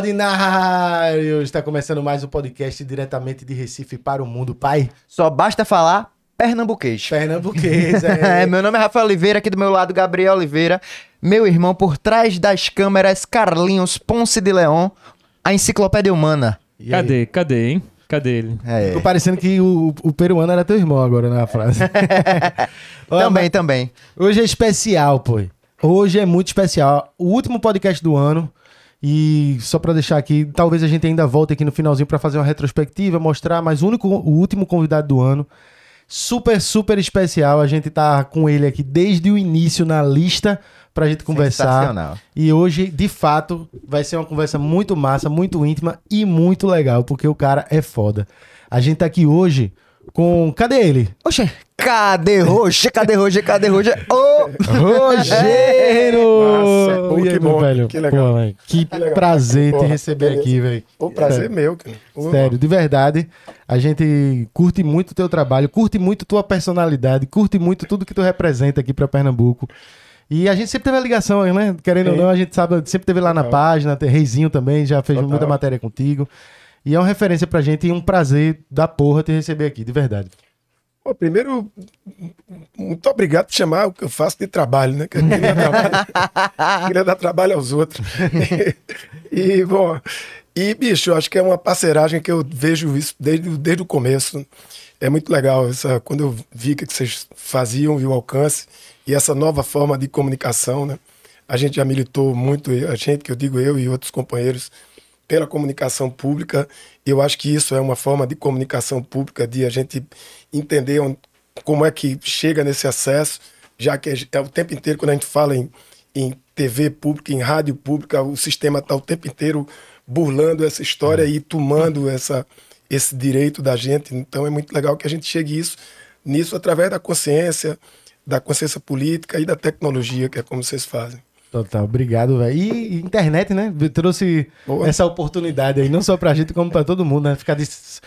Ordinário! Está começando mais um podcast diretamente de Recife para o mundo, pai. Só basta falar pernambuquês. Pernambuquês, é. É, meu nome é Rafael Oliveira, aqui do meu lado Gabriel Oliveira, meu irmão por trás das câmeras Carlinhos Ponce de Leon, a enciclopédia humana. E aí? Cadê? Cadê, hein? Cadê ele? É. Ficou parecendo que o, o peruano era teu irmão agora na frase. Olha, Também, mas também. Hoje é especial, pô. Hoje é muito especial. O último podcast do ano. E só pra deixar aqui, talvez a gente ainda volte aqui no finalzinho pra fazer uma retrospectiva, mostrar, mas o único, o último convidado do ano. Super, super especial. A gente tá com ele aqui desde o início na lista pra gente conversar. Sensacional. E hoje, de fato, vai ser uma conversa muito massa, muito íntima e muito legal, porque o cara é foda. A gente tá aqui hoje com. Cadê ele? Oxe, cadê Roger? Cadê Roger? Cadê Roger? Ô! Rogério! Nossa, pô, E aí, que bom, velho? que legal. Pô, velho, que legal. prazer te Porra, receber beleza. aqui, velho. O prazer é meu, cara. Ô, Sério, de verdade. A gente curte muito o teu trabalho, curte muito tua personalidade, curte muito tudo que tu representa aqui pra Pernambuco. E a gente sempre teve a ligação, né? Querendo ou Sim. não, a gente sabe, sempre teve lá na Total. página, tem Reizinho também, já fez Total. muita matéria contigo. E é uma referência pra gente e um prazer da porra te receber aqui, de verdade. Pô, primeiro, muito obrigado por chamar o que eu faço de trabalho, né? Que eu queria, trabalho, queria dar trabalho aos outros. e, bom, e, bicho, acho que é uma parceragem que eu vejo isso desde, o- desde o começo. É muito legal essa, quando eu vi o que vocês faziam e o alcance e essa nova forma de comunicação, né? A gente já militou muito, a gente, que eu digo eu e outros companheiros, pela comunicação pública. Eu acho que isso é uma forma de comunicação pública, de a gente entender onde- como é que chega nesse acesso, já que é, o tempo inteiro, quando a gente fala em, em TV pública, em rádio pública, o sistema está o tempo inteiro burlando essa história e tomando essa, esse direito da gente. Então é muito legal que a gente chegue isso, nisso através da consciência, da consciência política e da tecnologia, que é como vocês fazem. Total, obrigado, velho. E internet, né? Trouxe Boa. essa oportunidade aí, não só pra gente, como pra todo mundo, né? Ficar des-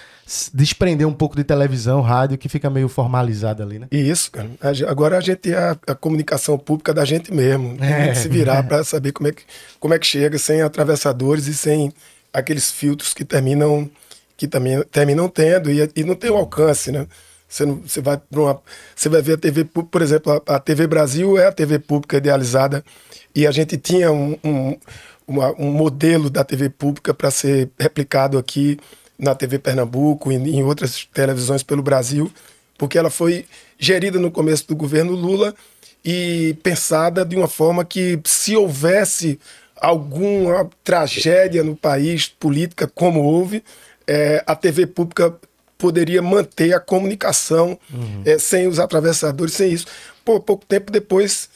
desprender um pouco de televisão, rádio, que fica meio formalizado ali, né? Isso, cara. Agora a gente é a, a comunicação pública da gente mesmo. Tem É. que se virar para saber como é, que, como é que chega sem atravessadores e sem aqueles filtros que terminam que também terminam tendo e, e não tem o alcance, né? Você, não, você vai uma, você vai ver a TV, por exemplo, a, a TV Brasil é a TV pública idealizada e a gente tinha um, um, uma- um modelo da TV pública para ser replicado aqui na TV Pernambuco e em outras televisões pelo Brasil, porque ela foi gerida no começo do governo Lula e pensada de uma forma que, se houvesse alguma tragédia no país, política, como houve, eh, a TV pública poderia manter a comunicação eh, sem os atravessadores, sem isso. Pouco tempo depois,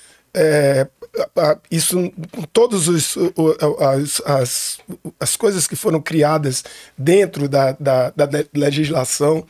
a- isso, todas as, as, as coisas que foram criadas dentro da, da, da le- legislação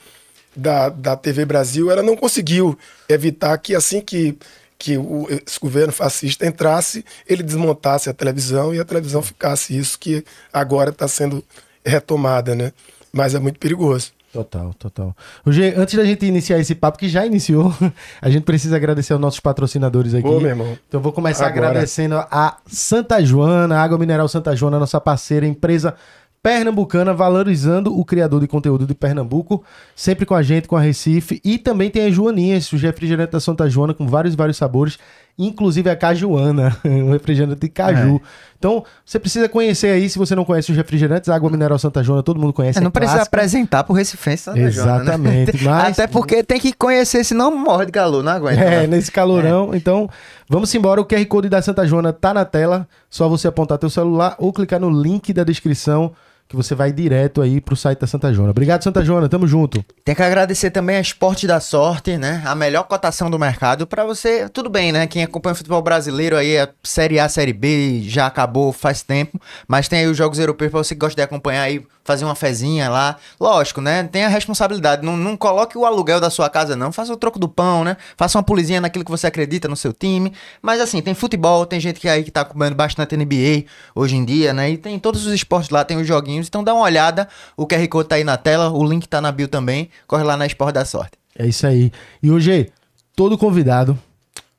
da, da TV Brasil, ela não conseguiu evitar que assim que, que o, esse governo fascista entrasse, ele desmontasse a televisão e a televisão ficasse isso que agora está sendo retomada, né? Mas é muito perigoso. Total, total. Roger, antes da gente iniciar esse papo, que já iniciou, a gente precisa agradecer aos nossos patrocinadores aqui. Ô, meu irmão. Então vou começar Agora. agradecendo a Santa Joana, Água Mineral Santa Joana, nossa parceira, empresa pernambucana, valorizando o criador de conteúdo de Pernambuco, sempre com a gente, com a Recife. E também tem as Joaninhas, o refrigerante da Santa Joana, com vários, vários sabores, inclusive a Cajuana, o refrigerante de caju. Então, você precisa conhecer aí, se você não conhece os refrigerantes, Água Mineral Santa Joana, todo mundo conhece. É, não é precisa clássica. apresentar pro Recifense, Santa Joana, né? Exatamente, mas- Até porque tem que conhecer, senão morre de calor, não aguenta. É, né? nesse calorão. Então, vamos embora. O QR Code da Santa Joana tá na tela. Só você apontar teu celular ou clicar no link da descrição que você vai direto aí pro site da Santa Joana. Obrigado, Santa Joana. Tamo junto. Tem que agradecer também a Esporte da Sorte, né? A melhor cotação do mercado pra você. Tudo bem, né? Quem acompanha o futebol brasileiro aí, a Série A, Série B já acabou faz tempo, mas tem aí os jogos europeus pra você que gosta de acompanhar aí, fazer uma fezinha lá. Lógico, né? Tem a responsabilidade. Não, não coloque o aluguel da sua casa, não. Faça o troco do pão, né? Faça uma pulizinha naquilo que você acredita no seu time. Mas assim, tem futebol, tem gente que aí que tá acompanhando bastante NBA hoje em dia, né? E tem todos os esportes lá, tem os joguinhos. Então dá uma olhada. O QR Code tá aí na tela, o link tá na bio também. Corre lá na Esporte da Sorte. É isso aí. E hoje, todo convidado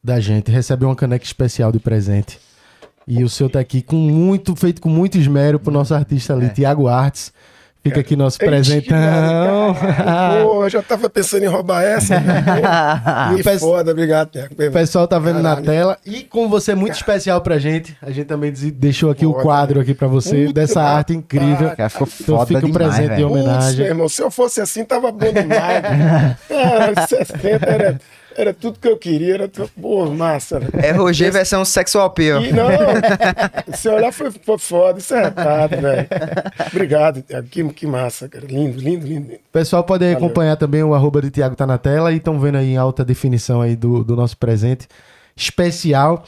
da gente recebe uma caneca especial de presente. E o seu tá aqui com muito, feito com muito esmero pro nosso artista ali, Tiago Artes. Fica aqui nosso presentão. Pô, eu já tava pensando em roubar essa. né? O foda, obrigado. O pessoal tá vendo na Caralho. tela. E como você é muito especial pra gente, a gente também deixou aqui o Foda. quadro aqui pra você, Puta, dessa arte incrível. Cara, ficou Então foda fica o demais, presente de velho. Putz, homenagem. irmão, se eu fosse assim, tava bom demais. Era 60, era, era tudo que eu queria. Era tudo, pô, massa. né? É Roger versão sexual appeal. E não, se olhar foi, foi foda, isso é retado, velho. Obrigado, Tiago. Que, que massa, cara. Lindo, lindo, lindo. O pessoal pode aí acompanhar também o arroba de Tiago tá na tela e estão vendo aí em alta definição aí do, do nosso presente especial.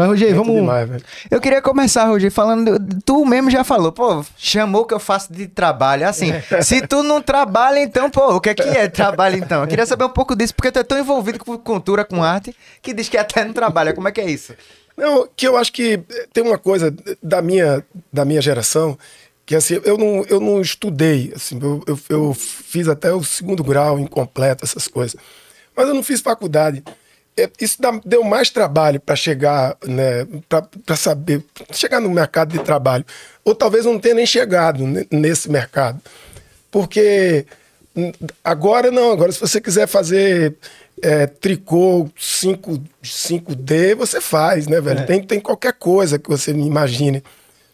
Mas, Rogério, vamos. demais. Eu queria começar, Roger, falando. Tu mesmo já falou, pô, chamou que eu faço de trabalho. Assim, se tu não trabalha, então, pô, o que é que é trabalho então? Eu queria saber um pouco disso, porque tu é tão envolvido com cultura, com arte, que diz que até não trabalha. Como é que é isso? Não, que eu acho que tem uma coisa da minha, da minha geração que assim, eu não, eu não estudei, assim, eu, eu, eu fiz até o segundo grau incompleto, essas coisas. Mas eu não fiz faculdade. É, Isso dá- deu mais trabalho para chegar, né, para saber, chegar no mercado de trabalho. Ou talvez não tenha nem chegado ne- nesse mercado. Porque hum, agora não, agora se você quiser fazer é, tricô 5, 5D, você faz, né, velho? Tem, tem qualquer coisa que você imagine.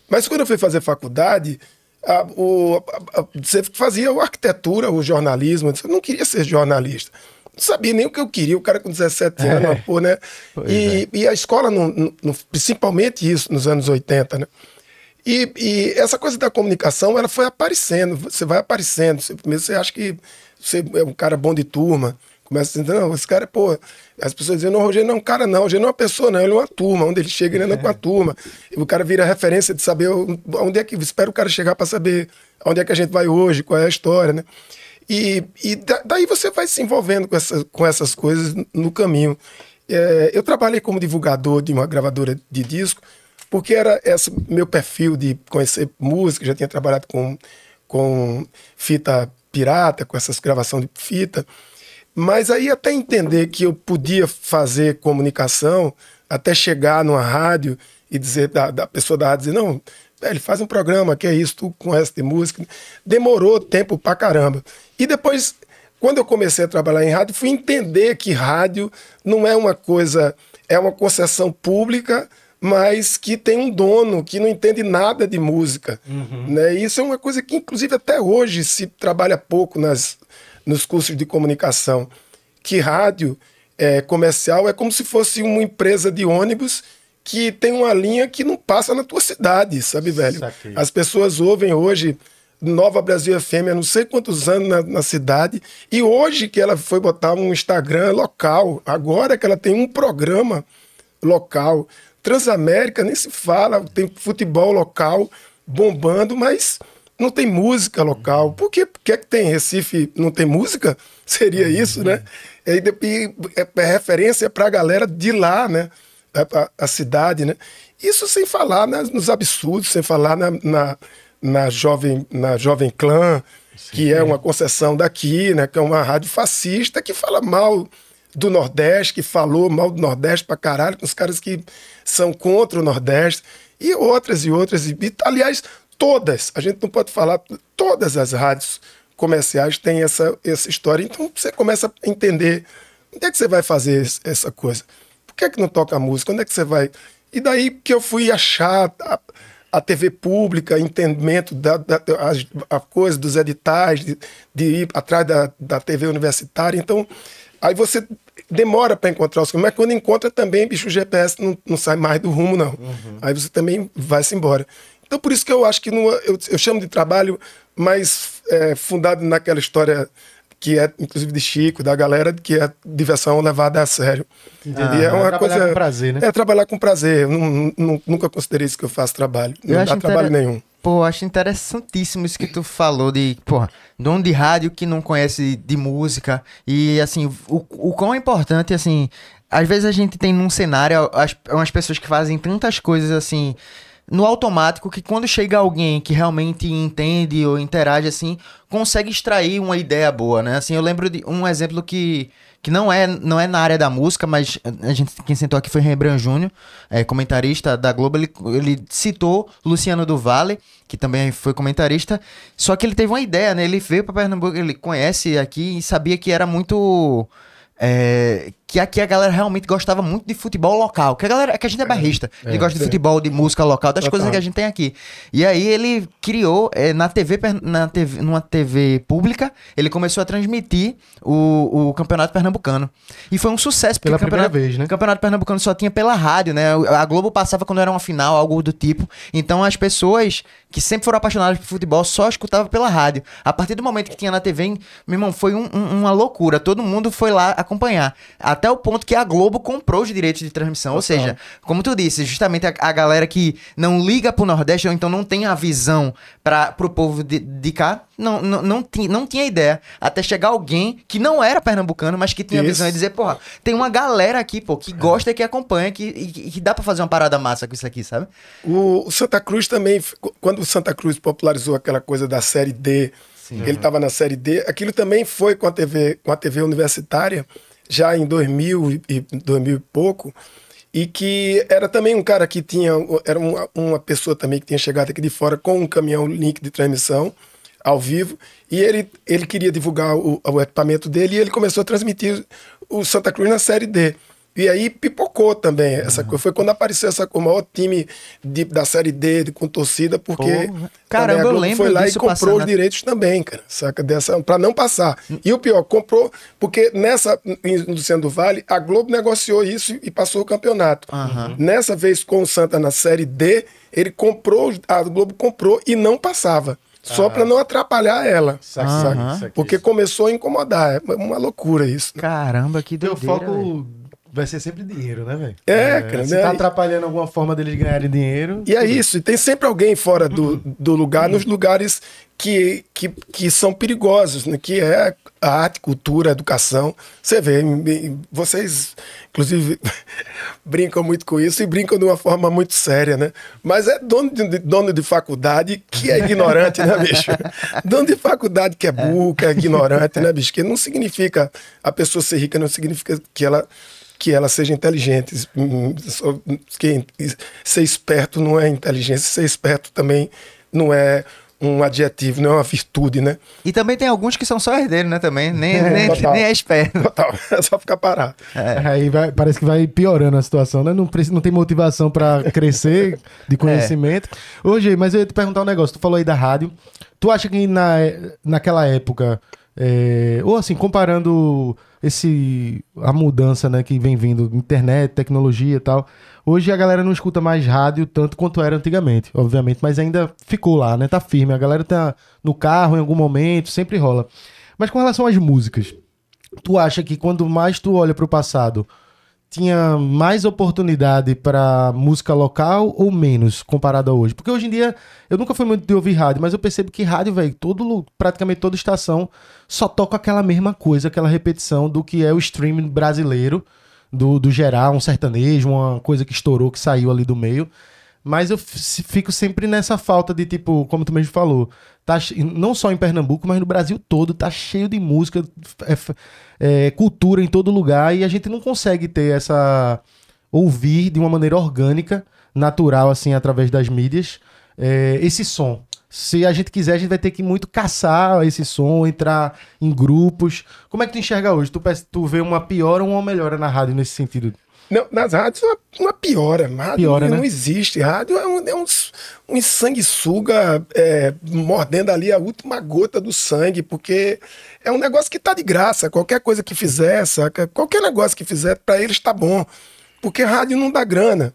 Mas quando eu fui fazer faculdade, a- o- a- a- você fazia o arquitetura, o jornalismo. Eu não queria ser jornalista. Não sabia nem o que eu queria, o cara com 17 anos, uma pô, né? E, e a escola, não- não- principalmente isso nos anos 80, né? E, e essa coisa da comunicação, ela foi aparecendo, você vai aparecendo. Você, primeiro você acha que você é um cara bom de turma, começa a dizer, não, esse cara é, pô. As pessoas dizem, não, o Rogério não é um cara, não, o Rogério não é uma pessoa, não, ele é uma turma. Onde ele chega, ele anda com a turma. E o cara vira referência de saber onde é que. Espera o cara chegar para saber onde é que a gente vai hoje, qual é a história, né? E, e da- daí você vai se envolvendo com, essa, com essas coisas no caminho. É, eu trabalhei como divulgador de uma gravadora de disco, porque era esse meu perfil de conhecer música, já tinha trabalhado com, com fita pirata, com essas gravação de fita. Mas aí até entender que eu podia fazer comunicação, até chegar numa rádio e dizer, da, da pessoa da rádio dizer, não, velho, faz um programa, que é isso, tu conhece de música. Demorou tempo pra caramba. E depois, quando eu comecei a trabalhar em rádio, fui entender que rádio não é uma coisa, é uma concessão pública, mas que tem um dono que não entende nada de música. Né? E Isso é uma coisa que, inclusive, até hoje se trabalha pouco nas, nos cursos de comunicação. Que rádio é, comercial é como se fosse uma empresa de ônibus que tem uma linha que não passa na tua cidade, sabe, velho? As pessoas ouvem hoje Nova Brasil FM há não sei quantos anos na, na cidade, e hoje que ela foi botar um Instagram local, agora que ela tem um programa local. Transamérica nem se fala, tem futebol local bombando, mas não tem música local. Por que, que é que tem Recife não tem música? Seria isso, né? E, e é, é referência para a galera de lá, né? A, a- a cidade, né? Isso sem falar nos absurdos, sem falar na, na, na jovem, na jovem clã, que é uma concessão daqui, né? Que é uma rádio fascista que fala mal do Nordeste, que falou mal do Nordeste pra caralho, com os caras que são contra o Nordeste, e outras e outras. E, aliás, todas, a gente não pode falar, todas as rádios comerciais têm essa, essa história. Então você começa a entender onde é que você vai fazer es- essa coisa. Por que é que não toca música? Onde é que você vai? E daí que eu fui achar a, a TV pública, entendimento da, da a coisa dos editais, de, de ir atrás da, da TV universitária. Então, aí você demora para encontrar os mas quando encontra também, bicho, o GPS não, não sai mais do rumo, não. Aí você também vai-se embora. Então, por isso que eu acho que não, eu, eu chamo de trabalho mais é, fundado naquela história que é, inclusive, de Chico, da galera, que é diversão levada a sério. Entendi. E é uma Trabalhar coisa. com prazer, né? É trabalhar com prazer. Eu nu- nu- nunca considerei isso que eu faço trabalho. Não dá trabalho inter- nenhum. Pô, eu acho interessantíssimo isso que tu falou de, porra, dono de rádio que não conhece de música. E, assim, o, o quão é importante, assim, às vezes a gente tem num cenário as, umas pessoas que fazem tantas coisas, assim, no automático que quando chega alguém que realmente entende ou interage assim, consegue extrair uma ideia boa, né? Assim, eu lembro de um exemplo que, que não é não é na área da música, mas a gente quem sentou aqui foi Rembrandt Júnior, é, comentarista da Globo, ele, ele citou Luciano do Vale, que também foi comentarista, só que ele teve uma ideia, né? Ele veio para Pernambuco, ele conhece aqui e sabia que era muito é, que aqui a galera realmente gostava muito de futebol local. Que a galera, é que a gente é barrista. a gente gosta de futebol, de música local, das Total. coisas que a gente tem aqui. E aí ele criou é, na TV, na TV, numa TV pública, ele começou a transmitir o, o Campeonato Pernambucano. E foi um sucesso, Pela primeira vez, né? o Campeonato Pernambucano só tinha pela rádio, né? A Globo passava quando era uma final, algo do tipo. Então as pessoas que sempre foram apaixonadas por futebol só escutavam pela rádio. A partir do momento que tinha na TV, meu irmão, foi um- um- uma loucura. Todo mundo foi lá acompanhar. Até o ponto que a Globo comprou os direitos de transmissão. Ou seja, como tu disse, justamente a, a galera que não liga pro Nordeste ou então não tem a visão para pro povo de, de cá, não, não, não, ti- não tinha ideia. Até chegar alguém que não era pernambucano, mas que tinha Isso. visão e dizer, porra, tem uma galera aqui, pô, que gosta e que acompanha, que, e, que dá pra fazer uma parada massa com isso aqui, sabe? O, o Santa Cruz também, quando o Santa Cruz popularizou aquela coisa da série D, que ele estava na série D, aquilo também foi com a TV, com a TV universitária, já em 2000 e 2000 e pouco, e que era também um cara que tinha, era uma, uma pessoa também que tinha chegado aqui de fora com um caminhão link de transmissão ao vivo, e ele, ele queria divulgar o, o equipamento dele e ele começou a transmitir o Santa Cruz na série D. E aí pipocou também essa coisa. Foi quando apareceu essa, o maior time de- da Série D de- com torcida, porque Porra. Caramba, a eu Globo lembro foi lá e comprou passando, os né? direitos também, cara, saca? Dessa, pra não passar. E o pior, comprou, porque nessa, Luciano do Vale, a Globo negociou isso e passou o campeonato. Nessa vez com o Santa na Série D, ele comprou, a Globo comprou e não passava. Só pra não atrapalhar ela. Saquei, saca? saquei. Porque começou a incomodar. É uma loucura isso. né? Caramba, que Teu doideira, foco velho. Vai ser sempre dinheiro, né, velho? É, cara, Se né? tá atrapalhando alguma forma deles ganharem dinheiro. E é isso, e tem sempre alguém fora do, do lugar, nos lugares que, que, que são perigosos, né? que é a arte, cultura, a educação. Você vê, vocês, inclusive, brincam muito com isso e brincam de uma forma muito séria, né? Mas é dono de, de- dono de faculdade que é ignorante, né, bicho? Dono de faculdade que é burro, que é ignorante, né, bicho? Que não significa a pessoa ser rica, não significa que ela que ela seja inteligente. Que ser esperto não é inteligência, ser esperto também não é um adjetivo, não é uma virtude, né? E também tem alguns que são só herdeiros, né, também. Nem, nem, total. nem é esperto. Total, é só ficar parado. Aí vai- parece que vai piorando a situação, né? Não, precisa, não tem motivação pra crescer de conhecimento. Ô, Gê, mas eu ia te perguntar um negócio. Tu falou aí da rádio. Tu acha que na, naquela época, é, ou assim, comparando esse a mudança né, que vem vindo, internet, tecnologia e tal, hoje a galera não escuta mais rádio tanto quanto era antigamente, obviamente, mas ainda ficou lá, né? Tá firme. A galera tá no carro em algum momento, sempre rola. Mas com relação às músicas, tu acha que quando mais tu olha pro passado, tinha mais oportunidade para música local ou menos comparado a hoje? Porque hoje em dia eu nunca fui muito de ouvir rádio, mas eu percebo que rádio, velho, todo praticamente toda estação só toca aquela mesma coisa, aquela repetição do que é o streaming brasileiro, do, do geral, um sertanejo, uma coisa que estourou, que saiu ali do meio. Mas eu fico sempre nessa falta de, tipo, como tu mesmo falou, tá, não só em Pernambuco, mas no Brasil todo, tá cheio de música, é, é, cultura em todo lugar, e a gente não consegue ter essa. ouvir de uma maneira orgânica, natural, assim, através das mídias, é, esse som. Se a gente quiser, a gente vai ter que muito caçar esse som, entrar em grupos. Como é que tu enxerga hoje? Tu, tu vê uma piora ou uma melhora na rádio nesse sentido? Não, nas rádios uma, uma piora. Rádio Piora, não né? existe. Rádio é um, é um, um sanguessuga é, mordendo ali a última gota do sangue, porque é um negócio que tá de graça. Qualquer coisa que fizer, saca? Qualquer negócio que fizer, para eles tá bom. Porque rádio não dá grana.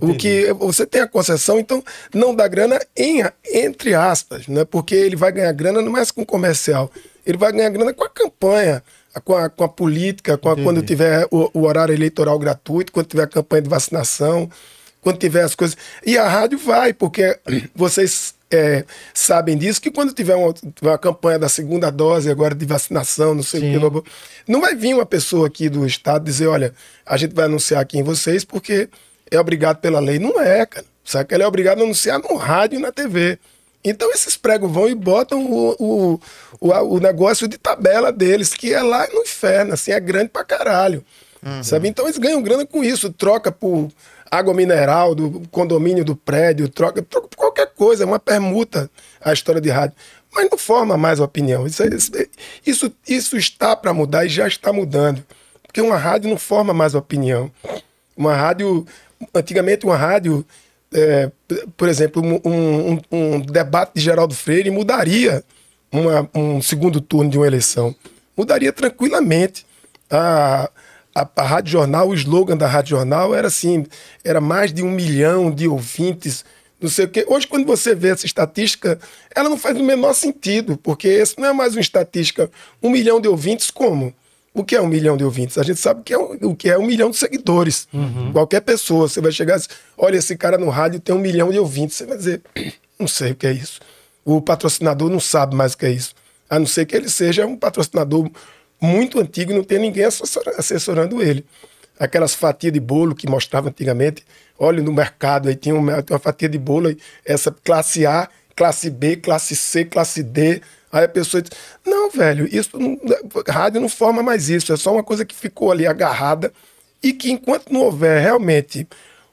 O que você tem a concessão, então não dá grana em, entre aspas, né? Porque ele vai ganhar grana não é com comercial, ele vai ganhar grana com a campanha, com a, com a política, com a- quando tiver o, o horário eleitoral gratuito, quando tiver a campanha de vacinação, quando tiver as coisas. E a rádio vai, porque vocês é, sabem disso, que quando tiver uma, uma campanha da segunda dose agora de vacinação, não sei o Sim. que, blá, blá, não vai vir uma pessoa aqui do estado dizer, olha, a gente vai anunciar aqui em vocês porque é obrigado pela lei. Não é, cara. Sabe que ele é obrigado a anunciar no rádio e na TV. Então esses pregos vão e botam o, o, o, o, negócio de tabela deles, que é lá no inferno, assim, é grande pra caralho. Uhum. Sabe? Então eles ganham grana com isso, troca por água mineral do condomínio do prédio, troca, troca por qualquer coisa, é uma permuta a história de rádio. Mas não forma mais opinião. Isso, isso, isso está para mudar e já está mudando. Porque uma rádio não forma mais opinião. Uma rádio, antigamente uma rádio é, por exemplo, um, um, um, debate de Geraldo Freire mudaria uma, um segundo turno de uma eleição. Mudaria tranquilamente. A, a, a Rádio Jornal, o slogan da Rádio Jornal era assim: era mais de um milhão de ouvintes, não sei o quê. Hoje, quando você vê essa estatística, ela não faz o menor sentido, porque esse não é mais uma estatística. Um milhão de ouvintes, como? O que é um milhão de ouvintes? A gente sabe que é um, o que é um milhão de seguidores. Uhum. Qualquer pessoa, você vai chegar e olha, esse cara no rádio tem um milhão de ouvintes. Você vai dizer, não sei o que é isso. O patrocinador não sabe mais o que é isso. A não ser que ele seja um patrocinador muito antigo e não tenha ninguém assessorando ele. Aquelas fatias de bolo que mostrava antigamente, olha no mercado, aí tinha uma, uma fatia de bolo, essa classe A, classe B, classe C, classe D, Aí a pessoa diz: Não, velho, isso não, rádio não forma mais isso, é só uma coisa que ficou ali agarrada e que enquanto não houver realmente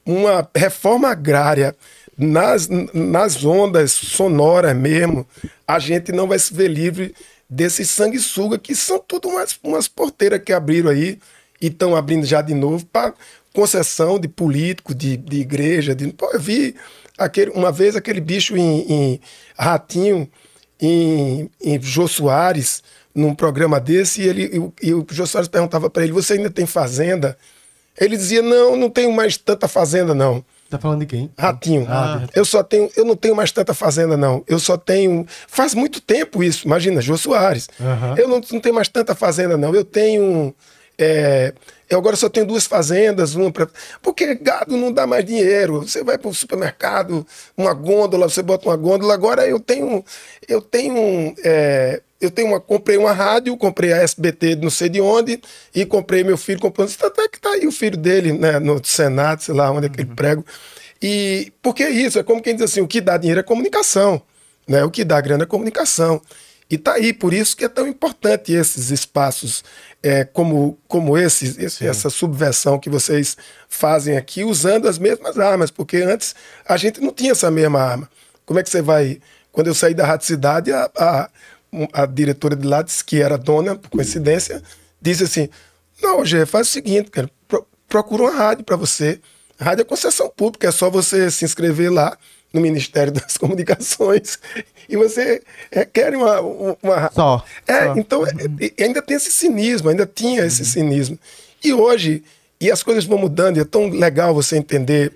uma reforma agrária nas, nas ondas sonoras mesmo, a gente não vai se ver livre desses sanguessuga que são tudo umas, umas porteiras que abriram aí e estão abrindo já de novo para concessão de político, de, de igreja. De, pô, eu vi aquele, uma vez aquele bicho em, em ratinho em, em Jô Soares, num programa desse, e, ele, e, e o Jô Soares perguntava para ele: Você ainda tem fazenda? Ele dizia: Não, não tenho mais tanta fazenda, não. Tá falando de quem? Ratinho. Ah, eu só tenho, eu não tenho mais tanta fazenda, não. Eu só tenho. Faz muito tempo isso. Imagina, Jô Soares. Uhum. Eu não, não tenho mais tanta fazenda, não. Eu tenho. É, eu agora só tenho duas fazendas, uma para. Porque gado não dá mais dinheiro. Você vai para o supermercado, uma gôndola, você bota uma gôndola. Agora eu tenho. Eu tenho. É, eu tenho uma, comprei uma rádio, comprei a SBT não sei de onde, e comprei meu filho comprando. Até que tá aí o filho dele, né, no Senado, sei lá onde é que ele uhum. prego. E porque é isso, é como quem diz assim: o que dá dinheiro é comunicação. Né? O que dá grana é comunicação. E tá aí, por isso que é tão importante esses espaços é, como, como esse, esse essa subversão que vocês fazem aqui, usando as mesmas armas, porque antes a gente não tinha essa mesma arma. Como é que você vai. Quando eu saí da Rádio Cidade, a, a, a diretora de lá, disse que era dona, por coincidência, disse assim: Não, Gê, faz o seguinte, cara, pro, procura uma rádio para você. rádio é concessão pública, é só você se inscrever lá no Ministério das Comunicações e você é, quer uma, uma... Só. É, só. então é, ainda tem esse cinismo, ainda tinha esse uhum. cinismo. E hoje, e as coisas vão mudando, e é tão legal você entender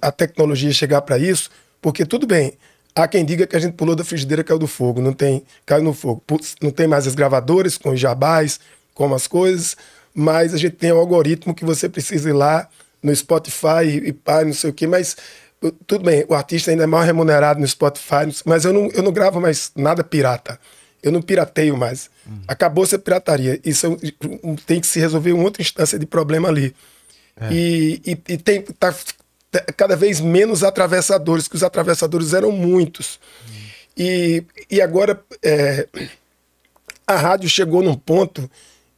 a tecnologia chegar para isso, porque tudo bem, há quem diga que a gente pulou da frigideira caiu do fogo, não tem, caiu no fogo. Não tem mais as gravadoras com os jabás, com as coisas, mas a gente tem o algoritmo que você precisa ir lá no Spotify e, e pá, não sei o quê, mas tudo bem, o artista ainda é mal remunerado no Spotify, mas eu não, eu não gravo mais nada pirata. Eu não pirateio mais. Uhum. Acabou ser pirataria. Isso é tem que se resolver em outra instância de problema ali. É. E, e, e, tem tá, tá, cada vez menos atravessadores, que os atravessadores eram muitos. Uhum. E, e agora é, a rádio chegou num ponto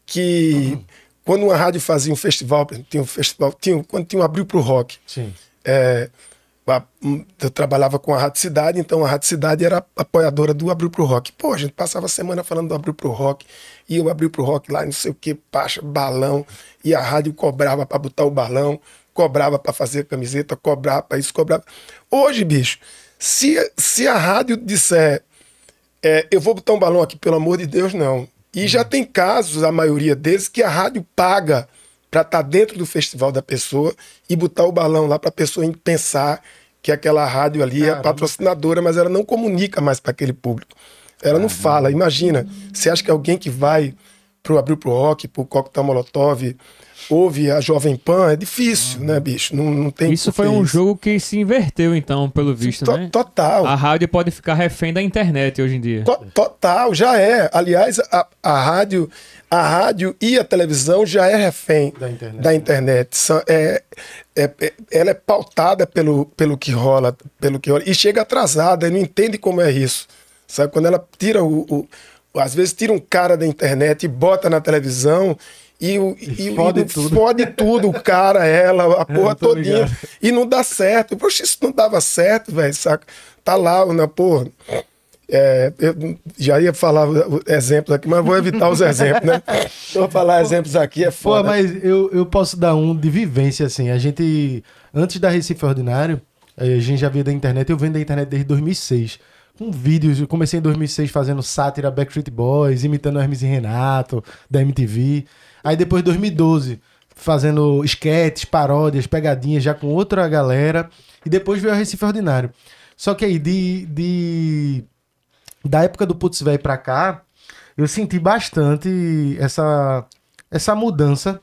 que uhum. quando uma rádio fazia um festival, tinha um festival, tinha, quando tinha um abril pro rock. É, Hum, eu trabalhava com a Rádio Cidade, então a Rádio Cidade era apoiadora do Abril Pro Rock. Pô, a gente passava a semana falando do Abril Pro Rock, e o Abril Pro Rock lá, não sei o que, pacha, balão, e a rádio cobrava para botar o balão, cobrava para fazer a camiseta, cobrava para isso, cobrava. Hoje, bicho, se, se a rádio disser, é, eu vou botar um balão aqui, pelo amor de Deus, não. E já tem casos, a maioria deles, que a rádio paga para estar tá dentro do festival da pessoa e botar o balão lá para a pessoa pensar que aquela rádio ali Caramba. é patrocinadora, mas ela não comunica mais para aquele público. Ela Caramba. não fala. Imagina, você acha que alguém que vai pro Abril pro Rock, pro Coquetel Molotov, ouve a Jovem Pan, é difícil, né, bicho? Não, não tem Isso foi um jogo que se inverteu, então, pelo visto, To- né? Total. A rádio pode ficar refém da internet hoje em dia. To- Total, já é. Aliás, a, a rádio, a rádio e a televisão já é refém Da internet. da internet. É, é- é- ela é pautada pelo, pelo que rola, pelo que rola. E chega atrasada, e não entende como é isso. Sabe? Quando ela tira o, o- Às vezes tira um cara da internet e bota na televisão. E, o, e, e- fode e tudo. fode tudo, o cara, ela, a porra tô todinha. ligado. E não dá certo. Poxa, isso não dava certo, velho, saca? Tá lá, na porra. É, eu já ia falar exemplos aqui, mas vou evitar os exemplos, né? Vou falar exemplos aqui, é Pô, foda. mas eu, eu posso dar um de vivência, assim. A gente, antes da Recife Ordinário, eh, a gente já via da internet. Eu venho da internet desde 2006. Com vídeos, eu comecei em 2006 fazendo sátira Backstreet Boys, imitando Hermes e Renato, da MTV. Aí depois, 2012, fazendo sketches, paródias, pegadinhas, já com outra galera. E depois veio a Recife Ordinário. Só que aí, de, de da época do Putz Véi pra cá, eu senti bastante essa, essa mudança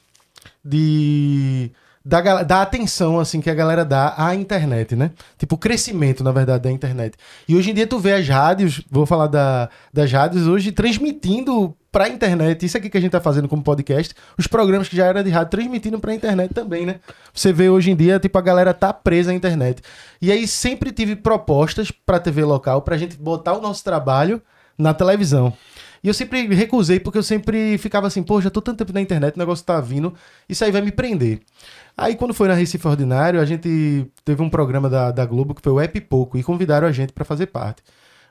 de da, da atenção assim que a galera dá à internet, né? Tipo, o crescimento, na verdade, da internet. E hoje em dia tu vê as rádios, vou falar da, das rádios hoje, transmitindo pra internet, isso aqui que a gente tá fazendo como podcast, os programas que já era de rádio, transmitindo pra internet também, né? Você vê hoje em dia, tipo, a galera tá presa à internet. E aí sempre tive propostas pra TV local pra gente botar o nosso trabalho na televisão. E eu sempre recusei, porque eu sempre ficava assim, pô, já tô tanto tempo na internet, o negócio tá vindo, isso aí vai me prender. Aí quando foi na Recife Ordinário, a gente teve um programa da, da Globo que foi o É Pipoco, e convidaram a gente pra fazer parte.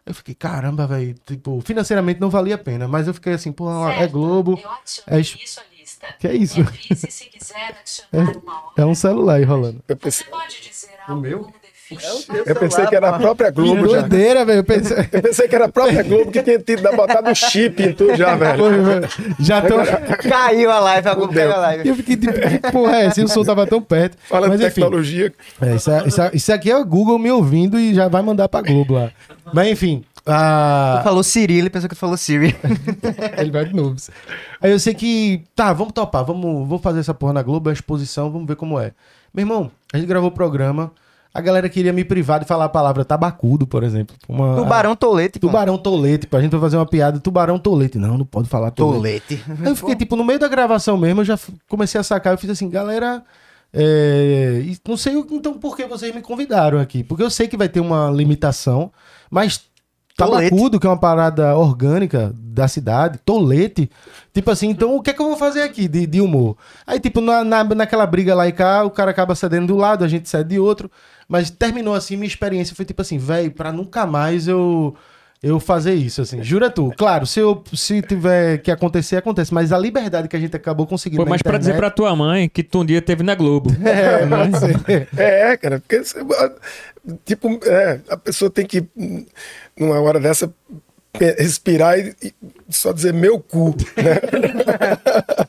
Eu fiquei, caramba, velho, tipo, financeiramente não valia a pena, mas eu fiquei assim, pô, é Certo, Globo, Eu é isso lista. que é isso? Se quiser adicionar uma hora. É um celular aí rolando. Você pode dizer algo meu? Define eu pensei que era a própria Que Globo já. doideira, velho, eu pensei... Eu pensei que era a própria Globo que tinha tido botado um chip em tudo já, velho. Já tô... Caiu a live, a Globo pega a live. Eu fiquei tipo, que porra é? E o som tava tão perto. Falando Mas de enfim, tecnologia. É, isso, é- isso é- isso aqui é o Google me ouvindo e já vai mandar pra Globo lá. Mas enfim, a... Falou Siri, ele pensou que tu falou Siri. ele vai de novo. Aí eu sei que, tá, vamos topar, vamos, vamos fazer essa porra na Globo, é a exposição, vamos ver como é. Meu irmão, a gente gravou o programa, a galera queria me privar de falar a palavra tabacudo, por exemplo. Uma, Tubarão tolete, pô. Tubarão tolete, pra gente fazer uma piada, tubarão tolete. Não, não pode falar tolete. Tolete. Aí eu fiquei, tipo, no meio da gravação mesmo, eu já comecei a sacar, eu fiz assim, galera, é, não sei então por que vocês me convidaram aqui, porque eu sei que vai ter uma limitação, mas Tolete. tabacudo, que é uma parada orgânica da cidade, tolete, tipo assim, então o que é que eu vou fazer aqui de, de humor? Aí, tipo, na, na- naquela briga lá e cá, o cara acaba cedendo do lado, a gente cede de outro, mas terminou assim, minha experiência foi tipo assim, velho, pra nunca mais eu eu fazer isso, assim. Jura tu. Claro, se, eu, se tiver que acontecer, acontece. Mas a liberdade que a gente acabou conseguindo Foi mais pra dizer pra internet- tua mãe que tu um dia teve na Globo. É, pode ser. É, cara, porque tipo, é, a pessoa tem que, numa hora dessa, respirar e, e só dizer meu cu, né?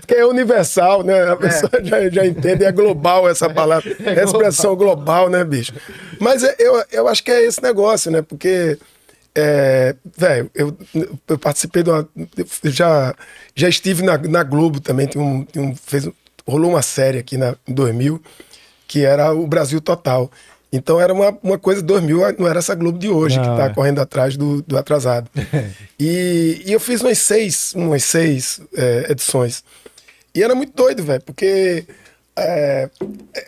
Porque é universal, né? A pessoa já, já entende, é global essa palavra, é expressão global, né, bicho? Mas é- eu, eu acho que é esse negócio, né? Porque, é, velho, eu, eu participei de uma. já, já estive na, na Globo também, tem um, tem um, fez, rolou uma série aqui na, em 2000 que era o Brasil Total. Então era uma, uma coisa, 2000 não era essa Globo de hoje, que Não, tá é. correndo atrás do, do atrasado. e, e eu fiz umas seis, umas seis é, edições. E era muito doido, velho, porque é,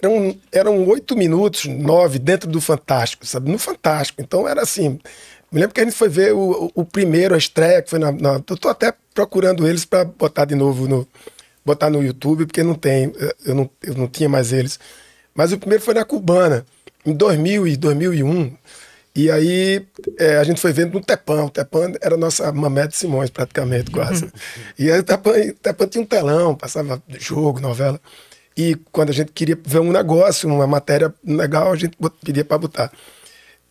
eram, eram oito minutos, nove, dentro do Fantástico, sabe? No Fantástico. Então era assim. Me lembro que a gente foi ver o, o- primeiro, a estreia, que foi na. na eu tô até procurando eles para botar de novo no. botar no YouTube, porque não tem. Eu não, eu não tinha mais eles. Mas o primeiro foi na Cubana, em 2000 e 2001. E aí eh, a gente foi vendo no Tepã. O Tepã era a nossa Mamete Simões, praticamente, quase. e aí o Tepã, o Tepã tinha um telão, passava jogo, novela. E quando a gente queria ver um negócio, uma matéria legal, a gente pedia para botar.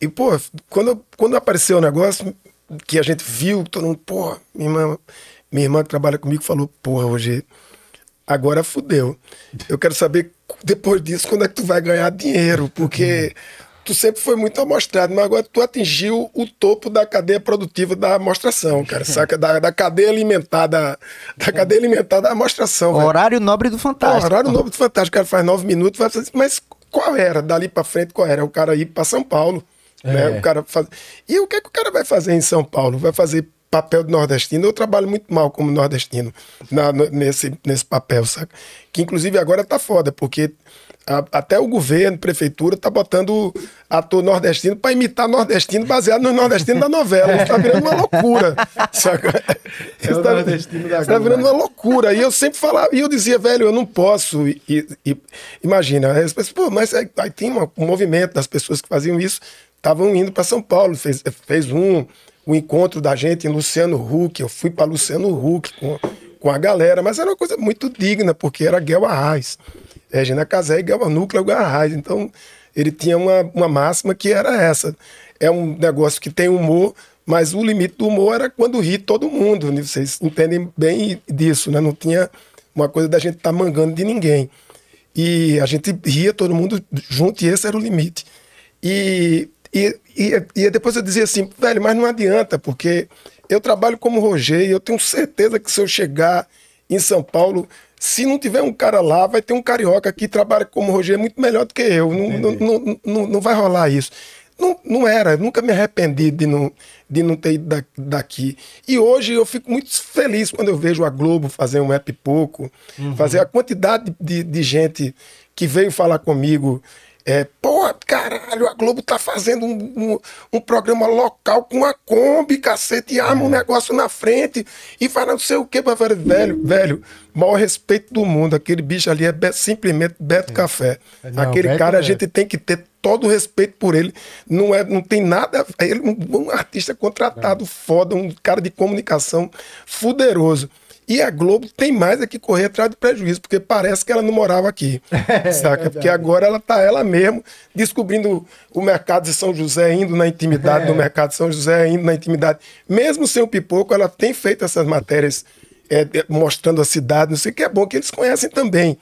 E, pô, quando, quando apareceu o negócio, que a gente viu, todo mundo, pô, minha irmã, minha irmã que trabalha comigo falou, porra, hoje, agora fudeu. Eu quero saber, depois disso, quando é que tu vai ganhar dinheiro, porque tu sempre foi muito amostrado, mas agora tu atingiu o topo da cadeia produtiva da amostração, cara. Saca? Da, da cadeia alimentar, da, cadeia alimentar da amostração. velho. Horário nobre do Pô, Fantástico. horário novo do Fantástico, o cara faz nove minutos, vai fazer. Mas qual era? Dali pra frente, qual era? O cara ir pra São Paulo. Né? O cara faz... E o que, é que o cara vai fazer em São Paulo? Vai fazer papel de nordestino? Eu trabalho muito mal como nordestino na- nesse, nesse papel, saca? Que inclusive agora tá foda, porque a- até o governo, prefeitura, tá botando ator nordestino pra imitar nordestino baseado no nordestino da novela. Isso tá virando uma loucura, saca? É Isso tá- nordestino da isso tá virando né? uma loucura. E eu sempre falava, e eu dizia, velho, eu não posso. E, e- imagina, aí pô, mas aí, aí tem uma- um movimento das pessoas que faziam isso, estavam indo para São Paulo, fez, fez um, um encontro da gente em Luciano Huck. Eu fui para Luciano Huck com, com a galera, mas era uma coisa muito digna, porque era Guel Arraes. É, Gina Casé e Guel Núcleo Arraes. Então, ele tinha uma, uma máxima que era essa. É um negócio que tem humor, mas o limite do humor era quando ri todo mundo. né? Vocês entendem bem disso, né? Não tinha uma coisa da gente estar mangando de ninguém. E a gente ria todo mundo junto, e esse era o limite. E, e, e, e depois eu dizia assim, velho, mas não adianta, porque eu trabalho como Roger e eu tenho certeza que se eu chegar em São Paulo, se não tiver um cara lá, vai ter um carioca que trabalha como Roger muito melhor do que eu. Não, não, não, não, vai rolar isso. Não, não era, nunca me arrependi de não, de não ter ido da- daqui. E hoje eu fico muito feliz quando eu vejo a Globo fazer um app pouco, fazer a quantidade de, de gente que veio falar comigo. É, pô, caralho, a Globo tá fazendo um, um, um programa local com a Kombi, cacete, e arma um negócio na frente e fala não sei o que, velho, velho, velho, maior respeito do mundo. Aquele bicho ali é be- simplesmente Beto Café. Não, Aquele Beto cara, a é. gente tem que ter todo o respeito por ele. Não, é, não tem nada. Ele é um, um artista contratado foda, um cara de comunicação fuderoso. E a Globo tem mais é que correr atrás do prejuízo, porque parece que ela não morava aqui. saca? Porque agora ela tá ela mesmo descobrindo o mercado de São José, indo na intimidade do mercado de São José, indo na intimidade. Mesmo sem o pipoco, ela tem feito essas matérias é, é, mostrando a cidade, não sei o que é bom que eles conhecem também.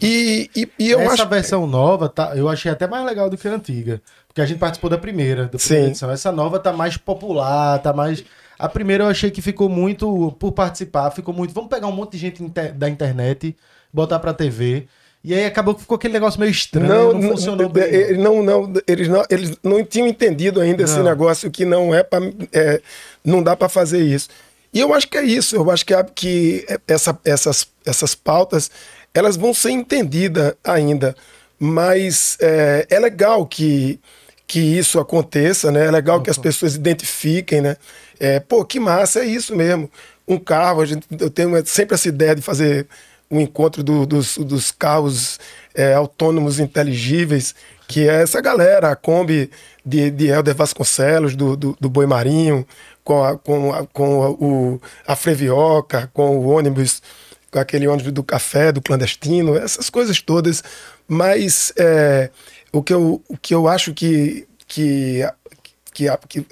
E, e, e eu Essa acho. versão nova, tá, eu achei até mais legal do que a antiga. Porque a gente participou da primeira, da primeira Sim. edição. Essa nova tá mais popular, tá mais. A primeira eu achei que ficou muito, por participar, ficou muito. Vamos pegar um monte de gente inte- da internet, botar pra TV. E aí acabou que ficou aquele negócio meio estranho, não, Não, funcionou não, bem. ele não, não, eles não, eles não tinham entendido ainda esse Não. negócio que não é para, não dá para fazer isso. E eu acho que é isso. Eu acho que, a- que essa, essas, essas pautas elas vão ser entendidas ainda, mas é, é legal que que isso aconteça, né? É legal que as pessoas identifiquem, né? É, pô, que massa, é isso mesmo. Um carro, a gente, eu tenho sempre essa ideia de fazer um encontro do- dos, dos carros é, autônomos inteligíveis, que é essa galera, a Kombi de, de Helder Vasconcelos, do, do, do Boi Marinho, com, a, com, a, com a, o, a Frevioca, com o ônibus, com aquele ônibus do café, do clandestino, essas coisas todas. Mas é, o, que eu, o que eu acho que, que, que, que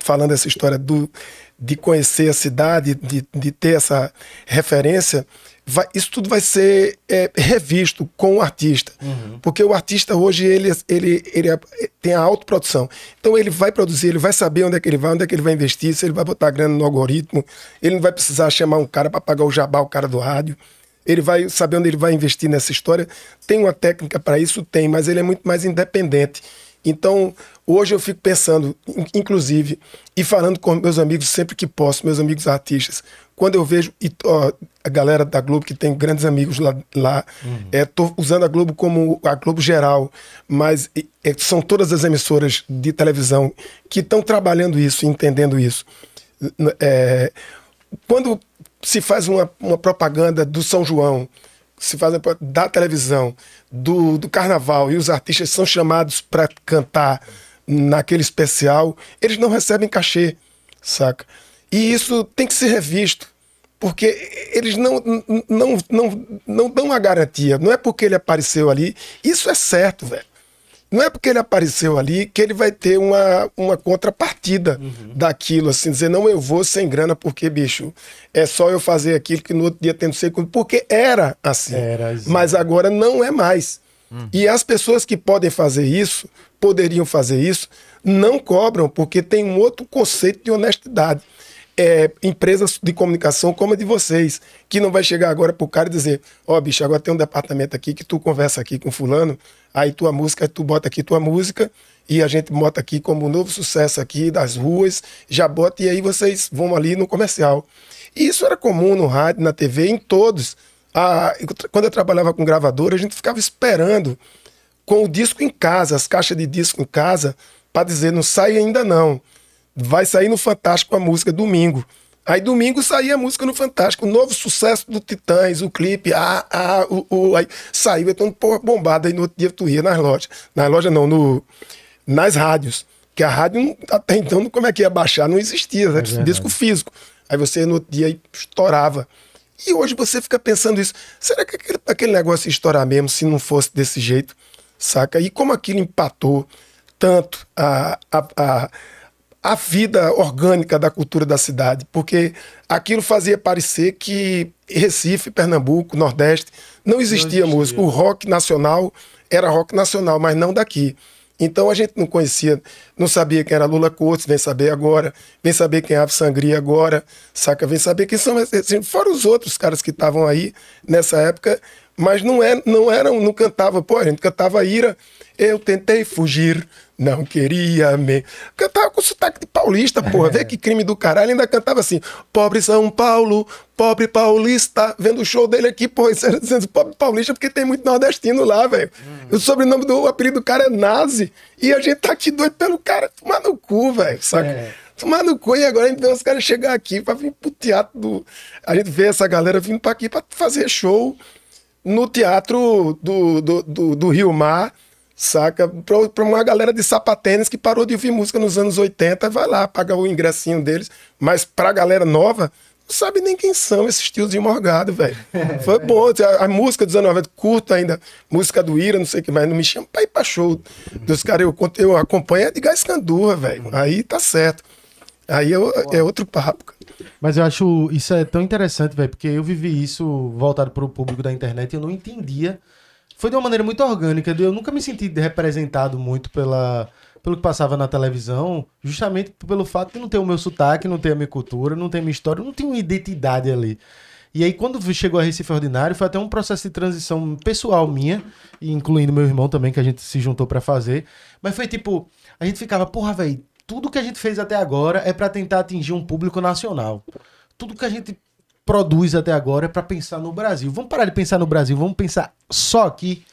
falando essa história do, de conhecer a cidade, de, de ter essa referência, vai- isso tudo vai ser é, revisto com o artista. Porque o artista hoje ele, ele, ele é- tem a autoprodução. Então ele vai produzir, ele vai saber onde é que ele vai, onde é que ele vai investir, se ele vai botar grana no algoritmo, ele não vai precisar chamar um cara para pagar o jabá, o cara do rádio. Ele vai saber onde ele vai investir nessa história. Tem uma técnica para isso? Tem, mas ele é muito mais independente. Então, hoje eu fico pensando, in- inclusive, e falando com meus amigos sempre que posso, meus amigos artistas, quando eu vejo ó, a galera da Globo, que tem grandes amigos lá, lá é, tô usando a Globo como a Globo geral, mas é, são todas as emissoras de televisão que estão trabalhando isso, entendendo isso. É, quando se faz uma, uma propaganda do São João, se faz da televisão, do, do carnaval, e os artistas são chamados para cantar naquele especial, eles não recebem cachê, saca? E isso tem que ser revisto, porque eles não, não, não, não dão a garantia. Não é porque ele apareceu ali, isso é certo, velho. Não é porque ele apareceu ali que ele vai ter uma, uma contrapartida daquilo, assim, dizer, não, eu vou sem grana, porque, bicho, é só eu fazer aquilo que no outro dia tem não sei. Porque era assim. Era. Mas agora não é mais. E as pessoas que podem fazer isso, poderiam fazer isso, não cobram, porque tem um outro conceito de honestidade. É, empresas de comunicação como a de vocês, que não vai chegar agora pro cara e dizer, ó, bicho, agora tem um departamento aqui que tu conversa aqui com fulano, aí tua música, tu bota aqui tua música, e a gente bota aqui como um novo sucesso aqui das ruas, já bota, e aí vocês vão ali no comercial. E isso era comum no rádio, na TV, em todos. Ah, tra- quando eu trabalhava com gravadora, a gente ficava esperando com o disco em casa, as caixas de disco em casa, para dizer, não sai ainda não. Vai sair no Fantástico a música domingo. Aí domingo saía a música no Fantástico, o novo sucesso do Titãs, o clipe, ah, ah, o, o- aí saiu, então porra, bombado, aí no outro dia tu ia nas lojas. Nas lojas não, no, nas rádios. Que a rádio até então, como é que ia baixar? Não existia, era disco físico. Aí você no outro dia estourava. E hoje você fica pensando isso. Será que aquele, aquele negócio ia estourar mesmo se não fosse desse jeito? Saca? E como aquilo empatou tanto a, a, a, a vida orgânica da cultura da cidade, porque aquilo fazia parecer que Recife, Pernambuco, Nordeste, não existia, música. O rock nacional era rock nacional, mas não daqui. Então a gente não conhecia, não sabia quem era Lula Coates, vem saber agora, vem saber quem é Ave Sangria agora, saca? Vem saber quem são, assim, fora os outros caras que estavam aí nessa época, mas não, é, não eram, não cantava, pô, a gente cantava Ira, eu tentei fugir, não queria me. Cantava com sotaque de paulista, porra. Vê que crime do caralho. Ainda cantava assim: pobre São Paulo, pobre paulista. Vendo o show dele aqui, porra, isso era dizendo pobre paulista, porque tem muito nordestino lá, velho. O sobrenome do o apelido do cara é Nazi. E a gente tá aqui doido pelo cara. Tomar no cu, velho. Saca? Tomar no cu. E agora a gente vê os caras chegar aqui pra vir pro teatro do. A gente vê essa galera vindo pra aqui pra fazer show no teatro do, do, do, do Rio Mar, saca? Pra, pra uma galera de sapatênis que parou de ouvir música nos anos 80, vai lá, paga o ingressinho deles. Mas pra galera nova, não sabe nem quem são esses tios de morgado, velho. Foi bom. A, a música dos anos 90, curto ainda, música do Ira, não sei o que mais, não me chama pra ir pra show dos caras. Eu, eu acompanho é de Gás Candurra, velho. Aí tá certo. Aí é, o- é outro papo. Mas eu acho isso é tão interessante, velho, porque eu vivi isso voltado para o público da internet e eu não entendia. Foi de uma maneira muito orgânica, eu nunca me senti representado muito pela, pelo que passava na televisão, justamente pelo fato de não ter o meu sotaque, não ter a minha cultura, não ter a minha história, não ter uma identidade ali. E aí, quando chegou a Recife Ordinário, foi até um processo de transição pessoal minha, incluindo meu irmão também, que a gente se juntou pra fazer. Mas foi tipo, a gente ficava, porra, velho, tudo que a gente fez até agora é pra tentar atingir um público nacional. Tudo que a gente produz até agora é pra pensar no Brasil. Vamos parar de pensar no Brasil, vamos pensar só aqui.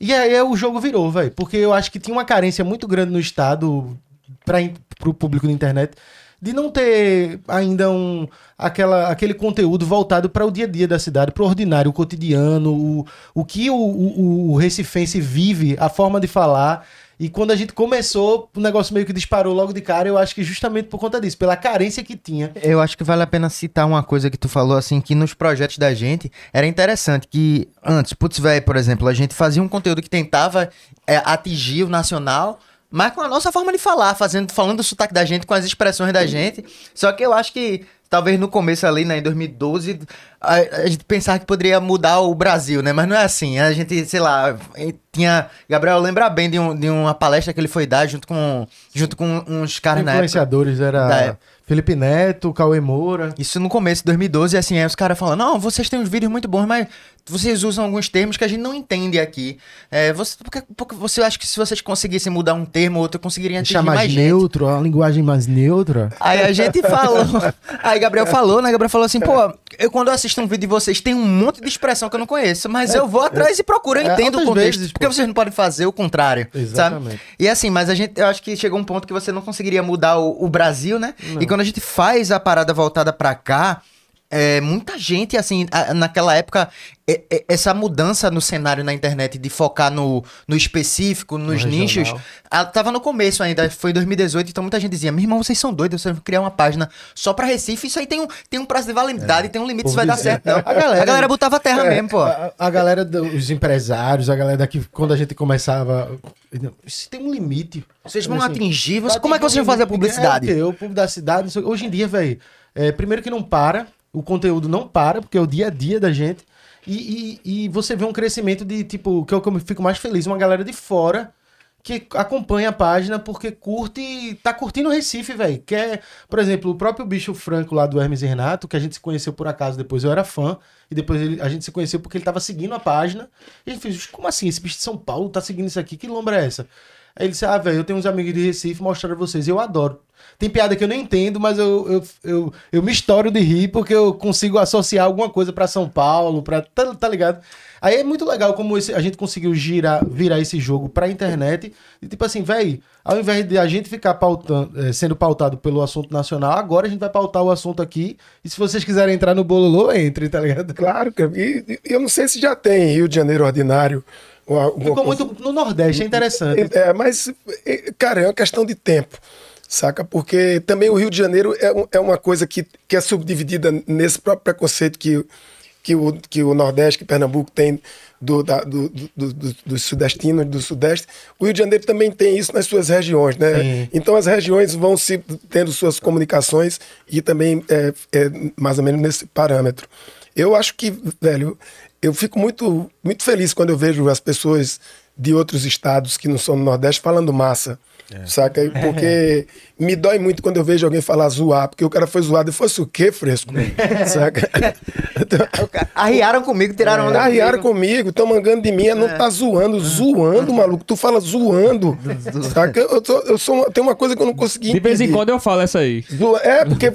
E aí o jogo virou, velho, porque eu acho que tinha uma carência muito grande no estado para o público da internet de não ter ainda um aquela, aquele conteúdo voltado para o dia a dia da cidade, para o ordinário, o cotidiano, o, o que o, o, o recifense vive, a forma de falar. E quando a gente começou, o negócio meio que disparou logo de cara, eu acho que justamente por conta disso, pela carência que tinha. Eu acho que vale a pena citar uma coisa que tu falou, assim, que nos projetos da gente era interessante, que antes, putz, velho, por exemplo, a gente fazia um conteúdo que tentava é, atingir o nacional, mas com a nossa forma de falar, fazendo, falando do sotaque da gente, com as expressões da gente. Só que eu acho que talvez no começo ali, né, em 2012, a, a gente pensava que poderia mudar o Brasil, né? Mas não é assim. A gente, sei lá, tinha. Gabriel lembra bem de, um- de uma palestra que ele foi dar junto com, junto com uns caras na. Influenciadores era Da época. Felipe Neto, Cauê Moura. Isso no começo de 2012, assim, aí os caras falam, não, vocês têm uns vídeos muito bons, mas vocês usam alguns termos que a gente não entende aqui. É, você, porque, porque você acha que se vocês conseguissem mudar um termo ou outro, conseguiriam atingir mais, mais gente. neutro, a linguagem mais neutra. Aí a gente falou. Aí Gabriel falou, né? Gabriel falou assim, pô, eu quando assisto um vídeo de vocês tem um monte de expressão que eu não conheço, mas eu vou atrás e procuro, eu é, entendo o contexto. vezes, porque vocês não podem fazer o contrário, Exatamente. sabe? E assim, mas a gente, eu acho que chegou um ponto que você não conseguiria mudar o, o Brasil, né? E quando a gente faz a parada voltada pra cá, é, muita gente, assim, a- naquela época, é- é- essa mudança no cenário na internet de focar no, no específico, nos regional. nichos, ela tava no começo ainda, foi em 2018, então muita gente dizia, meu irmão, vocês são doidos, vocês vão criar uma página só pra Recife, isso aí tem um, tem um prazo de validade, tem um limite, isso vai dar dizia. certo, não. A galera- a galera botava terra É, mesmo, pô. A, a galera dos empresários, a galera daqui, quando a gente começava. Isso tem um limite. Vocês vão Assim, atingir, você, como é que vocês vão fazer a publicidade? É, o quê? o público da cidade. não sei- Hoje em dia, velho, é, primeiro que não para. O conteúdo não para, porque é o dia a dia da gente. E, e, e você vê um crescimento de, tipo, que é o que eu fico mais feliz, uma galera de fora que acompanha a página porque curte, tá curtindo o Recife, velho. Que é, por exemplo, o próprio bicho Franco lá do Hermes e Renato, que a gente se conheceu por acaso, depois eu era fã, e depois ele- a gente se conheceu porque ele tava seguindo a página. E ele fez, como assim, esse bicho de São Paulo tá seguindo isso aqui? Que lombra é essa? Aí ele disse, ah, velho, eu tenho uns amigos de Recife, mostraram vocês, eu adoro. Tem piada que eu não entendo, mas eu, eu, eu, eu me estouro de rir porque eu consigo associar alguma coisa pra São Paulo, pra. Tá, tá ligado? Aí é muito legal como esse- a gente conseguiu girar, virar esse jogo pra internet. E tipo assim, velho, ao invés de a gente ficar pautando, eh, sendo pautado pelo assunto nacional, agora a gente vai pautar o assunto aqui. E se vocês quiserem entrar no Bololô, entre, tá ligado? Claro, eu não sei se já tem Rio de Janeiro ordinário. Alguma Ficou coisa- muito no Nordeste, é interessante. É, mas, é, cara, é uma questão de tempo, saca? Porque também o Rio de Janeiro é, um- é uma coisa que, que é subdividida nesse próprio preconceito que, que, o, que o Nordeste, que Pernambuco tem do, da, do, do, do, do- dos sudestinos, do Sudeste. O Rio de Janeiro também tem isso nas suas regiões, né? Sim. Então as regiões vão se tendo suas comunicações e também é, é mais ou menos nesse parâmetro. Eu acho que, velho, eu fico muito, muito feliz quando eu vejo as pessoas de outros estados que não são do Nordeste falando massa. Saca? Porque me dói muito quando eu vejo alguém falar zoar, porque o cara foi zoado e fosse o quê, fresco? Saca? Então, Arriaram comigo, tiraram onda Arriaram comigo. estão mangando de mim, não tá zoando, zoando, maluco. Tu fala zoando. Saca? Eu, sou, eu sou uma- tem uma coisa que eu não consegui De vez em quando eu falo essa aí. Zoa- É, porque é,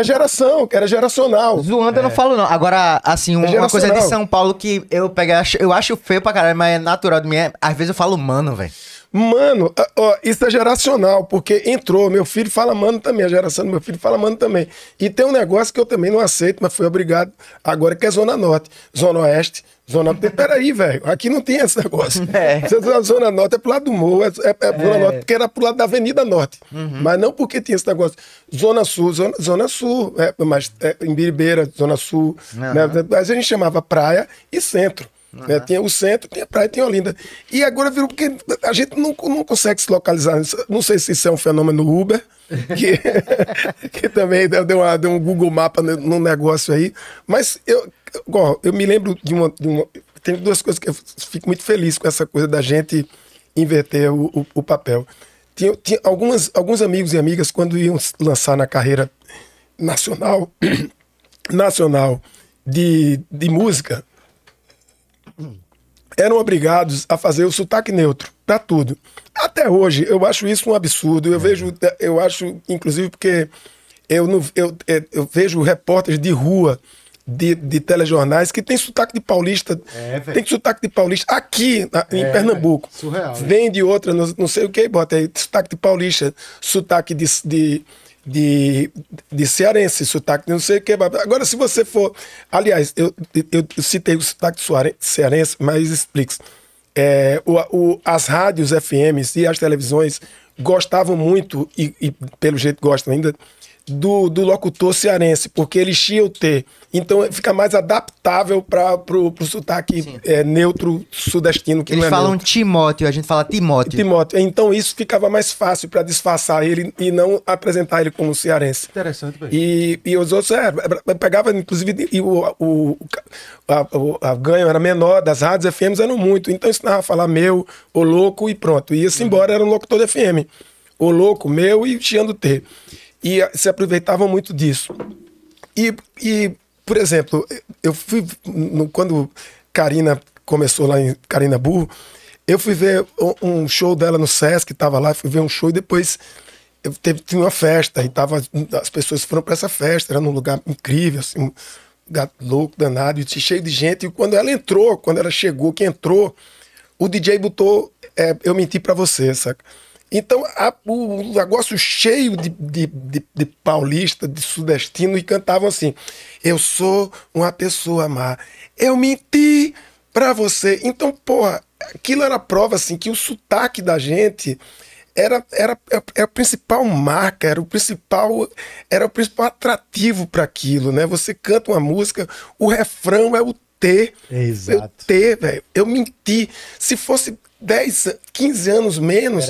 é geração, que era geracional. Zoando eu não falo, não. Agora, assim, uma, É uma coisa de. São Paulo que eu pego, acho- eu acho feio pra caralho, mas é natural de mim. é- às vezes eu falo mano, velho. Mano, ó, isso é geracional, porque entrou. Meu filho fala mano também, a geração do meu filho fala mano também. E tem um negócio que eu também não aceito, mas fui obrigado agora, que é Zona Norte. Zona Oeste, Zona Norte. Peraí, velho, aqui não tem esse negócio. É. Zona Norte é pro lado do morro, é, é, é Zona Norte porque era pro lado da Avenida Norte. Mas não porque tinha esse negócio. Zona Sul, Zona, Zona Sul, é, mas é, em Biribeira, Zona Sul. Né? Mas a gente chamava praia e centro. Né? Tinha o centro, tinha praia, tinha Olinda. E agora virou porque a gente não, não consegue se localizar. Não sei se isso é um fenômeno Uber, que, que também deu, uma- deu um Google Mapa no, negócio aí. Mas eu, ó, eu me lembro de uma, de uma. Tem duas coisas que eu fico muito feliz com essa coisa da gente inverter o, o- o papel. Tinha, tinha algumas, alguns amigos e amigas, quando iam lançar na carreira nacional, nacional de, de música, eram obrigados a fazer o sotaque neutro para tudo. Até hoje, eu acho isso um absurdo. Eu vejo, eu acho, inclusive, porque eu, não, eu, é, eu vejo repórteres de rua de, de telejornais que tem sotaque de paulista. É, tem sotaque de paulista aqui na- em É, Pernambuco. surreal, né? Vem de outra, não, não sei o que, bota aí, sotaque de paulista, sotaque de, de, de, de cearense, sotaque de não sei o que. Agora, se você for. Aliás, eu, eu, citei o sotaque cearense, mas explico. É, o, o- as rádios FMs e as televisões gostavam muito, e, e pelo jeito gostam ainda, do, do locutor cearense, porque ele tinha o T. Então fica mais adaptável para pro, pro sotaque é, neutro sudestino, que Eles não é falam neutro. Timóteo, a gente fala Timóteo. Timóteo. Então isso ficava mais fácil para disfarçar ele e não apresentar ele como cearense. Interessante, velho. E, e os outros, é, pegava, inclusive, e o, o, a, o a ganho era menor, das rádios FMs eram muito. Então ensinava a falar meu, o louco e pronto. Ia-se embora, era um locutor de FM. O louco, meu e Tiando T. E se aproveitavam muito disso. E, e por exemplo, eu fui, no- quando Karina começou lá em Karina Burro, eu fui ver um- show dela no Sesc, tava lá, fui ver um show e depois eu teve, tinha uma festa e tava, as pessoas foram para essa festa, era num lugar incrível, assim, um lugar louco, danado, e cheio de gente. E quando ela entrou, quando ela chegou, que entrou, o DJ botou é, Eu Menti Pra Você, saca? Então, a- o negócio cheio de, de, de- de paulista, de sudestino, e cantavam assim: Eu sou uma pessoa má, eu menti pra você. Então, porra, aquilo era prova assim que o sotaque da gente era, era, era a principal marca, era o principal, era o principal atrativo para aquilo, né? Você canta uma música, o refrão é o T. Exato. Eu T, velho. Eu menti. Se fosse 10, 15 anos menos,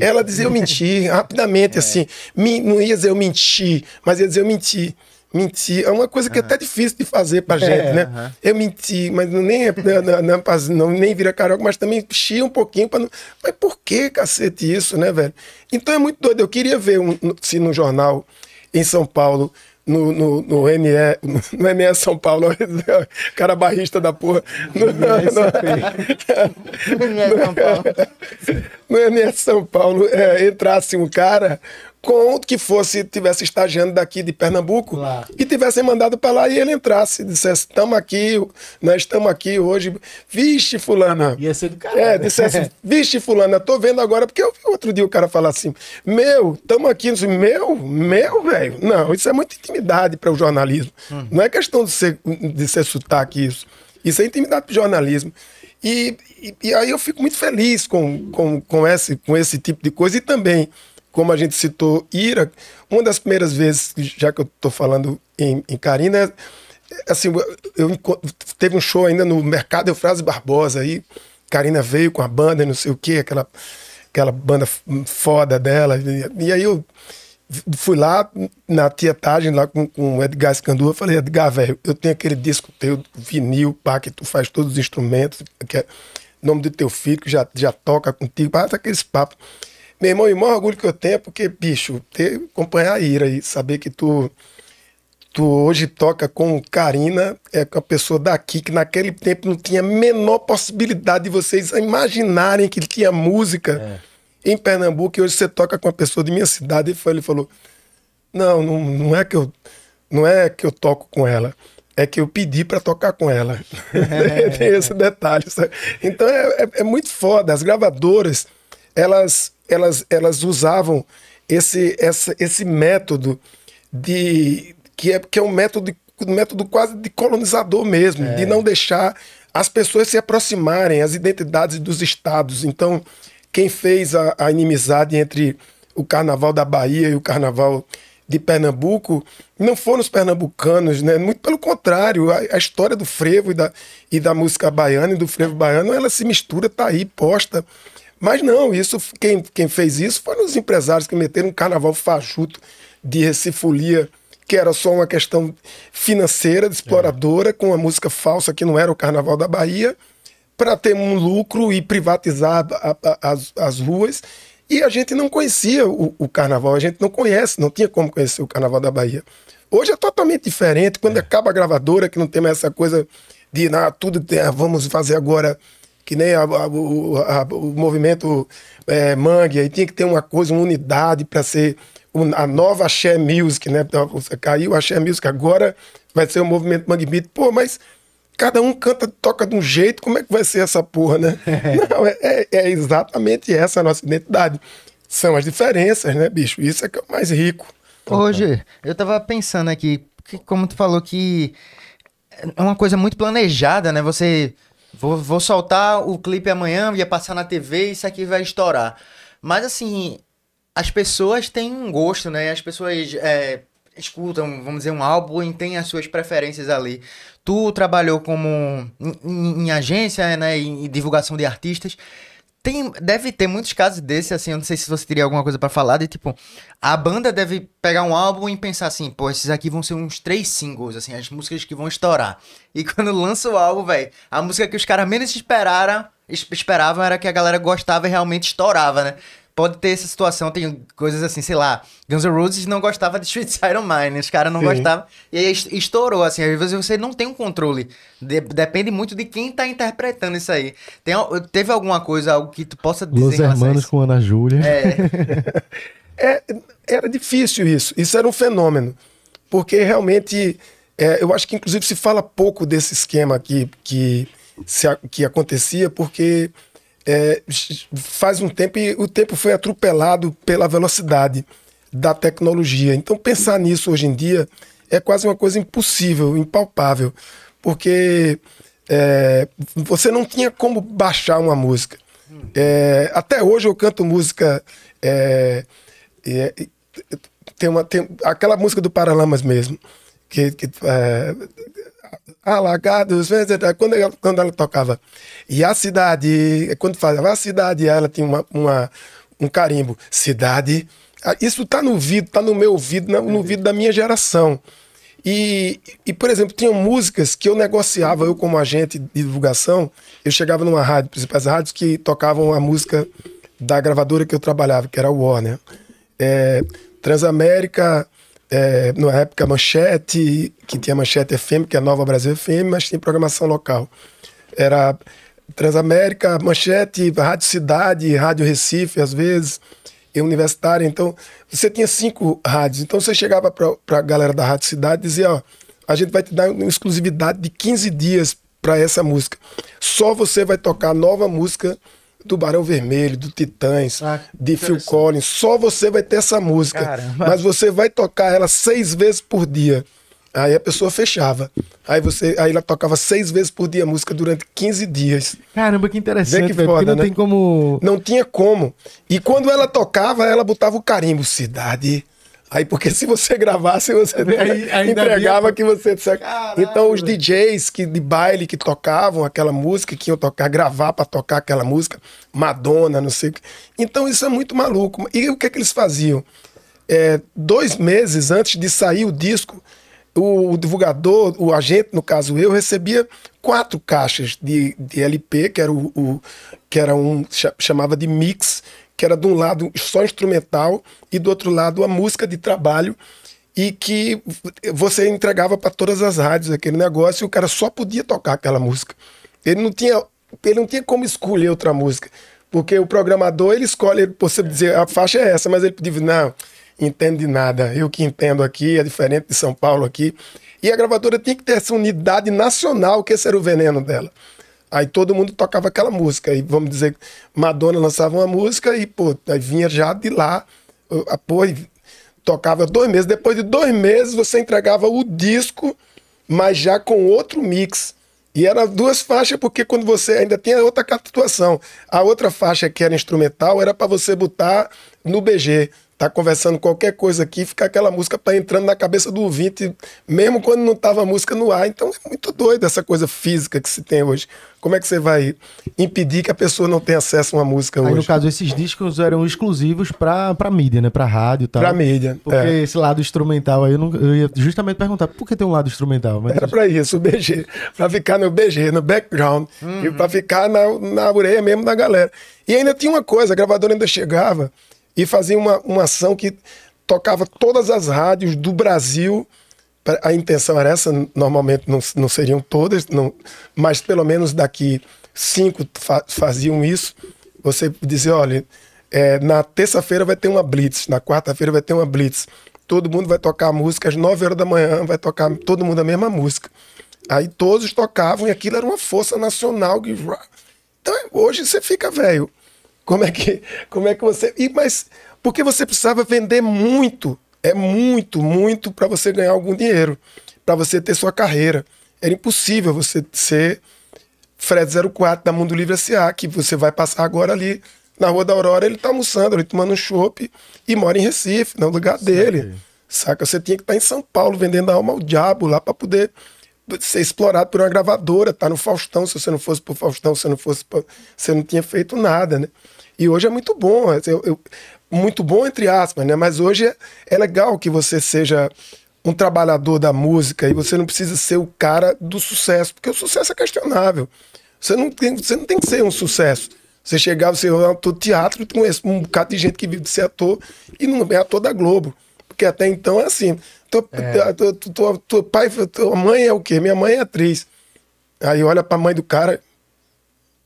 ela dizia eu menti rapidamente, assim. Mi- não ia dizer eu menti, mas ia dizer eu menti. mentir. É uma coisa que é até difícil de fazer pra gente, né? aham. Eu menti, mas não nem, é- não, não, não, não- nem vira carioca, mas também chia um pouquinho para não. Mas por que, cacete, isso, né, velho? Então é muito doido. Eu queria ver um- se no jornal em São Paulo. No, no, no ME, no ME São Paulo, cara barrista da porra. No, no MS São Paulo é, entrasse um cara com que fosse, tivesse estagiando daqui de Pernambuco Claro. e tivessem mandado para lá e ele entrasse, dissesse, estamos aqui, nós estamos aqui hoje, vixe fulana. Ia ser do caralho. É, dissesse, vixe fulana, tô vendo agora, porque eu vi outro dia o cara falar assim, meu, estamos aqui, assim, meu, meu, velho. Não, isso é muita intimidade para o jornalismo. Não é questão de ser, de ser sotaque isso. Isso é intimidade para o jornalismo. E, e, e aí eu fico muito feliz com, com, com, esse, com esse tipo de coisa. E também, como a gente citou Ira, uma das primeiras vezes, já que eu estou falando em, em Karina, assim, eu enco- teve um show ainda no Mercado Eufrase Barbosa aí, Karina veio com a banda, não sei o que, aquela, aquela banda foda dela. E, e aí eu fui lá na tietagem lá com, com o Edgar Escandua, falei, Edgar, velho, eu tenho aquele disco teu, vinil, pá, que tu faz todos os instrumentos, que é nome do teu filho, que já, já toca contigo, pá, aqueles papos. Meu irmão, e o maior orgulho que eu tenho é porque, bicho, ter, acompanhar a Ira e saber que tu tu hoje toca com Karina, é com a pessoa daqui, que naquele tempo não tinha a menor possibilidade de vocês imaginarem que tinha música em Pernambuco, e hoje você toca com uma pessoa de minha cidade, e foi, ele falou, não, não, não é que eu não é que eu toco com ela, é que eu pedi para tocar com ela. Tem esse detalhe. sabe? Então é, é, é muito foda. As gravadoras, elas, elas, elas usavam esse, essa, esse método de que é, que é um método, um método quase de colonizador mesmo, de não deixar as pessoas se aproximarem, as identidades dos estados. Então, quem fez a, a inimizade entre o carnaval da Bahia e o carnaval de Pernambuco não foram os pernambucanos, né? Muito pelo contrário, a, a história do frevo e da, e da música baiana e do frevo baiano, ela se mistura, tá aí posta. Mas não, isso quem, quem fez isso foram os empresários que meteram um carnaval fajuto de recifolia, que era só uma questão financeira, exploradora, com a música falsa que não era o carnaval da Bahia, para ter um lucro e privatizar a- a- as, as ruas. E a gente não conhecia o, o carnaval, a gente não conhece, não tinha como conhecer o carnaval da Bahia. Hoje é totalmente diferente, quando acaba a gravadora, que não tem mais essa coisa de ah, tudo ah, vamos fazer agora que nem a- a- o, a- o movimento é, Mangue, aí tinha que ter uma coisa, uma unidade para ser um- a nova Axé Music, né? Então, você Caiu a Axé Music, agora vai ser o movimento Mangue Beat. Pô, mas cada um canta, toca de um jeito, como é que vai ser essa porra, né? Não, é, é- é exatamente essa a nossa identidade. São as diferenças, né, bicho? Isso é que é o mais rico. Hoje, eu tava pensando aqui, que como tu falou que é uma coisa muito planejada, né? Você. Vou, vou soltar o clipe amanhã, ia passar na TV e isso aqui vai estourar. Mas assim, as pessoas têm um gosto, né? As pessoas é, escutam, vamos dizer, um álbum e têm as suas preferências ali. Tu trabalhou como em, em- em agência, né? Em, em divulgação de artistas. Tem, deve ter muitos casos desses, assim, eu não sei se você teria alguma coisa pra falar, de tipo, a banda deve pegar um álbum e pensar assim, pô, esses aqui vão ser uns três singles, assim, as músicas que vão estourar. E quando lança o álbum, velho, a música que os caras menos esperaram, es- esperavam era que a galera gostava e realmente estourava, né? Pode ter essa situação, tem coisas assim, sei lá, Guns N' Roses não gostava de Street of Mine, os caras não Sim. gostavam, e aí est- estourou, assim, às vezes você não tem um controle, De- depende muito de quem tá interpretando isso aí. Tem, teve alguma coisa, algo que tu possa dizer Los Hermanos com Ana Júlia. É, É, era difícil isso. Isso era um fenômeno. Porque realmente, é, eu acho que inclusive se fala pouco desse esquema que, que, se que acontecia, porque é, faz um tempo e o tempo foi atropelado pela velocidade da tecnologia. Então, pensar nisso hoje em dia é quase uma coisa impossível, impalpável, porque é, você não tinha como baixar uma música. É, até hoje eu canto música. é, é, tem uma, tem aquela música do Paralamas mesmo, que, que é, Alagados, quando ela, quando ela tocava. E a cidade, quando falava a cidade, ela tinha uma, uma- um carimbo. Cidade. Ah, Isso tá no ouvido, tá no meu ouvido, no, no ouvido da minha geração. E, e, por exemplo, tinham músicas que eu negociava, eu como agente de divulgação, eu chegava numa rádio, principais rádios que tocavam a música da gravadora que eu trabalhava, que era a Warner. É, Transamérica, é, na época Manchete, que tinha Manchete FM, que é Nova Brasil FM, mas tinha programação local. Era Transamérica, Manchete, Rádio Cidade, Rádio Recife, às vezes, e Universitária. Então, você tinha cinco rádios. Então, você chegava para a galera da Rádio Cidade e dizia: Ó, a gente vai te dar uma exclusividade de 15 dias para essa música. Só você vai tocar nova música do Barão Vermelho, do Titãs, Ah, de Phil. Collins. Só você vai ter essa música. Caramba. Mas você vai tocar ela seis vezes por dia. Aí a pessoa fechava. Aí você, aí ela tocava seis vezes por dia a música durante 15 dias. Caramba, que interessante, Vê que. Porque foda, não né? tem como. Não tinha como. E quando ela tocava, ela botava o carimbo cidade. Aí, porque se você gravasse, você Aí- entregava que você. Caralho, então, os. DJs que, de baile que tocavam aquela música, que iam tocar, gravar para tocar aquela música, Madonna, não sei o que. Então, isso é muito maluco. E o que, é que eles faziam? É, dois meses antes de sair o disco, o, o divulgador, o agente, no caso eu, recebia quatro caixas de, de LP, que era, o, o- que era um, cha- chamava de mix, que era de um lado só instrumental e do outro lado a música de trabalho, e que você entregava para todas as rádios aquele negócio e o cara só podia tocar aquela música. Ele não tinha, ele não tinha como escolher outra música, porque o programador ele escolhe, ele, você dizer a faixa é essa, mas ele podia não, entende de nada. Eu que entendo aqui, é diferente de São Paulo aqui. E a gravadora tinha que ter essa unidade nacional, que esse era o veneno dela. Aí todo mundo tocava aquela música. Aí vamos dizer, Madonna lançava uma música e, pô, aí vinha já de lá, pô, e tocava dois meses. Depois de dois meses você entregava o disco, mas já com outro mix. E era duas faixas, porque quando você ainda tinha outra captação. A outra faixa que era instrumental era para você botar no BG. Tá conversando qualquer coisa aqui, fica aquela música para entrando na cabeça do ouvinte, mesmo quando não tava a música no ar. Então é muito doido essa coisa física que se tem hoje. Como é que você vai impedir que a pessoa não tenha acesso a uma música Aí, no hoje? caso, esses discos eram exclusivos pra, pra mídia, né? Pra rádio e tal. Pra mídia. Porque é. esse lado instrumental aí, eu, não, eu ia justamente perguntar por que tem um lado instrumental? Mas Era pra isso, o BG. Pra ficar no BG, no background. E pra ficar na, na orelha mesmo da galera. E ainda tinha uma coisa, a gravadora ainda chegava e fazia uma, uma ação que tocava todas as rádios do Brasil. A intenção era essa, normalmente não, não seriam todas, não, mas pelo menos daqui cinco fa- faziam isso. Você dizia, olha, é, na terça-feira vai ter uma blitz, na quarta-feira vai ter uma blitz. Todo mundo vai tocar a música às 9 horas da manhã, vai tocar todo mundo a mesma música. Aí todos tocavam e aquilo era uma força nacional. Então hoje você fica velho. Como é que, como é que você. E, mas porque você precisava vender muito, é muito, muito para você ganhar algum dinheiro, para você ter sua carreira. Era impossível você ser Fred 04 da Mundo Livre S.A., que você vai passar agora ali na Rua da Aurora, ele tá almoçando, ele tomando um chopp e mora em Recife, no lugar dele. Saca? Você tinha que estar em São Paulo vendendo a alma ao diabo lá para poder ser explorado por uma gravadora, tá no Faustão, se você não fosse pro Faustão, se você não fosse pro- você não tinha feito nada, né? E hoje é muito bom, eu- eu- muito bom entre aspas, né? Mas hoje é, é legal que você seja um trabalhador da música e você não precisa ser o cara do sucesso, porque o sucesso é questionável. Você não tem, você não tem que ser um sucesso. Você chegar, você é um ator de teatro, tem um bocado de gente que vive de ser ator e não é ator da Globo. Porque até então é assim. Teu, teu, teu- teu- teu pai, tua mãe é o quê? Minha mãe é atriz. Aí olha pra mãe do cara,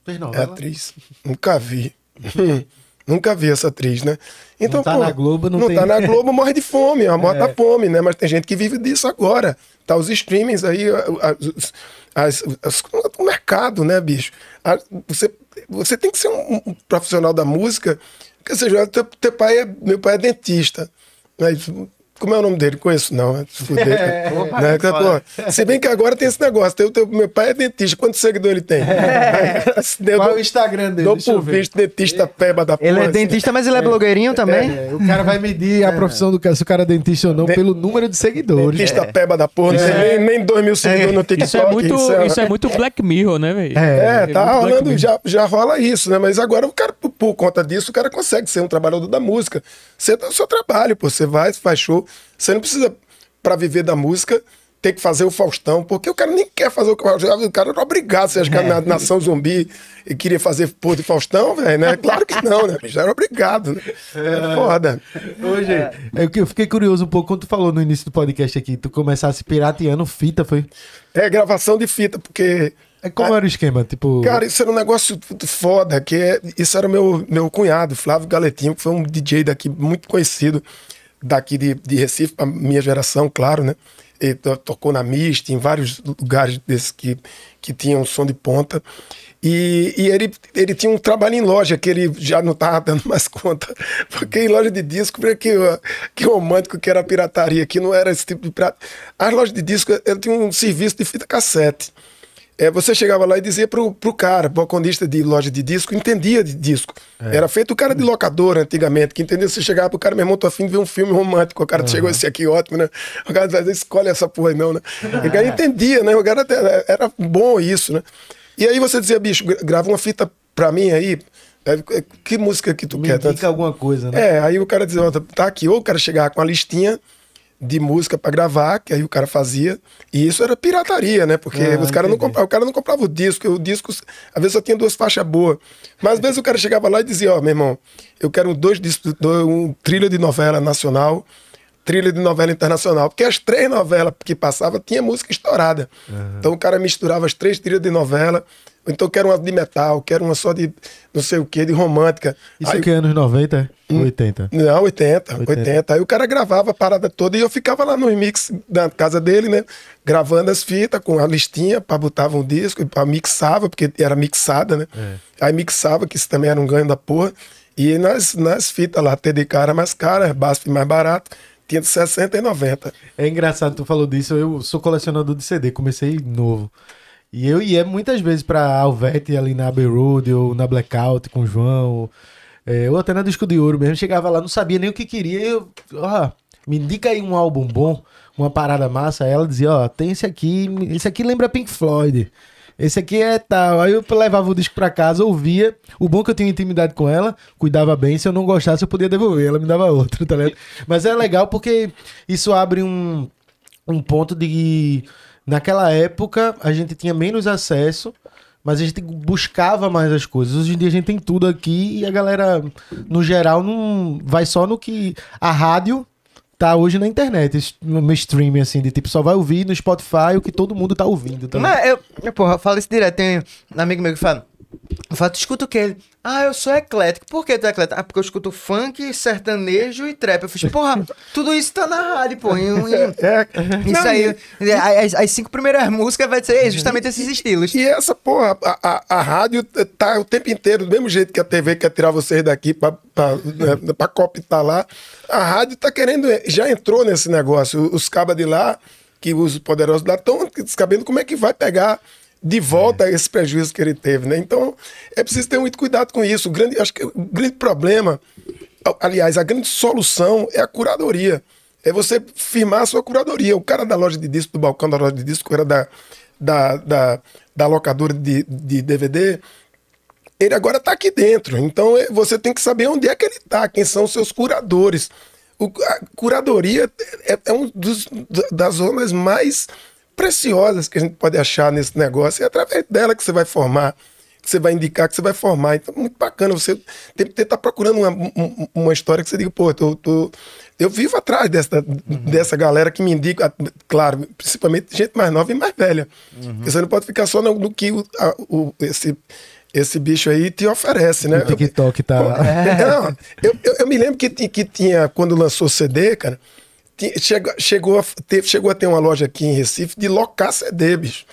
Fez é novela? atriz. Nunca vi. Nunca vi essa atriz, né? Então, Não tá na Globo, não tem- tá na Globo, morre de fome, a morte da fome, né? Mas tem gente que vive disso agora. Tá os streamings aí, a- a- os- as- as- o mercado, né, bicho? Você, você tem que ser um, um profissional da música. Quer seja, teu, teu pai é, meu pai é dentista. Mas, como é o nome dele? Conheço, não. é se fuder, cara. Né? Pô, se bem que agora tem esse negócio. Teu, meu pai é dentista. Quantos seguidores ele tem? Aí, Qual é o Instagram dele? Dou Deixa eu por ver. visto, dentista peba da porra. Ele é assim. dentista, mas ele é blogueirinho também. É, o cara vai medir a profissão do cara, se o cara é dentista ou não, De- pelo número de seguidores. Dentista peba da porra. Não tem nem, nem dois mil seguidores no TikTok. Isso é muito, isso isso é muito Black Mirror, né, velho? É, tá rolando, já, já rola isso, né? Mas agora o cara, por, por conta disso, o cara consegue ser um trabalhador da música. Você tá o seu trabalho, pô. Você vai, faz show. Você não precisa, pra viver da música, ter que fazer o Faustão, porque o cara nem quer fazer o Faustão. O cara era obrigado, você acha que na Nação Zumbi e queria fazer pôr de Faustão, velho, né? Claro que não, né? Já era obrigado, né? É foda. Hoje, é que eu fiquei curioso um pouco quando tu falou no início do podcast aqui, tu começasse pirateando fita, foi? É gravação de fita, porque. É, como era o esquema? Tipo, Cara, isso era um negócio foda, que é, isso era meu, meu cunhado, Flávio Galetinho, que foi um DJ daqui muito conhecido, daqui de, de Recife, pra minha geração, claro, né? To- tocou na Mist, em vários lugares desses que, que tinham som de ponta. E, e ele, ele tinha um trabalho em loja que ele já não estava dando mais conta. Porque em loja de disco, que, que romântico que era a pirataria, que não era esse tipo de pirata. As lojas de disco, ele tinha um serviço de fita cassete. É, você chegava lá e dizia pro, pro cara, balconista de loja de disco, entendia de disco. Era feito o cara de locadora antigamente, que entendeu? Você chegava pro cara, meu irmão, tô afim de ver um filme romântico. O cara chegou esse aqui ótimo, né? O cara dizia, escolhe essa porra aí não, né? O cara entendia, né? O cara até, era bom isso, né? E aí você dizia, bicho, gra- grava uma fita pra mim aí. É, é, que música que tu me quer? indica alguma coisa, né? É, aí o cara dizia, ó, tá aqui, ou o cara chegava com a listinha de música pra gravar, que aí o cara fazia, e isso era pirataria, né? Porque Ah, os caras não compravam, o cara não comprava o disco, o disco às vezes só tinha duas faixas boas. Mas às vezes o cara chegava lá e dizia, ó, meu irmão, eu quero dois discos, um trilha de novela nacional, trilha de novela internacional, porque as três novelas que passava tinha música estourada. Então o cara misturava as três trilhas de novela, então quero uma de metal, quero uma só de não sei o que, de romântica. Isso Aí- que é anos 90, é? 80. não, 80, 80, 80. Aí o cara gravava a parada toda e eu ficava lá no mix da casa dele, né? Gravando as fitas com a listinha para botava um disco, para mixava, porque era mixada, né? Aí mixava, que isso também era um ganho da porra. E nas, nas fitas lá, TDK era mais cara, BASF mais barato, tinha de 60 e 90. É engraçado, tu falou disso. Eu sou colecionador de CD, comecei novo. E eu ia muitas vezes pra Alvete ali na Abbey Road ou na Blackout com o João. é, ou até na Disco de Ouro mesmo. Chegava lá, não sabia nem o que queria. Eu, ó, me indica aí um álbum bom, uma parada massa. Aí ela dizia, ó, tem esse aqui, esse aqui lembra Pink Floyd. Esse aqui é tal. Aí eu levava o disco pra casa, ouvia. O bom é que eu tinha intimidade com ela, cuidava bem. Se eu não gostasse, eu podia devolver. Ela me dava outro, tá ligado? Mas é legal porque isso abre um, um ponto de. Naquela época, a gente tinha menos acesso, mas a gente buscava mais as coisas. Hoje em dia a gente tem tudo aqui e a galera, no geral, não vai só no que. A rádio tá hoje na internet, no streaming, assim, de tipo, só vai ouvir no Spotify o que todo mundo tá ouvindo. Tá? Mas eu, porra, eu falo isso direto. Tem um amigo meu que fala. Eu falo, escuta o que? Ele, ah, eu sou eclético. Por que tu é eclético? Ah, porque eu escuto funk, sertanejo e trap. Eu fiz, porra, tudo isso tá na rádio, pô. E, e- É, isso aí. As, as cinco primeiras músicas vai ser justamente esses estilos. E essa, porra, a, a, a rádio tá o tempo inteiro, do mesmo jeito que a TV quer tirar vocês daqui pra, pra, né, pra cooptar lá, a rádio tá querendo, já entrou nesse negócio. Os cabas de lá, que os poderosos lá, estão sabendo como é que vai pegar de volta esse prejuízo que ele teve, né? Então, é preciso ter muito cuidado com isso. O grande, acho que o grande problema, aliás, a grande solução é a curadoria. É você firmar a sua curadoria. O cara da loja de disco, do balcão da loja de disco, era da, da, da, da locadora de, de DVD, ele agora está aqui dentro. Então eh, você tem que saber onde é que ele está, quem são os seus curadores. O, a curadoria é, é um dos, das zonas mais preciosas que a gente pode achar nesse negócio. É através dela que você vai formar, que você vai indicar, que você vai formar. Então, muito bacana. Você tem que estar procurando uma, um- uma história que você diga, pô, tô, tô- eu vivo atrás dessa, dessa galera que me indica, claro, principalmente gente mais nova e mais velha. Porque Você não pode ficar só no, no que o, a- o- esse, esse bicho aí te oferece, né? O TikTok tá. Não, eu, eu, eu me lembro que, que tinha, quando lançou CD, cara, chegou, chegou, a ter, chegou a ter uma loja aqui em Recife de locar CD, bicho.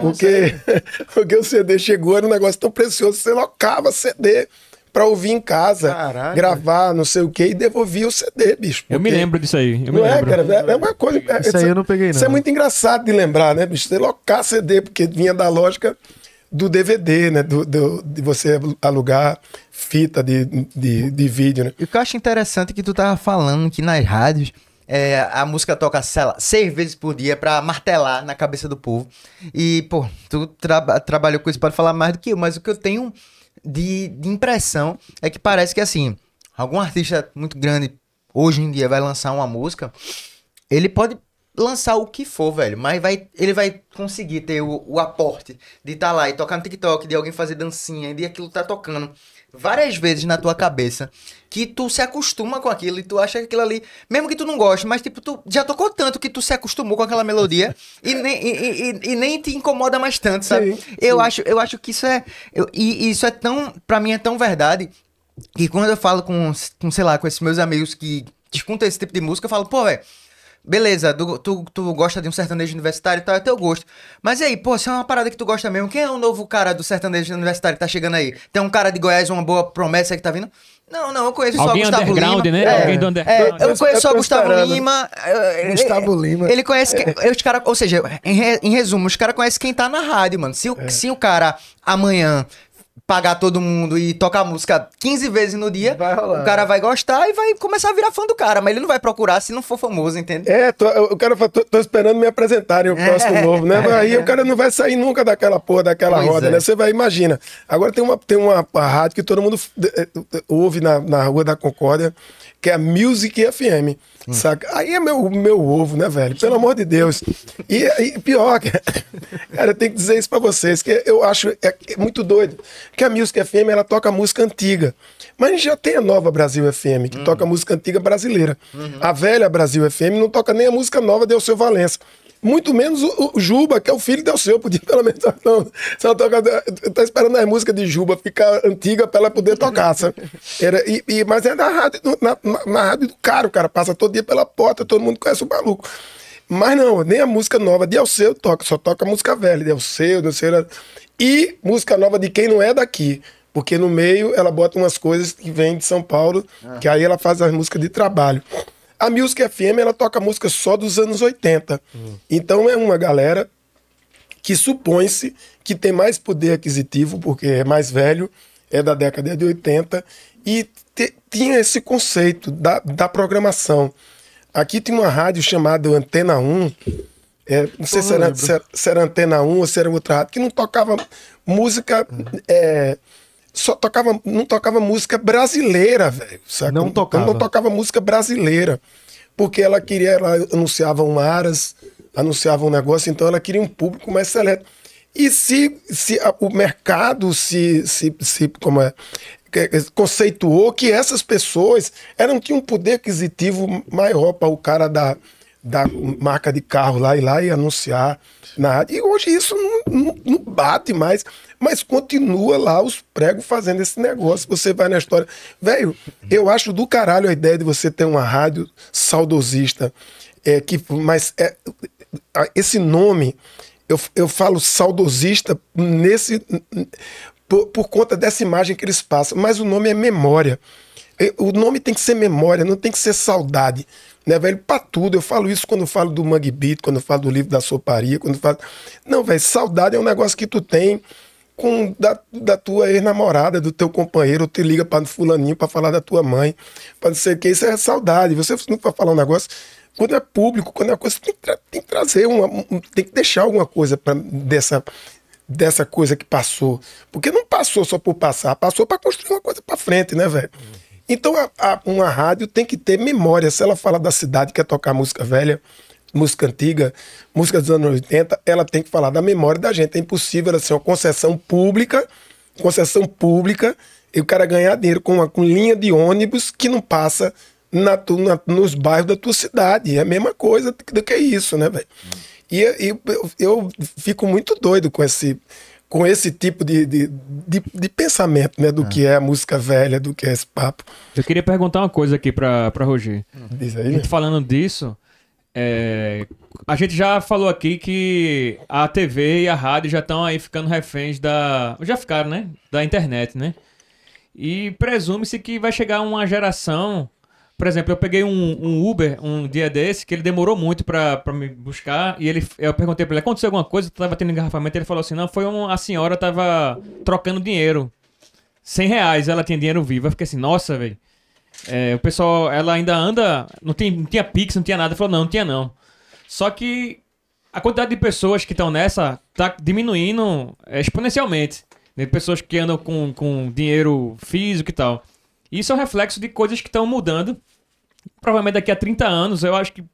porque, porque o CD chegou, era um negócio tão precioso, você locava CD pra ouvir em casa, Caraca. gravar, não sei o quê, e devolvia o CD, bicho. Eu me porque- lembro disso aí. Eu me não é, lembro. cara? É uma coisa. é- Isso aí eu não peguei, Isso não. é muito engraçado de lembrar, né, bicho? Você locar CD, porque vinha da lógica do DVD, né? Do, do- de você alugar fita de, de, de vídeo, né? E o que eu acho interessante é que tu tava falando que nas rádios é, a música toca, sei lá, seis vezes por dia pra martelar na cabeça do povo. E, pô, tu traba- trabalhou com isso, pode falar mais do que eu, mas o que eu tenho de, de impressão é que parece que, assim, algum artista muito grande hoje em dia vai lançar uma música, ele pode lançar o que for, velho, mas vai, ele vai conseguir ter o, o aporte de estar lá e tocar no TikTok, de alguém fazer dancinha, de aquilo tá tocando várias vezes na tua cabeça que tu se acostuma com aquilo e tu acha que aquilo ali, mesmo que tu não goste, mas tipo, tu já tocou tanto que tu se acostumou com aquela melodia e, nem, e, e- e nem te incomoda mais tanto, sabe? Sim, eu acho, eu acho que isso é, eu- e e isso é tão, pra mim é tão verdade que quando eu falo com, com sei lá, com esses meus amigos que escutam esse tipo de música, eu falo, pô, velho, Beleza, tu, tu, tu gosta de um sertanejo universitário e tal, é teu gosto. Mas e aí, pô, se é uma parada que tu gosta mesmo, quem é o novo cara do sertanejo universitário que tá chegando aí? Tem um cara de Goiás, uma boa promessa aí que tá vindo? Não, não, eu conheço Alguém só Gustavo underground, Lima. né? É, Alguém do é, underground. eu conheço só Eu tô Gustavo. Lima. ele- Gustavo Lima. Ele conhece. Quem, os cara, ou seja, em, re- em resumo, os caras conhecem quem tá na rádio, mano. Se o, É. se o cara amanhã pagar todo mundo e tocar música 15 vezes no dia, Vai rolar. o cara vai gostar e vai começar a virar fã do cara, mas ele não vai procurar se não for famoso, entende? É, tô, o cara fala, tô, tô esperando me apresentarem o próximo novo, né? Mas Aí o cara não vai sair nunca daquela porra, daquela Pois roda, é. né? Você vai, imagina. Agora tem uma, tem uma, uma rádio que todo mundo eh, eh, ouve na, na Rua da Concórdia, que é a Music FM. Saca? Aí é meu, meu ovo, né, velho? Pelo amor de Deus. E, e pior, cara, eu tenho que dizer isso pra vocês, que eu acho é, é muito doido. Que a Music FM, ela toca música antiga. Mas a gente já tem a nova Brasil FM, que toca música antiga brasileira. A velha Brasil FM não toca nem a música nova de Alceu Valença. Muito menos o, o Juba, que é o filho de Alceu, podia pelo menos. Não, só tá esperando a música de Juba ficar antiga pra ela poder tocar, sabe? Era, e, e- mas é na rádio, na, na- na rádio do cara, o cara passa todo dia pela porta, todo mundo conhece o maluco. Mas não, nem a música nova de Alceu toca, só toca música velha, de Alceu, de Alceu. E música nova de quem não é daqui. Porque no meio ela bota umas coisas que vêm de São Paulo, que aí ela faz as músicas de trabalho. A Music FM, ela toca música só dos anos 80. Então é uma galera que supõe-se que tem mais poder aquisitivo, porque é mais velho, é da década de 80, e te- tinha esse conceito da, da programação. Aqui tinha uma rádio chamada Antena 1, é, não sei se era, se, era, se era Antena 1 ou se era outra rádio, que não tocava música. é, só tocava, não tocava música brasileira, velho. Não tocava. Não tocava música brasileira. Porque ela queria, ela anunciava um aras, anunciava um negócio, então ela queria um público mais seleto. E se, se a- o mercado se, se, se como é, conceituou que essas pessoas eram tinham um poder aquisitivo maior para o cara da, da marca de carro lá ir lá e anunciar na rádio. E hoje isso não, não- não bate mais, mas continua lá os pregos fazendo esse negócio. Você vai na história. Velho, eu acho do caralho a ideia de você ter uma rádio saudosista. É, que, mas é, esse nome, eu, eu falo saudosista nesse. Por, por conta dessa imagem que eles passam, mas o nome é memória. O nome tem que ser memória, não tem que ser saudade. Né, velho? Pra tudo. Eu falo isso quando falo do Mangue Beat, quando falo do livro da soparia, quando falo. Não, velho, saudade é um negócio que tu tem com da, da tua ex-namorada, do teu companheiro, te liga para fulaninho para falar da tua mãe, para não sei o que, isso é saudade. Você não vai falar um negócio. Quando é público, quando é uma coisa, tem que, tra- tem que trazer uma. um- tem que deixar alguma coisa pra, dessa, dessa coisa que passou. Porque não passou só por passar, passou para construir uma coisa para frente, né, velho? Então a- a- uma rádio tem que ter memória. Se ela fala da cidade, quer tocar música velha, música antiga, música dos anos 80, ela tem que falar da memória da gente. É impossível ela ser uma concessão pública, concessão pública, e o cara ganhar dinheiro com uma com linha de ônibus que não passa na, tu- na- nos bairros da tua cidade. É a mesma coisa do que- isso, né, velho? E, e eu, eu fico muito doido com esse, com esse tipo de, de, de, de pensamento, né? Do que é a música velha, do que é esse papo. Eu queria perguntar uma coisa aqui pra, pra Roger. Diz A aí, gente falando disso, é, a gente já falou aqui que a TV e a rádio já estão aí ficando reféns da. Já ficaram, né? Da internet, né? E presume-se que vai chegar uma geração. Por exemplo, eu peguei um, um Uber um dia desse que ele demorou muito pra me buscar e ele, eu perguntei pra ele: aconteceu alguma coisa? Tava tendo engarrafamento? Ele falou assim: não, foi um, a senhora tava trocando dinheiro. 100 reais, ela tinha dinheiro vivo. Eu fiquei assim: nossa, velho. É, o pessoal, ela ainda anda. Não, tem, não tinha Pix, não tinha nada. Falou, não, não tinha não. Só que a quantidade de pessoas que estão nessa tá diminuindo é, exponencialmente. De pessoas que andam com, com dinheiro físico e tal. Isso é um reflexo de coisas que estão mudando. Provavelmente daqui a 30 anos, eu acho que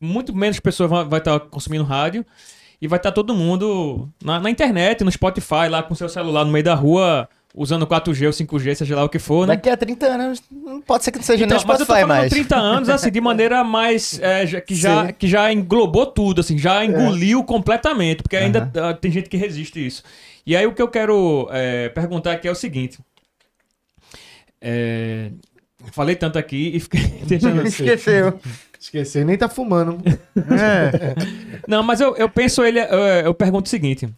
muito menos pessoas vai estar consumindo rádio e vai estar todo mundo na, na internet, no Spotify, lá com seu celular no meio da rua, usando 4G ou 5G, seja lá o que for, né? Daqui a 30 anos, não pode ser que não seja Então, nem mas eu tô Spotify falando mais. 30 anos, assim, de maneira mais. é, que, já, Sim. que já englobou tudo, assim, já engoliu completamente, porque ainda ah, tem gente que resiste a isso. E aí o que eu quero é, perguntar aqui é o seguinte. É, falei tanto aqui e fiquei tentando. Esqueceu. Esqueci, nem tá fumando. Não, mas eu, eu penso ele. Eu, eu pergunto o seguinte.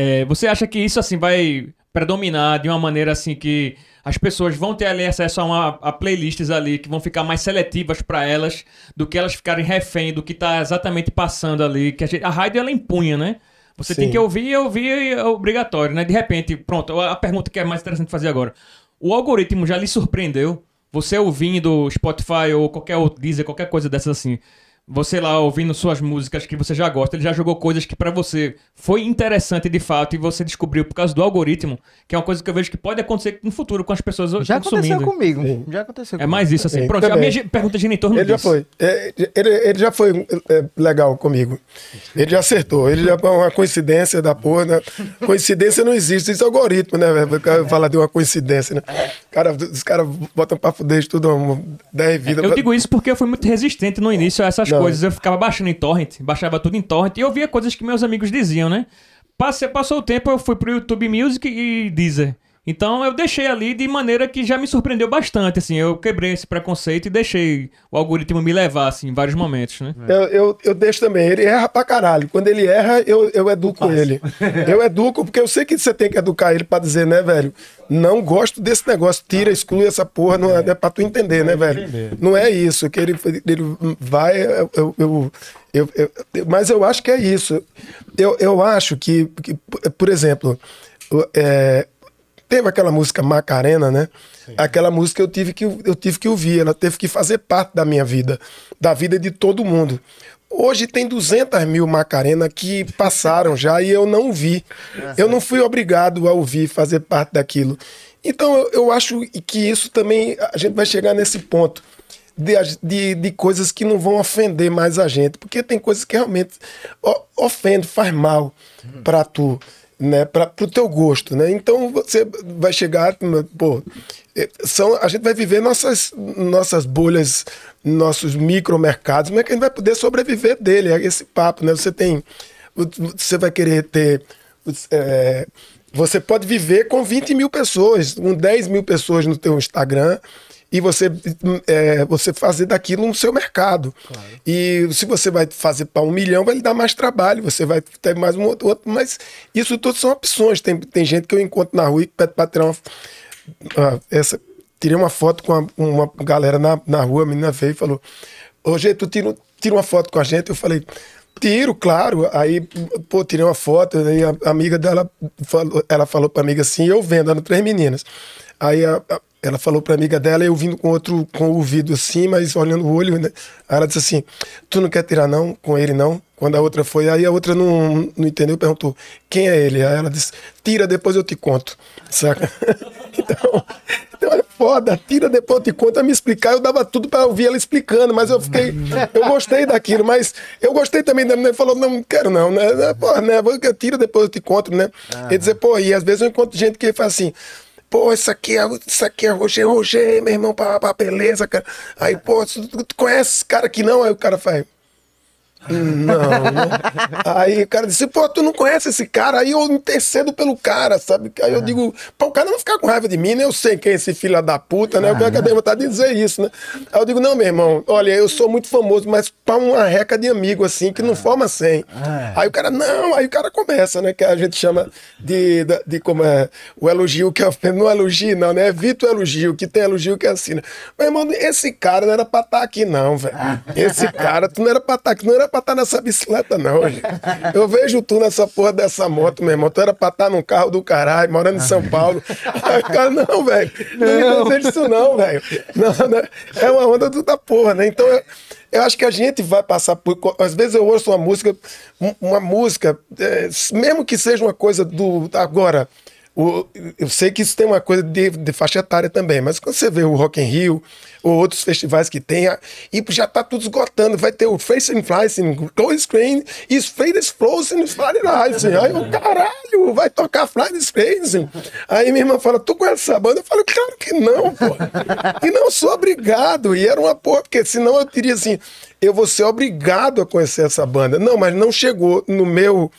É, você acha que isso assim vai predominar de uma maneira assim que as pessoas vão ter ali acesso a, uma, a playlists ali que vão ficar mais seletivas pra elas do que elas ficarem refém do que tá exatamente passando ali. Que a, gente- a rádio ela impunha, né? Você tem Sim. que ouvir e ouvir é obrigatório, né? De repente, pronto, a pergunta que é mais interessante fazer agora. O algoritmo já lhe surpreendeu? Você ouvindo Spotify ou qualquer outro Deezer, qualquer coisa dessas assim. Você lá ouvindo suas músicas que você já gosta, ele já jogou coisas que pra você foi interessante de fato e você descobriu por causa do algoritmo, que é uma coisa que eu vejo que pode acontecer no futuro com as pessoas Já consumindo. aconteceu comigo. Sim. Já aconteceu É comigo. mais isso assim. Sim, Pronto, a também. minha gi- pergunta gira em torno Ele já disso. foi. É, ele, ele já foi é, legal comigo. Ele já acertou. Ele já é uma coincidência da porra. Né? Coincidência não existe. Isso é algoritmo, né? velho? O cara fala de uma coincidência, né? Cara, os caras botam pra fuder, estudam 10 vidas. Eu digo isso porque eu fui muito resistente no início a essas Não. Coisas. Eu ficava baixando em torrent, baixava tudo em torrent e eu via coisas que meus amigos diziam, né? Passei, passou o tempo, eu fui pro YouTube Music e Deezer. Então eu deixei ali de maneira que já me surpreendeu bastante, assim. Eu quebrei esse preconceito e deixei o algoritmo me levar, assim, em vários momentos, né? Eu, eu, eu deixo também. Ele erra pra caralho. Quando ele erra, eu, eu educo ele. Eu educo, porque eu sei que você tem que educar ele pra dizer, né, velho? Não gosto desse negócio. Tira, exclui essa porra. Não é, é pra tu entender, né, velho? Não é isso. Que ele, ele vai. Eu, eu, eu- eu- eu- mas eu acho que é isso. Eu, eu acho que, que, por exemplo, é, Teve aquela música Macarena, né? Aquela música eu tive, que, eu tive que ouvir, ela teve que fazer parte da minha vida, da vida de todo mundo. Hoje tem 200 mil Macarena que passaram já e eu não vi. Eu não fui obrigado a ouvir, fazer parte daquilo. Então eu, acho que isso também, a gente vai chegar nesse ponto de, de, de coisas que não vão ofender mais a gente, porque tem coisas que realmente ofende, faz mal pra tu, né, para pro teu gosto, né? Então você vai chegar, pô, eh, são, a gente vai viver nossas nossas bolhas, nossos micromercados, como é que a gente vai poder sobreviver dele? É esse papo, né? Você tem você vai querer ter é, você pode viver com 20 mil pessoas, com 10 mil pessoas no teu Instagram e você, é, você fazer daquilo um seu mercado. E se você vai fazer para um milhão, vai lhe dar mais trabalho, você vai ter mais um outro, outro mas isso tudo são opções. Tem, tem gente que eu encontro na rua e pede para tirar uma. ah, essa, tirei uma foto com uma, uma galera na, na rua, a menina veio e falou: Ô, Gê, tu tira, tira uma foto com a gente? Eu falei. Tiro, claro. Aí, pô, tirei uma foto, aí a a amiga dela falou, ela falou pra amiga assim, eu vendo, eram três meninas. Aí a- a- ela falou pra amiga dela, eu vindo com outro, com o ouvido assim, mas olhando o olho, né? Aí ela disse assim, tu não quer tirar não com ele não? Quando a outra foi, aí a outra não, não entendeu, perguntou, quem é ele? Aí ela disse, tira, depois eu te conto, saca? então, então é foda, tira, depois eu te conto, a me explicar, eu dava tudo pra ouvir ela explicando, mas eu fiquei, eu gostei daquilo, mas eu gostei também da menina, falou, não, não quero não, né? né, Porra, né? Tira, depois eu te conto, né? E dizer, pô, e às vezes eu encontro gente que fala assim, Pô, isso aqui é, isso aqui é Roger, Roger, meu irmão, pá, pá, beleza, cara. Aí, pô, tu, tu conhece esse cara aqui não? Aí o cara faz. "Hum, Não? Aí o cara disse, pô, tu não conhece esse cara? Aí eu intercedo pelo cara, sabe? Aí eu digo, pô, o cara não ficar com raiva de mim, né? Eu sei quem é esse filho da puta, né? Eu quero que vontade de dizer isso, né? Aí eu digo, não, meu irmão, olha, eu sou muito famoso, mas pra uma reca de amigo, assim, que não forma 100. Aí o cara, não, aí o cara começa, né? Que a gente chama de, de, de como é, o elogio que é não é elogio, não, né? Evita o elogio, que tem elogio que é assim, né? Meu irmão, esse cara não era pra estar aqui, não, velho. Esse cara, tu não era pra estar aqui, não era pra estar nessa bicicleta, não, gente. Eu vejo tu nessa porra dessa moto, meu irmão. Tu era pra estar num carro do caralho, morando em São Paulo. Aí o cara, não, velho. Não me deseja isso, não, velho. Não, não, É uma onda do- da porra, né? Então, eu, eu acho que a gente vai passar por. Às vezes eu ouço uma música, um- uma música, é, mesmo que seja uma coisa do. Agora. o- eu sei que isso tem uma coisa de, de faixa etária também, mas quando você vê o Rock in Rio ou outros festivais que tem, a- e já tá tudo esgotando, vai ter o Face and Fly, assim, Close Screen, e Fade Explosion, Fly Rising. Aí eu, caralho, vai tocar Fly Screen. Aí minha irmã fala, tu conhece essa banda? Eu falo, claro que não, pô. E não sou obrigado. E era uma porra, porque senão eu diria assim, eu vou ser obrigado a conhecer essa banda. Não, mas não chegou no meu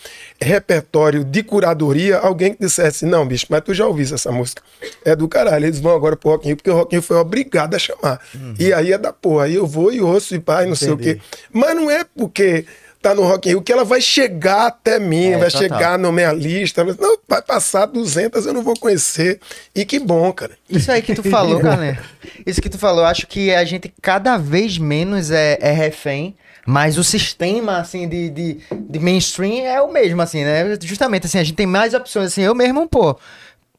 repertório de curadoria alguém que dissesse, não, bicho, mas tu já ouviste essa música. É do caralho, eles vão agora pro Rock in Rio, porque o Rock in Rio foi obrigado a chamar. E aí é da porra, aí eu vou e ouço e pai, não sei o quê. Mas não é porque tá no Rock in Rio que ela vai chegar até mim, É, vai total. chegar na minha lista. Não, vai passar 200, eu não vou conhecer. E que bom, cara. Isso aí que tu falou, cara. Isso que tu falou, eu acho que a gente cada vez menos é, é refém, mas o sistema, assim, de, de, de mainstream é o mesmo, assim, né? Justamente, assim, a gente tem mais opções, assim, eu mesmo, pô,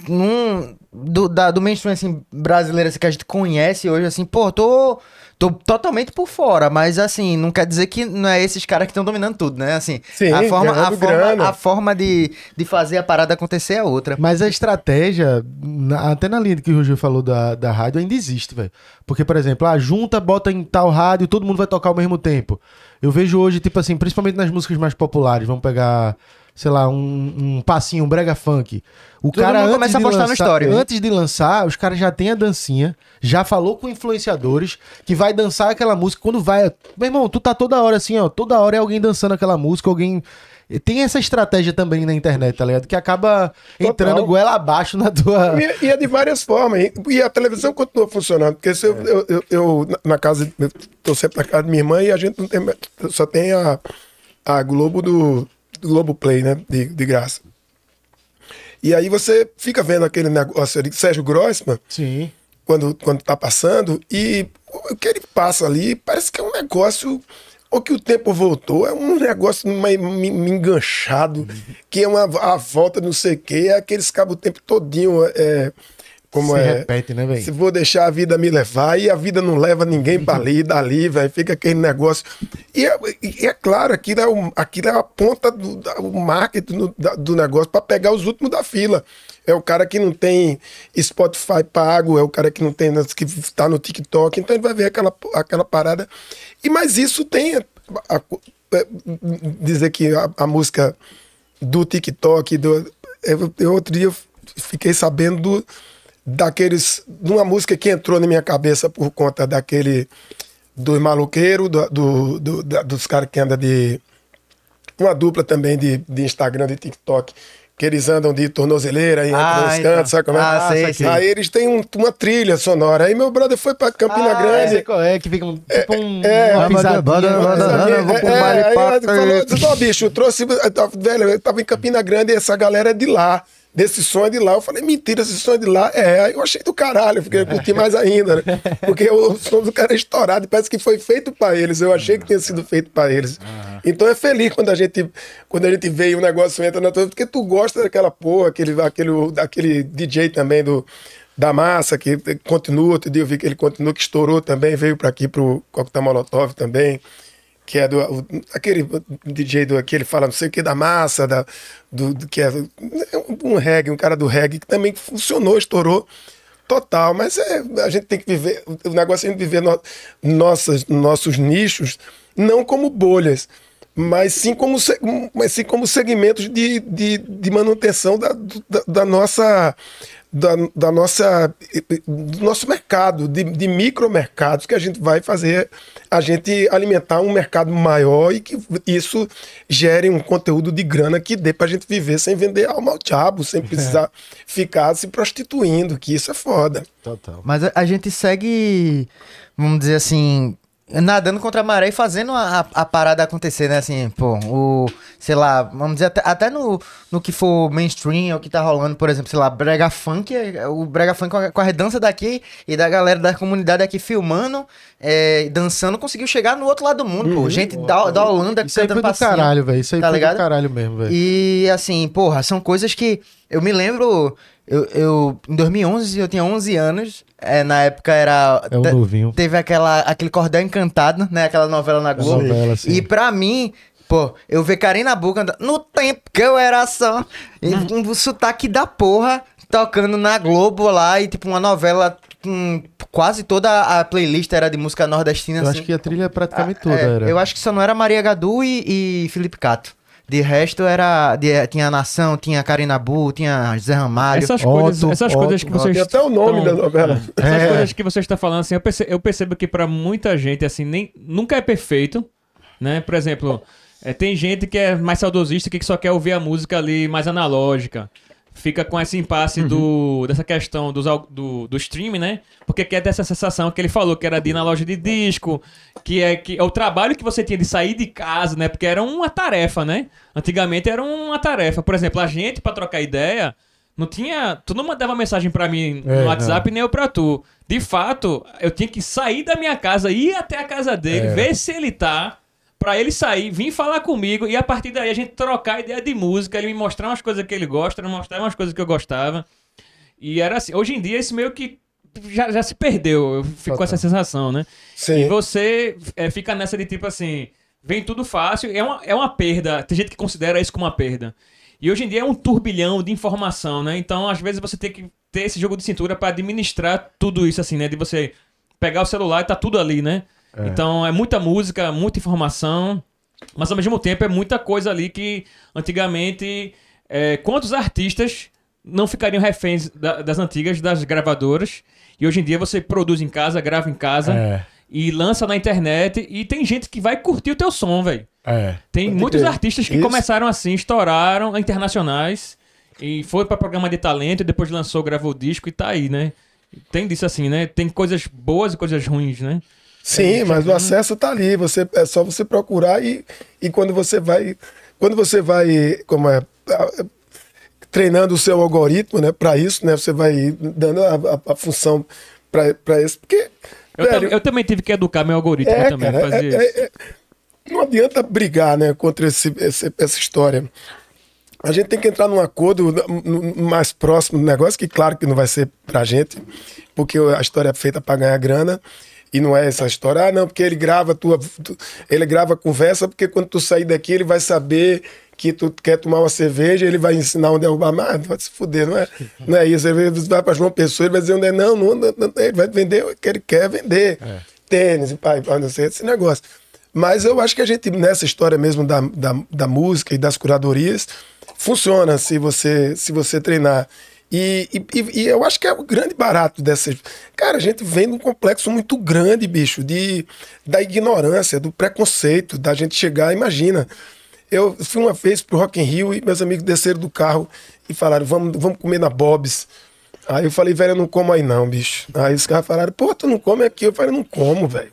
num, do, da- do mainstream, assim, brasileiro, assim, que a gente conhece hoje, assim, pô, tô... Tô totalmente por fora, mas assim, não quer dizer que não é esses caras que estão dominando tudo, né? Assim, Sim, a forma, a forma, a forma de, de fazer a parada acontecer é outra. Mas a estratégia, na- até na linha que o Roger falou da, da rádio, ainda existe, velho. Porque, por exemplo, a junta bota em tal rádio todo mundo vai tocar ao mesmo tempo. Eu vejo hoje, tipo assim, principalmente nas músicas mais populares, vamos pegar, sei lá, um, um passinho, um brega funk. O Todo cara começa a de postar no lançar, story, né? Antes de lançar, os caras já têm a dancinha, já falou com influenciadores que vai dançar aquela música. Quando vai, meu irmão, tu tá toda hora assim, ó, toda hora é alguém dançando aquela música, alguém tem essa estratégia também na internet, tá ligado? Que acaba entrando Total. goela abaixo na tua. E, e é de várias formas. E, e a televisão continua funcionando. Porque se eu, eu, eu- eu, na- na casa, eu tô sempre na casa da minha irmã e a gente não tem, só tem a, a Globo do, do Globo Play, né? De, de graça. E aí você fica vendo aquele negócio ali, Sérgio Grossman, Sim. quando, quando tá passando, e o que ele passa ali parece que é um negócio. Ou que o tempo voltou, é um negócio me, me- me enganchado, que é uma a volta não sei o quê, é aqueles cabos o tempo todinho. É, como Se é. repete, né, velho? Se vou deixar a vida me levar, e a vida não leva ninguém para ali, dali, velho, fica aquele negócio. E é, e é claro, aquilo é, o, aquilo é a ponta do da- o marketing do, da- do negócio para pegar os últimos da fila. É o cara que não tem Spotify pago, é o cara que não tem, que está no TikTok, então ele vai ver aquela, aquela parada. E mas isso tem a- a- é, dizer que a, a música do TikTok, do, eu, eu outro dia fiquei sabendo do, daqueles. de uma música que entrou na minha cabeça por conta daquele. dos maluqueiros, do, do- do- da- dos caras que andam de. uma dupla também de, de Instagram, de TikTok. Que eles andam de tornozeleira e Ah, nos então. cantos, sabe como é? Ah, sei, sei. Aí eles têm um- uma trilha sonora. Aí meu brother foi pra Campina Ah, Grande. sei qual é, que fica um, tipo um, é, uma é, pisadinha. banda- banda- banda- vou pro É, aí ele falou, aí. "Ó, bicho, eu trouxe. Velho, eu tava em Campina Grande e essa galera é de lá. Desse é de lá. Eu falei, mentira, esse é de lá. É, aí eu achei do caralho, porque eu curti mais ainda, né? Porque o som do cara é estourado e parece que foi feito pra eles. Eu achei que tinha sido feito pra eles. Então é feliz quando a gente, quando a gente vê e o negócio entra na tua. Porque tu gosta daquela porra, aquele, aquele, daquele DJ também do. Da massa, que continua, outro dia eu vi que ele continua, que estourou também, veio pra aqui pro Coquetel Molotov também que é do o- aquele DJ do que ele fala não sei o que da massa da do, do- que é um reggae um cara do reggae que também funcionou estourou total mas é a gente tem que viver o negócio é a gente viver no, nossas nossos nichos não como bolhas mas sim como mas sim como segmentos de, de, de manutenção da, da, da nossa da, da nossa do nosso mercado de, de micromercados que a gente vai fazer a gente alimentar um mercado maior e que isso gere um conteúdo de grana que dê pra gente viver sem vender alma ao diabo, sem precisar ficar se prostituindo, que isso é foda. Total. Mas a, a gente segue, vamos dizer assim, nadando contra a maré e fazendo a, a- a parada acontecer, né? Assim, pô, o. Sei lá, vamos dizer, até, até no, no que for mainstream, o que tá rolando, por exemplo, sei lá, Brega Funk, é- o Brega Funk com a, com a redança daqui e da galera da comunidade aqui filmando, é, dançando, conseguiu chegar no outro lado do mundo, pô. Gente da, da Holanda Isso cantando do passinho. caralho, velho. Isso aí tá foi ligado? do caralho mesmo, velho. E assim, porra, são coisas que eu me lembro. Eu, eu em 2011 eu tinha 11 anos. é, na época era. É o te- novinho. Teve aquela, aquele Cordel Encantado, né? Aquela novela na Globo. novela, sim. e pra mim, Pô, eu ver Karina Buca andando- no tempo que eu era só. E um sotaque da porra tocando na Globo lá e tipo uma novela com quase toda a playlist era de música nordestina. Eu assim. acho que a trilha praticamente Ah, toda é, era. Eu acho que só não era Maria Gadu e, e Felipe Cato. De resto era. de- tinha Nação, tinha Karina Bu, tinha Zé Ramalho. Essas Otto, coisas, essas Otto. coisas que vocês Tem até o nome estão- da novela. Essas É. coisas que você está falando, assim, eu percebo, eu percebo que pra muita gente, assim, nem, nunca é perfeito, né? Por exemplo, é, tem gente que é mais saudosista que só quer ouvir a música ali mais analógica. Fica com esse impasse do, dessa questão dos, do, do streaming, né? Porque quer ter essa sensação que ele falou, que era de ir na loja de disco, que é, que é o trabalho que você tinha de sair de casa, né? Porque era uma tarefa, né? Antigamente era uma tarefa. Por exemplo, a gente, pra trocar ideia, não tinha. Tu não mandava mensagem pra mim no É, WhatsApp nem eu pra tu. De fato, eu tinha que sair da minha casa, ir até a casa dele, É. ver se ele tá. Pra ele sair, vir falar comigo e a partir daí a gente trocar ideia de música, ele me mostrar umas coisas que ele gosta, me mostrar umas coisas que eu gostava. E era assim. Hoje em dia, isso meio que já, já se perdeu. Eu fico com essa sensação, né? E Sim. você é, fica nessa de tipo assim, vem tudo fácil, é uma, é uma perda. Tem gente que considera isso como uma perda. E hoje em dia é um turbilhão de informação, né? Então, às vezes, você tem que ter esse jogo de cintura pra administrar tudo isso, assim, né? De você pegar o celular e tá tudo ali, né? Então, é muita música, muita informação, mas ao mesmo tempo é muita coisa ali que antigamente. é, quantos artistas não ficariam reféns da- das antigas, das gravadoras? E hoje em dia você produz em casa, grava em casa É, e lança na internet e tem gente que vai curtir o teu som, velho. é. Tem Pode muitos crer. artistas que Isso. começaram assim, estouraram internacionais e foi pra programa de talento e depois lançou, gravou o disco e tá aí, né? Tem disso assim, né? Tem coisas boas e coisas ruins, né? Sim, mas o acesso tá ali. Você, é só você procurar e, e quando você vai. Quando você vai. Como é, a- treinando o seu algoritmo, né? Para isso, né? Você vai dando a, a- a função para isso. Porque. Eu, tam- velho, eu também tive que educar meu algoritmo é, também, cara, fazer é- isso. é- é- não adianta brigar né, contra esse, esse- essa história. A gente tem que entrar num acordo mais próximo do negócio, que claro que não vai ser pra gente, porque a história é feita para ganhar grana. E não é essa história, ah, não, porque ele grava tua, tu- ele grava a conversa, porque quando tu sair daqui ele vai saber que tu quer tomar uma cerveja, ele vai ensinar onde é o bar. Mas vai se fuder, não é, não é isso. Ele vai para João Pessoa, ele vai dizer onde é, não, não, não, não, ele vai vender o que ele quer vender. Tênis, e pai, pai, não sei, esse negócio. Mas eu acho que a gente, nessa história mesmo da, da, da música e das curadorias, funciona se você, se você treinar. E, e, e- eu acho que é o grande barato dessas. Cara, a gente vem num complexo muito grande, bicho, de, da ignorância, do preconceito, da gente chegar. Imagina, eu fui uma vez pro Rock in Rio e meus amigos desceram do carro e falaram: vamos, vamos comer na Bob's. Aí eu falei, velho, eu não como aí não, bicho. Aí os caras falaram, pô, tu não come aqui? Eu falei, não como, velho.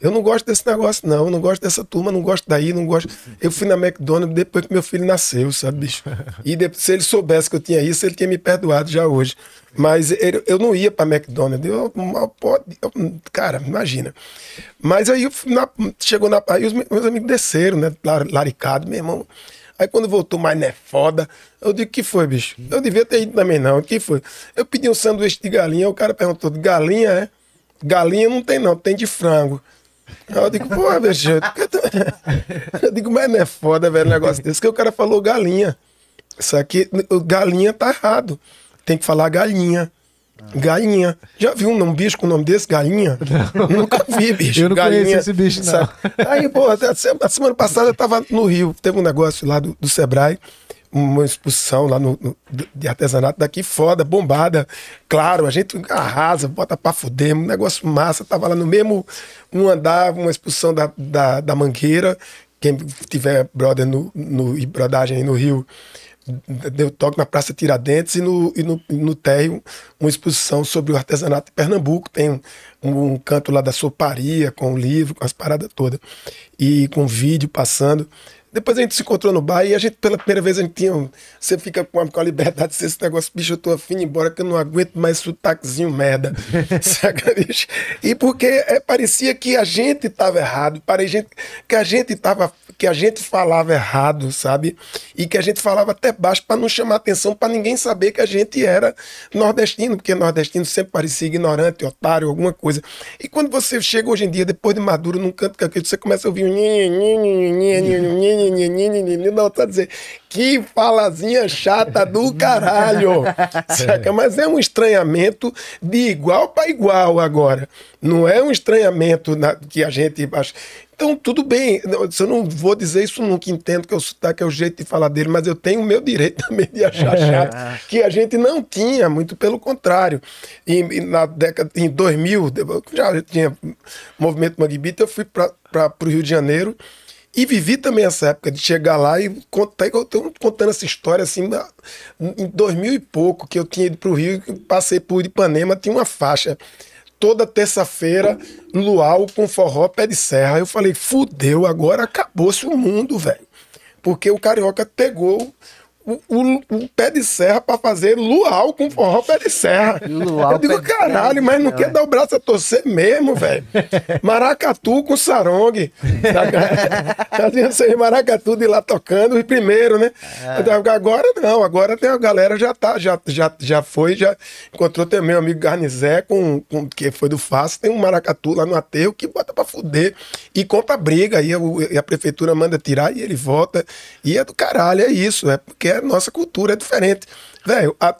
Eu não gosto desse negócio, não. Eu não gosto dessa turma, não gosto daí, não gosto. Eu fui na McDonald's depois que meu filho nasceu, sabe, bicho? E depois, se ele soubesse que eu tinha isso, ele tinha me perdoado já hoje. Mas ele- eu não ia pra McDonald's. Eu, pode, cara, imagina. Mas aí eu na- chegou na. Aí os meus amigos desceram, né? lar- Laricado, meu irmão. Aí quando voltou, mas não é foda. Eu digo, que foi, bicho? Eu devia ter ido também, não. Que foi? Eu pedi um sanduíche de galinha, o cara perguntou, de galinha, é? Galinha não tem, não, tem de frango. Aí eu digo, pô, bicho. Eu digo, mas não é foda, velho, um negócio desse, que o cara falou galinha. Isso aqui, galinha tá errado. Tem que falar galinha. Galinha. Já viu um bicho com o nome desse? Galinha? Nunca vi, bicho. Eu não conheço esse bicho, não. sabe? Aí, pô, a semana passada eu tava no Rio, teve um negócio lá do, do Sebrae, uma exposição lá no, no- de artesanato daqui, foda, bombada. Claro, a gente arrasa, bota pra fuder, um negócio massa. Tava lá no mesmo, um andar, uma exposição da, da, da Mangueira. Quem tiver brother no, no, e brodagem aí no Rio, deu toque na Praça Tiradentes e no, e no, no térreo uma exposição sobre o artesanato de Pernambuco. Tem um, um canto lá da soparia, com o livro, com as paradas todas, e com vídeo passando. Depois a gente se encontrou no bar e a gente, pela primeira vez, a gente tinha. um- Você fica com a, com a liberdade de ser esse negócio, bicho, eu tô afim de ir embora, que eu não aguento mais sotaquezinho merda. Saca, bicho? E porque é, parecia que a gente tava errado, parecia que a gente tava. Que a gente falava errado, sabe? E que a gente falava até baixo para não chamar atenção, para ninguém saber que a gente era nordestino, porque nordestino sempre parecia ignorante, otário, alguma coisa. E quando você chega hoje em dia, depois de maduro, num canto que aquele, você começa a ouvir um não tá dizer que falazinha chata do caralho. Saca? Mas é um estranhamento de igual para igual agora. Não é um estranhamento na- que a gente acha. Então, tudo bem, eu não vou dizer isso nunca, entendo que o sotaque é o jeito de falar dele, mas eu tenho o meu direito também de achar chato, que a gente não tinha, muito pelo contrário. E, na década, em 2000, eu já tinha movimento Mangue Beat, eu fui para o Rio de Janeiro e vivi também essa época de chegar lá e contar, eu tô contando essa história assim, em 2000 e pouco, que eu tinha ido para o Rio, passei por Ipanema, tinha uma faixa toda terça-feira, luau com forró pé de serra. Eu falei, fudeu, agora acabou-se o mundo, velho. Porque o carioca pegou o, o- o pé de serra pra fazer luau com forró pé de serra. Luau eu digo, caralho, mas não não, quer é. dar o braço a torcer mesmo, velho. Maracatu com sarong. saca? Fazia isso aí, maracatu de lá tocando, e primeiro, né? Agora não, agora tem a galera já tá, já, já, já foi, já encontrou também meu amigo Garnizé, com, com, que foi do Fácil, tem um maracatu lá no aterro que bota pra fuder e compra briga, aí o- e a prefeitura manda tirar e ele volta. E é do caralho, é isso, é porque a nossa cultura é diferente. Velho, a,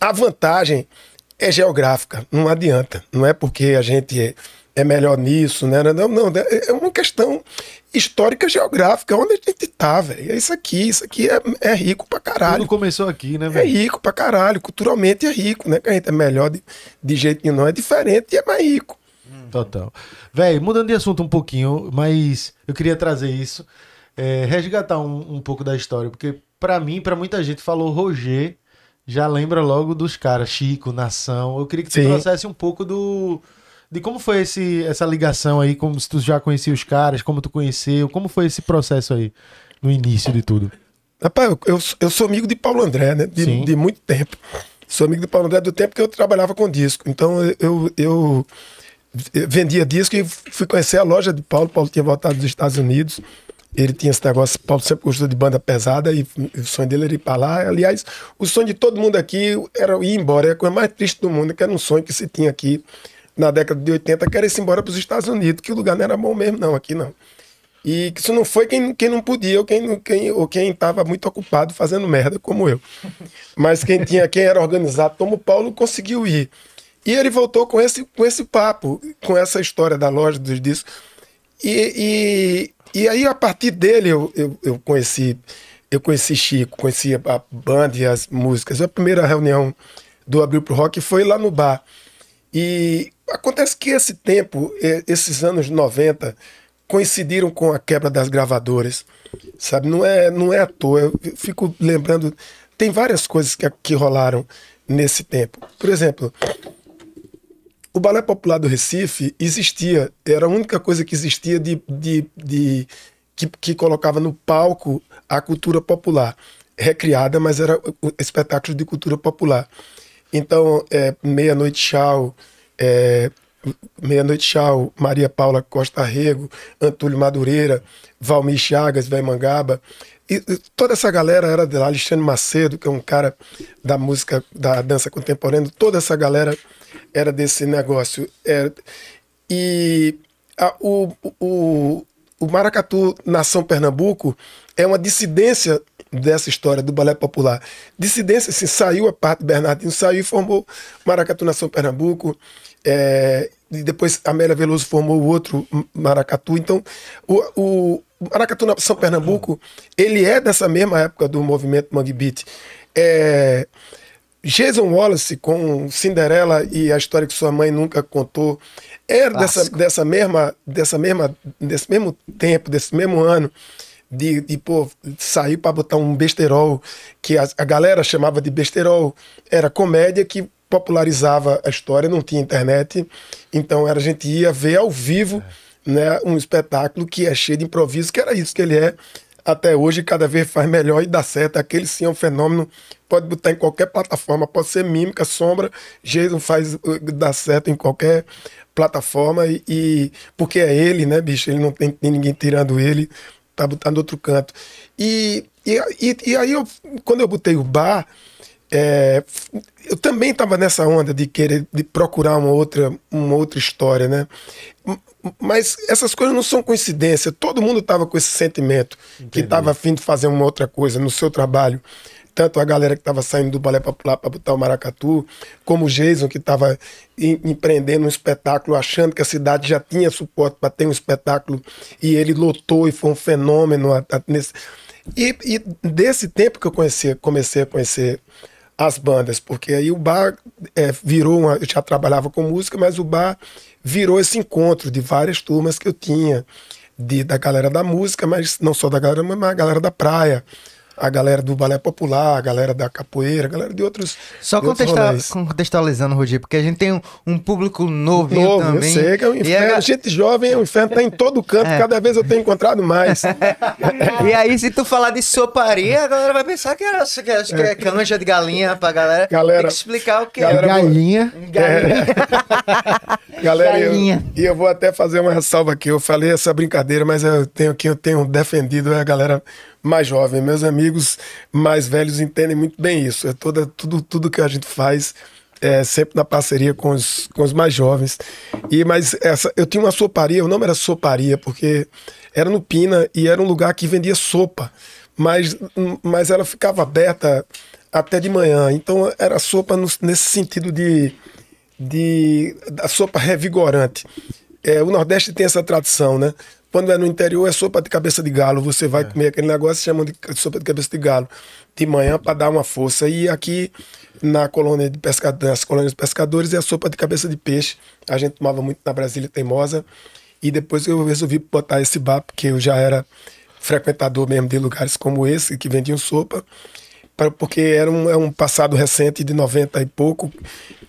a vantagem é geográfica, não adianta. Não é porque a gente é, é melhor nisso, né? Não, não, é é uma questão histórica geográfica, onde a gente tá, velho. É isso aqui, isso aqui é, é rico pra caralho. Tudo começou aqui, né, É velho? rico pra caralho, culturalmente é rico, né? Que a gente é melhor de, de jeito nenhum, não é diferente e é mais rico. Total. Véi, mudando de assunto um pouquinho, mas eu queria trazer isso, é, resgatar um, um pouco da história, porque pra mim, pra muita gente, falou Roger, já lembra logo dos caras, Chico, Nação. Eu queria que tu Sim. trouxesse um pouco do. De como foi esse, essa ligação aí, como se tu já conhecia os caras, como tu conheceu, como foi esse processo aí, no início de tudo. Rapaz, eu, eu, eu sou amigo de Paulo André, né? De, de muito tempo. Sou amigo de Paulo André do tempo que eu trabalhava com disco. Então eu, eu, eu vendia disco e fui conhecer a loja de Paulo. Paulo tinha voltado dos Estados Unidos. Ele tinha esse negócio, Paulo sempre gostou de banda pesada e o sonho dele era ir pra lá. Aliás, o sonho de todo mundo aqui era ir embora. É a coisa mais triste do mundo, que era um sonho que se tinha aqui na década de 80, que era ir embora para os Estados Unidos, que o lugar não era bom mesmo, não, aqui não. E que isso não foi quem, quem não podia ou quem quem ou quem estava muito ocupado fazendo merda como eu. Mas quem tinha quem era organizado como Paulo conseguiu ir. E ele voltou com esse com esse papo, com essa história da loja dos discos. E, e, aí a partir dele eu, eu, eu conheci eu conheci Chico, conheci a banda e as músicas. A primeira reunião do Abril pro Rock foi lá no bar. E acontece que esse tempo, esses anos 90, coincidiram com a quebra das gravadoras. Sabe, não é, não é à toa. Eu fico lembrando, tem várias coisas que, que rolaram nesse tempo. Por exemplo, o Balé Popular do Recife existia, era a única coisa que existia de, de, de que, que colocava no palco a cultura popular, recriada, mas era espetáculo de cultura popular. Então, é, Meia-Noite Tchau, é, Meia-Noite Tchau, Maria Paula Costa Rego, Antônio Madureira, Valmir Chagas, Véi Mangaba. E, e toda essa galera era de lá, Alexandre Macedo, que é um cara da música, da dança contemporânea, toda essa galera era desse negócio. E a- o, o, o Maracatu Nação Pernambuco é uma dissidência dessa história do balé popular. Dissidência, assim, saiu a parte do Bernardinho, saiu e formou Maracatu Nação Pernambuco. é, e depois Amélia Veloso formou o outro Maracatu. Então, o, o Maracatu Nação Pernambuco, ele é dessa mesma época do movimento Mangue Beat. É, Jason Wallace com Cinderela e a história que sua mãe nunca contou era dessa, dessa mesma dessa mesma desse mesmo tempo desse mesmo ano de, de pô, sair para botar um besterol que a, a galera chamava de besterol. Era comédia que popularizava a história não tinha internet. Então era a gente ia ver ao vivo né um espetáculo que é cheio de improviso que era isso que ele é até hoje cada vez faz melhor e dá certo. Aquele sim é um fenômeno, pode botar em qualquer plataforma, pode ser mímica, sombra, Jason faz uh, dá certo em qualquer plataforma e, e- porque é ele, né, bicho? Ele não tem, tem ninguém tirando ele, tá botando outro canto. E, e, e, aí eu, quando eu botei o bar, é, eu também estava nessa onda de querer de procurar uma outra, uma outra história, né? Mas essas coisas não são coincidência. Todo mundo estava com esse sentimento que estava afim de fazer uma outra coisa no seu trabalho. Tanto a galera que estava saindo do Balé Popular para botar o Maracatu, como o Jason que estava em- empreendendo um espetáculo, achando que a cidade já tinha suporte para ter um espetáculo e ele lotou e foi um fenômeno. a- a- nesse... E, e desse tempo que eu conheci, comecei a conhecer as bandas, porque aí o bar é, virou uma. Eu já trabalhava com música, mas o bar virou esse encontro de várias turmas que eu tinha, de, da galera da música, mas não só da galera, mas a galera da praia, a galera do balé popular, a galera da capoeira, a galera de outros. Só de outros contexta- rolês. contextualizando, Roger, porque a gente tem um, um público novinho Novo, eu também. sei que é um E, inferno. a- Gente jovem é um inferno, tá em todo canto, É. cada vez eu tenho encontrado mais. e aí, se tu falar de soparia, a galera vai pensar que, era, que, é- que é canja de galinha pra galera. Galera- Tem que explicar o que galera- é. Galinha. Galinha. Galera, eu, Galinha. e eu vou até fazer uma ressalva aqui. Eu falei essa brincadeira, mas eu tenho que eu tenho defendido é a galera mais jovem. Meus amigos mais velhos entendem muito bem isso. É toda, tudo, tudo que a gente faz é sempre na parceria com os, com os mais jovens. E mas essa, eu tinha uma soparia. O nome era soparia porque era no Pina e era um lugar que vendia sopa, mas mas ela ficava aberta até de manhã. Então era sopa no- nesse sentido de de da sopa revigorante. É, o Nordeste tem essa tradição, né? Quando é no interior é sopa de cabeça de galo. Você vai comer aquele negócio chamam de sopa de cabeça de galo de manhã para dar uma força. E aqui na colônia de pescadores, nas colônias de pescadores é a sopa de cabeça de peixe. A gente tomava muito na Brasília Teimosa. E depois eu resolvi botar esse bar porque eu já era frequentador mesmo de lugares como esse que vendiam sopa pra- porque era um, é um passado recente de 90 e pouco,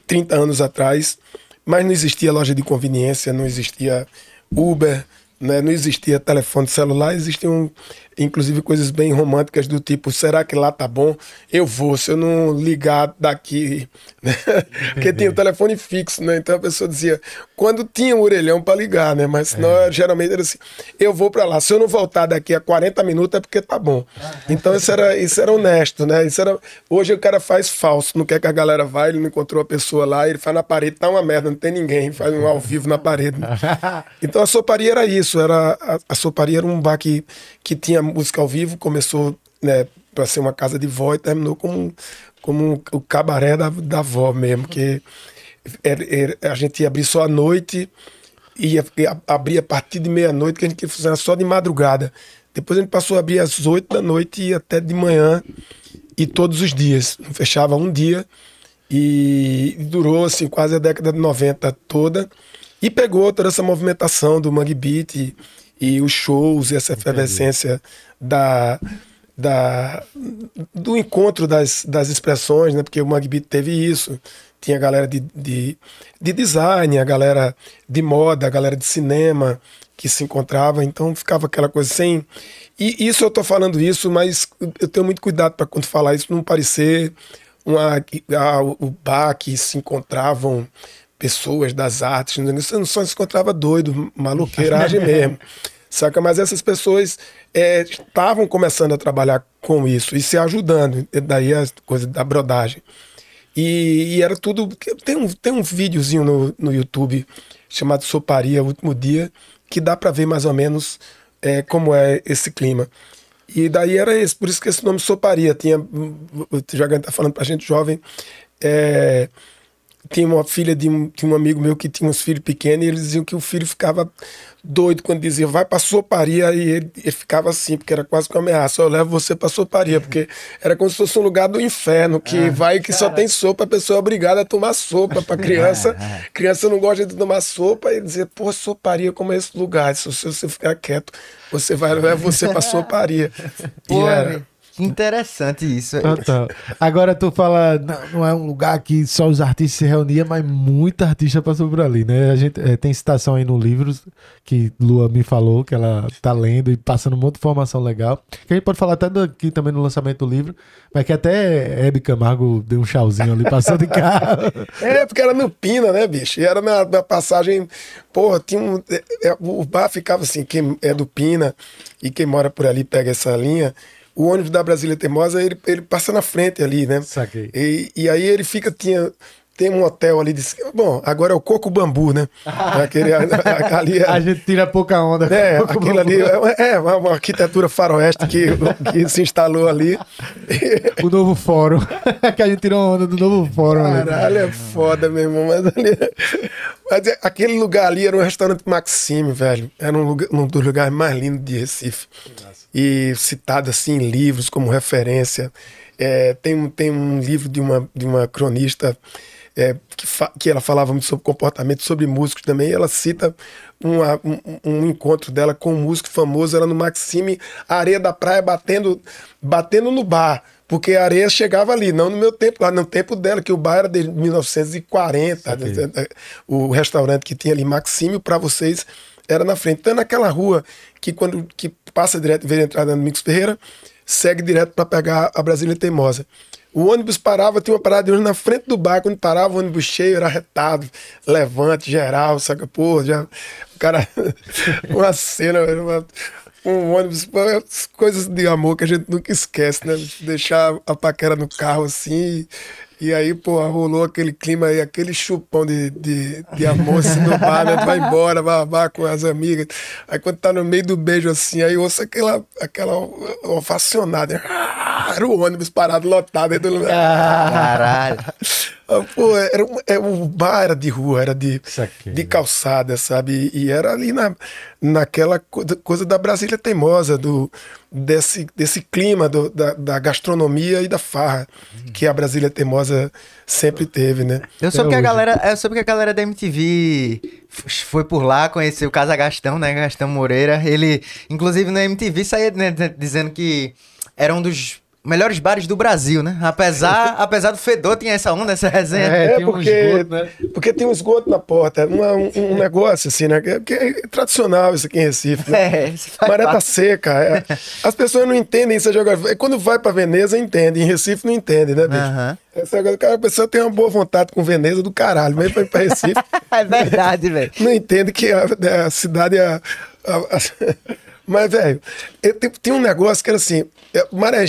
30 anos atrás, mas não existia loja de conveniência, não existia Uber, né, não existia telefone celular, existiam inclusive coisas bem românticas do tipo, será que lá tá bom? Eu vou, se eu não ligar daqui, né? porque tinha o telefone fixo, né? Então a pessoa dizia, quando tinha um orelhão para ligar, né? Mas senão geralmente era assim, eu vou para lá, se eu não voltar daqui a 40 minutos é porque tá bom. Então isso era, isso era honesto, né? Isso era, hoje o cara faz falso, não quer que a galera vá, ele não encontrou a pessoa lá, ele faz na parede, tá uma merda, não tem ninguém, faz um ao vivo na parede. né? Então a soparia era isso, era a, a soparia era um bar que, que tinha música ao vivo, começou né, para ser uma casa de vó e terminou como, como o cabaré da, da vó mesmo, que era- era- a gente ia abrir só à noite, ia, ia abrir a partir de meia-noite, que a gente ia funcionar só de madrugada. Depois a gente passou a abrir às oito da noite e até de manhã e todos os dias. Fechava um dia e durou assim quase a década de 90 toda e pegou toda essa movimentação do Mangue Beat e, os shows e essa efervescência da, da do encontro das, das expressões, né? Porque o Mangue Beat teve isso. Tinha a galera de, de, de design, a galera de moda, a galera de cinema que se encontrava, então ficava aquela coisa sem. E isso eu tô falando isso, mas eu tenho muito cuidado para quando falar isso não parecer uma, ah, o bar que se encontravam pessoas das artes, você não só se encontrava doido, maluqueiragem mesmo. Saca? Mas essas pessoas é, estavam começando a trabalhar com isso e se ajudando. E daí a coisa da brodagem. E, e era tudo. Tem um, tem um videozinho no, no YouTube chamado Soparia, o último dia, que dá para ver mais ou menos é, como é esse clima. E daí era esse, por isso que esse nome Soparia. Tinha, já que tá falando pra gente jovem, é, tinha uma filha de um, tinha um amigo meu que tinha uns filhos pequenos e eles diziam que o filho ficava doido quando dizia vai pra soparia e ele, ele ficava assim, porque era quase que uma ameaça. Eu levo você pra soparia, porque era como se fosse um lugar do inferno, que vai e que só tem sopa, a pessoa é obrigada a tomar sopa pra criança. criança não gosta de tomar sopa e dizer, pô, soparia como é esse lugar? Se você ficar quieto, você vai levar você pra soparia. E era. Que interessante isso. Total. Agora tu fala, não, não é um lugar que só os artistas se reuniam, mas muita artista passou por ali, né? A gente é, tem citação aí no livro que Lua me falou, que ela tá lendo e passando um monte de informação legal. Que a gente pode falar até do- aqui também no lançamento do livro, mas que até Hebe Camargo deu um chauzinho ali, passou de carro. É, porque era no Pina, né, bicho? E era na, na passagem. Porra, tinha um. é, o bar ficava assim, quem é do Pina e quem mora por ali pega essa linha. O ônibus da Brasília Teimosa, ele, ele passa na frente ali, né? Saquei. E, e aí ele fica, tinha, tem um hotel ali, de, bom, agora é o Coco Bambu, né? Aquele, ali é, A gente tira pouca onda. é, aquilo ali é, é uma, arquitetura faroeste que, que se instalou ali. O novo fórum. que a gente tirou onda do novo fórum. ali. Caralho, é foda, meu irmão. Mas, ali, mas é- aquele lugar ali era um restaurante Maxime, velho. Era um, lugar, um dos lugares mais lindos de Recife. E citado assim em livros como referência. É, tem, um- tem um livro de uma, de uma cronista é, que, que ela falava muito sobre comportamento, sobre músicos também. E ela cita uma- um, um encontro dela com um músico famoso, era no Maxime, a areia da praia batendo, batendo no bar. Porque a areia chegava ali, não no meu tempo, lá no tempo dela, que o bar era de 1940. O restaurante que tinha ali, Maxime, para vocês, era na frente. Então, é naquela rua que quando que passa direto, vê a entrada no Domingos Ferreira, segue direto para pegar a Brasília Teimosa. O ônibus parava, tinha uma parada de ônibus na frente do bar, quando parava o ônibus cheio, era retado, levante, geral, saca? Pô, já, o cara, uma cena, uma- um ônibus, coisas de amor que a gente nunca esquece, né? Deixar a paquera no carro assim, e aí, pô, rolou aquele clima aí, aquele chupão de, de, de amor assim no bar, né? Vai embora, vai, vai com as amigas. Aí quando tá no meio do beijo assim, aí ouço aquela, aquela ovacionada. Ah, Era o ônibus parado, lotado aí do lugar. Caralho. Pô, era um, é, o bar era de rua, era de, de calçada, sabe? E era ali na, naquela co- coisa da Brasília teimosa, do, desse, desse clima do- da, da gastronomia e da farra que a Brasília teimosa sempre teve, né? Eu soube, que a galera, eu soube que a galera da MTV foi por lá, conheceu o Casa Gastão, né? Gastão Moreira. Ele, inclusive, na MTV saía né, dizendo que era um dos melhores bares do Brasil, né? Apesar, apesar do Fedor, tinha essa onda, essa resenha. É, tem um porque, esgoto, né? porque tem um esgoto na porta, uma- um, um negócio assim, né? Que, é tradicional isso aqui em Recife. Né? É, isso Maré tá seca. é. As pessoas não entendem essa geografia. Quando vai pra Veneza, entende. Em Recife, não entende, né, bicho? Essa coisa, cara, a pessoa tem uma boa vontade com Veneza do caralho, mesmo pra ir pra Recife. É verdade, velho. não entende que a, a cidade é. a- a- Mas, velho, eu te- tinha um negócio que era assim: é, Maré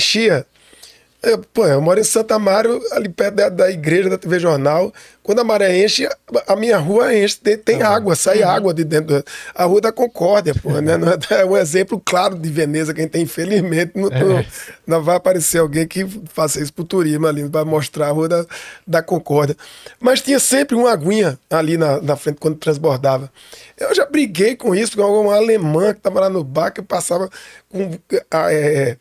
eu, pô, eu moro em Santa Mário, ali perto da, da igreja da TV Jornal. Quando a maré enche, a- minha rua enche, tem, tem água, sai água de dentro. A Rua da Concórdia, pô, né? É é um exemplo claro de Veneza, quem tem, infelizmente, não, não- não vai aparecer alguém que faça isso pro turismo ali, para mostrar a Rua da, da Concórdia. Mas tinha sempre uma aguinha ali na, na frente quando transbordava. Eu já briguei com isso, com uma alemã que tava lá no bar, que passava com. ah, é,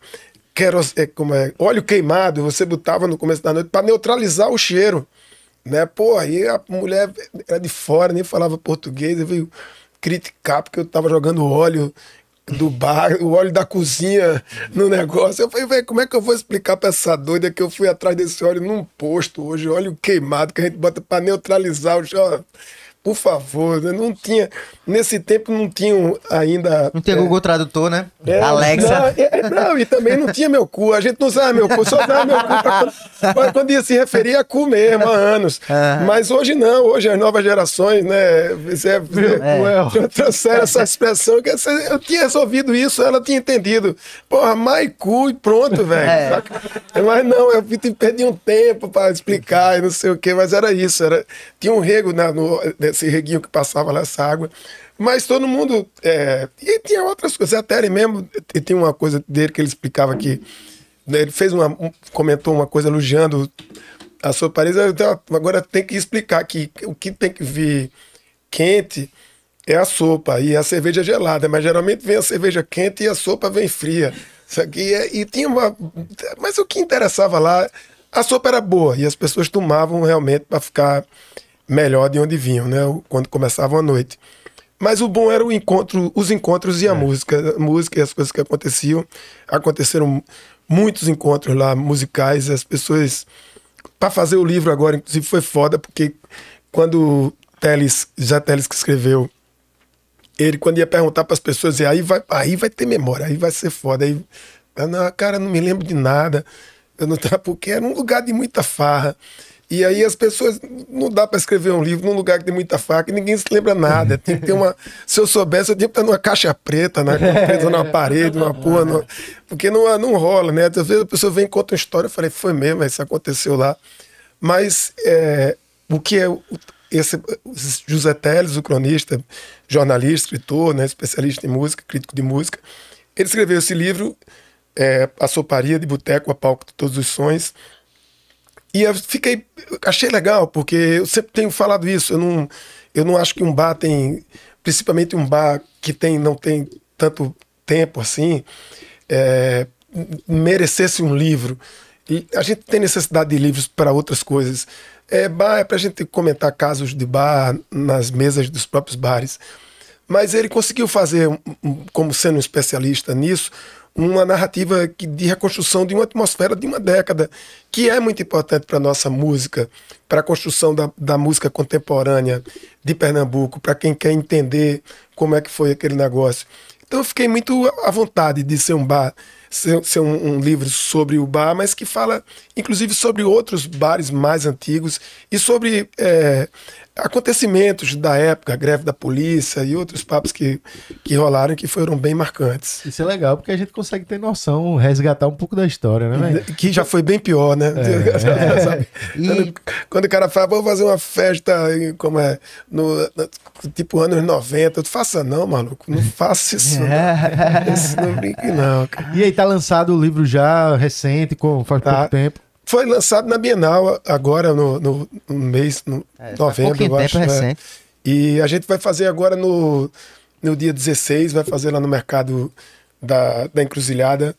queros, é, como é, óleo queimado, você botava no começo da noite para neutralizar o cheiro. Né? Pô, aí a mulher era de fora, nem falava português, veio criticar porque eu tava jogando óleo do bar, o óleo da cozinha no negócio. Eu falei, velho, como é que eu vou explicar pra essa doida que eu fui atrás desse óleo num posto hoje, óleo queimado que a gente bota para neutralizar o cheiro? Por favor, né? não tinha. Nesse tempo não tinham ainda. Não tem é, Google Tradutor, né? é, Alexa. Não, é, não, e também não tinha meu cu. A gente não usava meu cu, só usava meu cu pra quando, pra quando ia se referir a cu mesmo, há anos. Mas hoje não, hoje as novas gerações, né? Você, cu é- trouxeram essa expressão que eu tinha resolvido isso, ela tinha entendido. Porra, mai cu e pronto, velho. É. saca? Mas não, eu tive- perdi um tempo pra explicar e não sei o quê, mas era isso. Era, tinha um rego na, no, desse reguinho que passava lá essa água. Mas todo mundo. é, e tinha outras coisas. Até ele mesmo e tinha uma coisa dele que ele explicava que. né, Ele fez uma. um- comentou uma coisa elogiando a sua Paris. então, Agora tem que explicar que o que tem que vir quente é a sopa e a cerveja gelada. Mas geralmente vem a cerveja quente e a sopa vem fria. Isso aqui é, e tinha uma. Mas o que interessava lá, a sopa era boa e as pessoas tomavam realmente para ficar melhor de onde vinham, né? Quando começavam a noite. Mas o bom era o encontro, os encontros e a música, a música e as coisas que aconteciam. Aconteceram muitos encontros lá musicais, as pessoas para fazer o livro agora, inclusive foi foda porque quando Teles, já Teles que escreveu, ele quando ia perguntar para as pessoas, dizia, aí vai, aí vai ter memória, aí vai ser foda. Aí, eu, não, cara, não me lembro de nada. Eu não porque era um lugar de muita farra. E aí as pessoas. Não dá para escrever um livro num lugar que tem muita faca e ninguém se lembra nada. Tem que ter uma. Se eu soubesse, eu tinha que estar numa caixa preta, né? presa numa parede, numa porra. numa- Porque não, não rola, né? Às vezes a pessoa vem e conta uma história, eu falei, foi mesmo, isso aconteceu lá. Mas é, o que é. Esse, José Teles, o cronista, jornalista, escritor, né, especialista em música, crítico de música, ele escreveu esse livro, é, A Soparia de Boteco, a Palco de Todos os Sonhos, e eu fiquei. Achei legal, porque eu sempre tenho falado isso. Eu não, eu não acho que um bar tem. Principalmente um bar que tem, não tem tanto tempo assim, é, merecesse um livro. E a gente tem necessidade de livros para outras coisas. É, bar é para a gente comentar casos de bar nas mesas dos próprios bares. Mas ele conseguiu fazer, como sendo um especialista nisso, uma narrativa que- de reconstrução de uma atmosfera de uma década, que é muito importante para a nossa música, para a construção da, da música contemporânea de Pernambuco, para quem quer entender como é que foi aquele negócio. Então eu fiquei muito à vontade de ser um bar, ser, ser um, um livro sobre o bar, mas que fala inclusive sobre outros bares mais antigos e sobre é, acontecimentos da época, a greve da polícia e outros papos que, que rolaram que foram bem marcantes. Isso é legal, porque a gente consegue ter noção, resgatar um pouco da história, né, velho? Que já foi bem pior, né? Sabe? Quando, quando o cara fala, vou fazer uma festa, como é, no, no- tipo anos 90, tu faça não, maluco, não faça isso. não. Isso não brinque não, cara. E aí, tá lançado o livro já recente, com, faz Tá. pouco tempo. Foi lançado na Bienal agora no, no, no mês, no É, novembro, eu tempo, acho. né? recente. E a gente vai fazer agora no, no dia 16, vai fazer lá no mercado da, da Encruzilhada.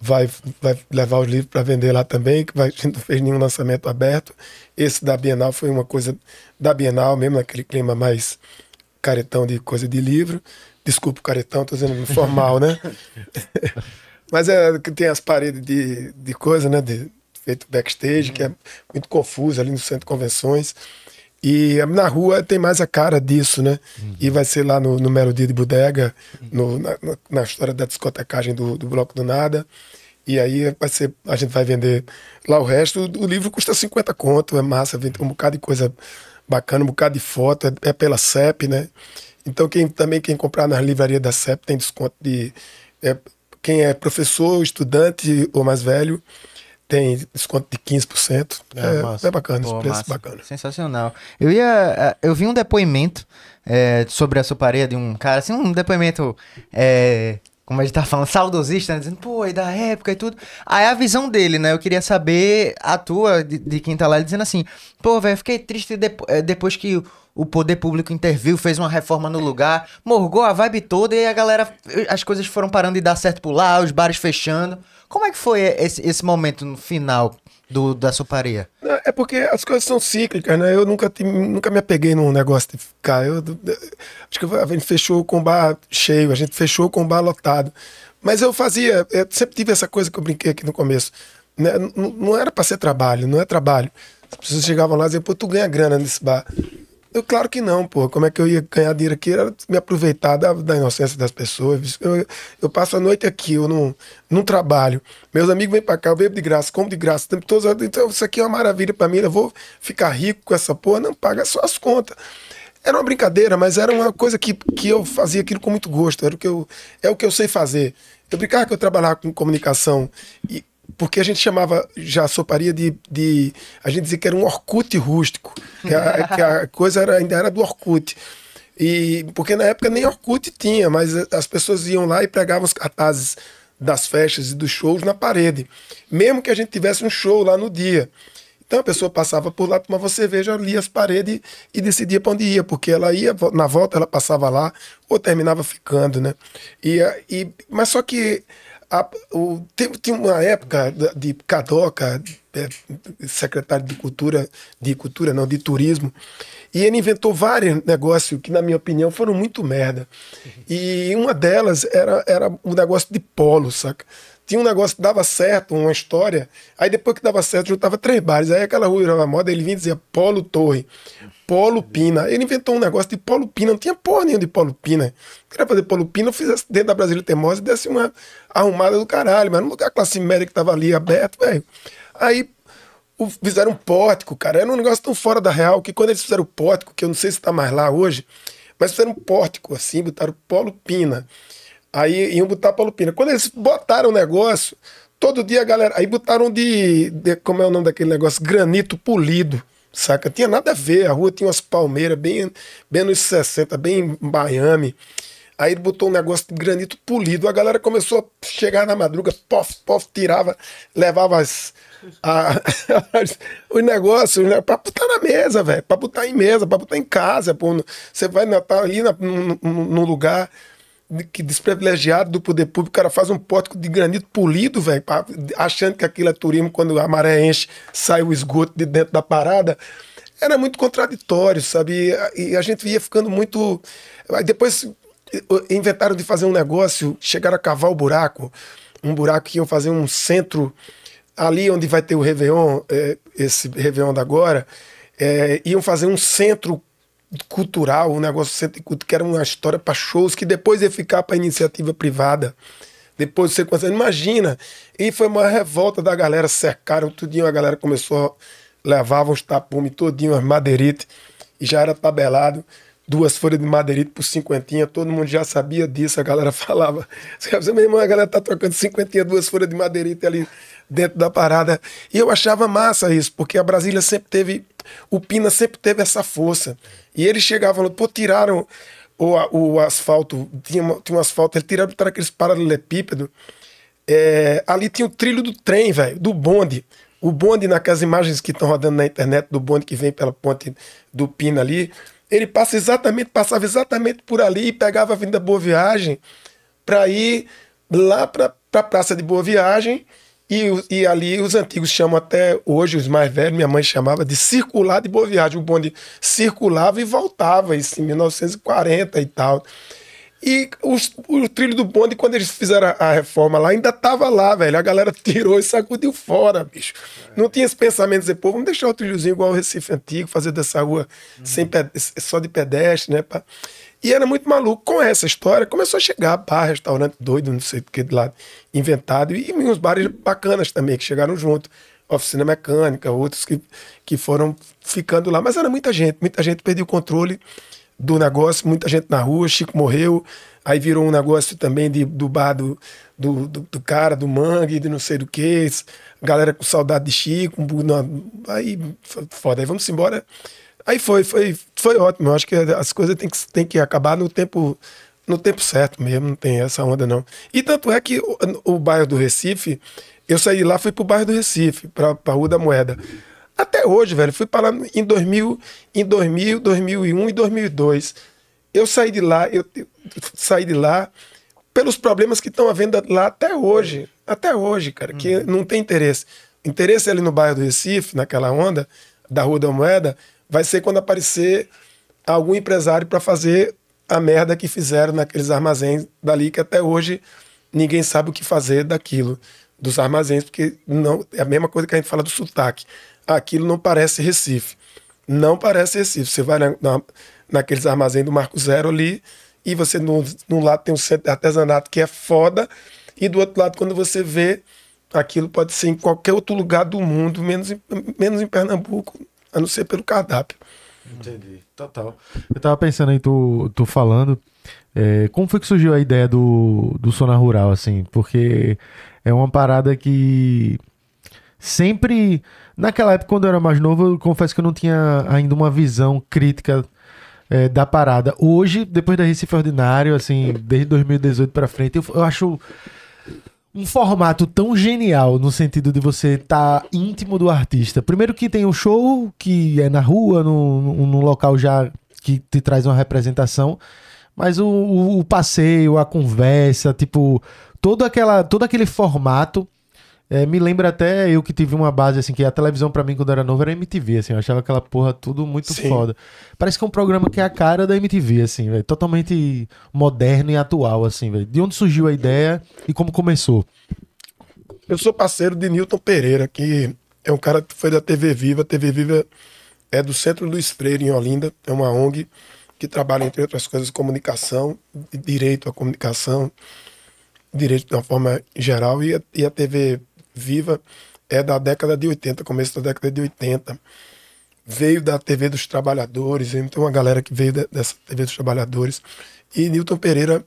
Vai, vai levar os livros para vender lá também, que vai, a gente não fez nenhum lançamento aberto. Esse da Bienal foi uma coisa da Bienal mesmo, naquele clima mais caretão de coisa de livro. Desculpa o caretão, tô dizendo formal, né? Mas é que tem as paredes de, de coisa, né? De, feito backstage, que é muito confuso ali no centro de convenções. E na rua tem mais a cara disso, né? E vai ser lá no, no Melodia de Bodega, no- na, na- na história da discotecagem do, do Bloco do Nada. E aí vai ser, a gente vai vender lá o resto. O, o livro custa 50 conto, é massa, vem um bocado de coisa bacana, um bocado de foto, é, é pela CEP, né? Então quem, também quem comprar na livraria da CEP tem desconto de... é, quem é professor, estudante ou mais velho, tem desconto de 15%. É, É, massa. é bacana, Pô, esse preço massa. bacana. Sensacional. Eu ia. eh, Eu vi um depoimento eh, sobre a soparia de um cara, assim, um depoimento. eh, como a gente tava falando, saudosista, né? Dizendo, pô, e da época e tudo. Aí a visão dele, né? Eu queria saber a tua, de, de quem tá lá, dizendo assim, pô, velho, fiquei triste eh, depois que o poder público interviu, fez uma reforma no lugar, morgou a vibe toda e a galera, as coisas foram parando de dar certo por lá, os bares fechando. Como é que foi esse, esse momento no final do, da soparia? Não, É porque as coisas são cíclicas, né? Eu nunca, nunca me apeguei num negócio de ficar. Eu, acho que a gente fechou com o bar cheio, a gente fechou com o bar lotado. Mas eu fazia, eu sempre tive essa coisa que eu brinquei aqui no começo. né? Não, não era para ser trabalho, não é trabalho. As pessoas chegavam lá e diziam, pô, tu ganha grana nesse bar. Eu, claro que não, pô. Como é que eu ia ganhar dinheiro aqui? Era me aproveitar da, da inocência das pessoas. Eu, eu passo a noite aqui, eu não, não trabalho. Meus amigos vêm pra cá, eu bebo de graça, como de graça. o tempo todo. Então, isso aqui é uma maravilha pra mim. Eu vou ficar rico com essa porra. Não, paga só as contas. Era uma brincadeira, mas era uma coisa que, que eu fazia aquilo com muito gosto. Era o que eu, é o que eu sei fazer. Eu brincava que eu trabalhava com comunicação. E, porque a gente chamava já a soparia de, de. A gente dizia que era um Orkut rústico. Que a, que a coisa era, ainda era do Orkut. E, porque na época nem Orkut tinha, mas as pessoas iam lá e pregavam os cartazes das festas e dos shows na parede. Mesmo que a gente tivesse um show lá no dia. Então a pessoa passava por lá, tomava cerveja, lia as paredes e decidia para onde ia, porque ela ia, na volta ela passava lá ou terminava ficando, né? E, e, mas só que a- o, tem- tinha uma época de Cadoca, é, secretário de Cultura, de Cultura não, de Turismo, e ele inventou vários negócios que, na minha opinião, foram muito merda. E uma delas era, era o negócio de polo, saca? Tinha um negócio que dava certo, uma história, aí depois que dava certo, juntava três bares. Aí aquela rua virava moda, ele vinha e dizia Polo Torre, Polo Pina. Ele inventou um negócio de Polo Pina, não tinha porra nenhuma de Polo Pina. Queria fazer Polo Pina, eu fizesse dentro da Brasília Teimosa e desse uma arrumada do caralho, mas num lugar classe média que tava ali aberto, velho. Aí o- fizeram um pórtico, cara. Era um negócio tão fora da real que quando eles fizeram o pórtico, que eu não sei se tá mais lá hoje, mas fizeram um pórtico assim, botaram Polo Pina. Aí iam botar Polo Pina. Quando eles botaram o negócio, todo dia a galera. Aí botaram de, de- Como é o nome daquele negócio? Granito polido. Saca? Tinha nada a ver. A rua tinha umas palmeiras bem, bem nos 60, bem em Miami. Aí ele botou um negócio de granito polido. A galera começou a chegar na madruga, pof, pof, tirava, levava as, a- as- os negócios né, pra botar na mesa, velho. Pra botar em mesa, pra botar em casa. Pô, você vai na, tá ali na, num, lugar que desprivilegiado do poder público, o cara faz um pórtico de granito polido, velho, achando que aquilo é turismo, quando a maré enche, sai o esgoto de dentro da parada. Era muito contraditório, sabe? E a- gente ia ficando muito. Aí depois inventaram de fazer um negócio, chegaram a cavar o buraco, um buraco que iam fazer um centro ali onde vai ter o Réveillon, eh, esse Réveillon da agora, eh, iam fazer um centro cultural, um negócio centro que era uma história para shows, que depois ia ficar para iniciativa privada. Depois você consegue, imagina. E foi uma revolta da galera, cercaram tudinho, a galera começou, levava os tapumes todinho, as madeirites, e já era tabelado. Duas folhas de madeirite por cinquentinha, todo mundo já sabia disso, a galera falava. Você, meu irmão, a galera tá trocando cinquentinha, duas folhas de madeirite ali dentro da parada. E eu achava massa isso, porque a Brasília sempre teve, o Pina sempre teve essa força. E eles chegavam, falando, pô, tiraram o, o asfalto, tinha, tinha um asfalto, eles tiraram, botaram aqueles paralelepípedos. É, ali tinha o trilho do trem, velho, do bonde. O bonde, naquelas imagens que estão rodando na internet, do bonde que vem pela ponte do Pina ali, ele passa exatamente, passava exatamente por ali e pegava a Avenida Boa Viagem para ir lá para a pra Praça de Boa Viagem. E, e ali os antigos chamam até hoje, os mais velhos, minha mãe chamava de circular de Boa Viagem. O bonde circulava e voltava, isso em 1940 e tal. E os- o trilho do bonde, quando eles fizeram a, a reforma lá, ainda tava lá, velho. A galera tirou e sacudiu fora, bicho. Não tinha esse pensamento de dizer, pô, vamos deixar o trilhozinho igual o Recife Antigo, fazer dessa rua sem pe- só de pedestre, né? pá. E era muito maluco. Com essa história, começou a chegar bar, restaurante doido, não sei do que de lado, inventado. E, uns bares bacanas também, que chegaram junto. Oficina mecânica, outros que, que foram ficando lá. Mas era muita gente, muita gente perdeu o controle do negócio, muita gente na rua, Chico morreu, aí virou um negócio também de, do bar do, do, do, do cara, do mangue, de não sei do que, galera com saudade de Chico, não, aí foda, aí vamos embora. Aí foi, foi, foi ótimo, eu acho que as coisas têm que, têm que acabar no tempo, no tempo certo mesmo, não tem essa onda não. E tanto é que o, o bairro do Recife, eu saí de lá, fui pro bairro do Recife, pra, pra Rua da Moeda. Até hoje, velho, fui para lá em 2000, em 2000, 2001 e 2002. Eu saí de lá, eu, eu saí de lá pelos problemas que estão havendo lá até hoje. Até hoje, cara, que não tem interesse. Interesse ali no bairro do Recife, naquela onda da Rua da Moeda, vai ser quando aparecer algum empresário para fazer a merda que fizeram naqueles armazéns dali, que até hoje ninguém sabe o que fazer daquilo, dos armazéns, porque não é a mesma coisa que a gente fala do sotaque. Aquilo não parece Recife. Não parece Recife. Você vai na, na- naqueles armazéns do Marco Zero ali e você, no, no lado, tem um centro de artesanato que é foda, e do outro lado, quando você vê, aquilo pode ser em qualquer outro lugar do mundo, menos em, menos em Pernambuco, a não ser pelo cardápio. Entendi, total. Eu tava pensando aí, tu, tu falando, é, como foi que surgiu a ideia do, do Sona Rural, assim? Porque é uma parada que sempre, naquela época, quando eu era mais novo, eu confesso que eu não tinha ainda uma visão crítica é, da parada. Hoje, depois da Recife Ordinário, assim, desde 2018 pra frente, eu, eu acho um formato tão genial no sentido de você estar íntimo do artista. Primeiro que tem o show, que é na rua, num- num local já que te traz uma representação, mas o, o- o passeio, a conversa, tipo, todo, aquela, todo aquele formato é, me lembra até eu que tive uma base, assim, que a televisão pra mim quando eu era novo era MTV, assim, eu achava aquela porra tudo muito Sim. foda. Parece que é um programa que é a cara da MTV, assim, velho, totalmente moderno e atual, assim, velho. De onde surgiu a ideia e como começou? Eu sou parceiro de Newton Pereira, que é um cara que foi da TV Viva. A TV Viva é do Centro Luiz Freire, em Olinda. É uma ONG que trabalha, entre outras coisas, comunicação, direito à comunicação, direito de uma forma geral. E a, e a TV Viva é da década de 80, começo da década de 80. Veio da TV dos Trabalhadores, então uma galera que veio de- dessa TV dos Trabalhadores. E Newton Pereira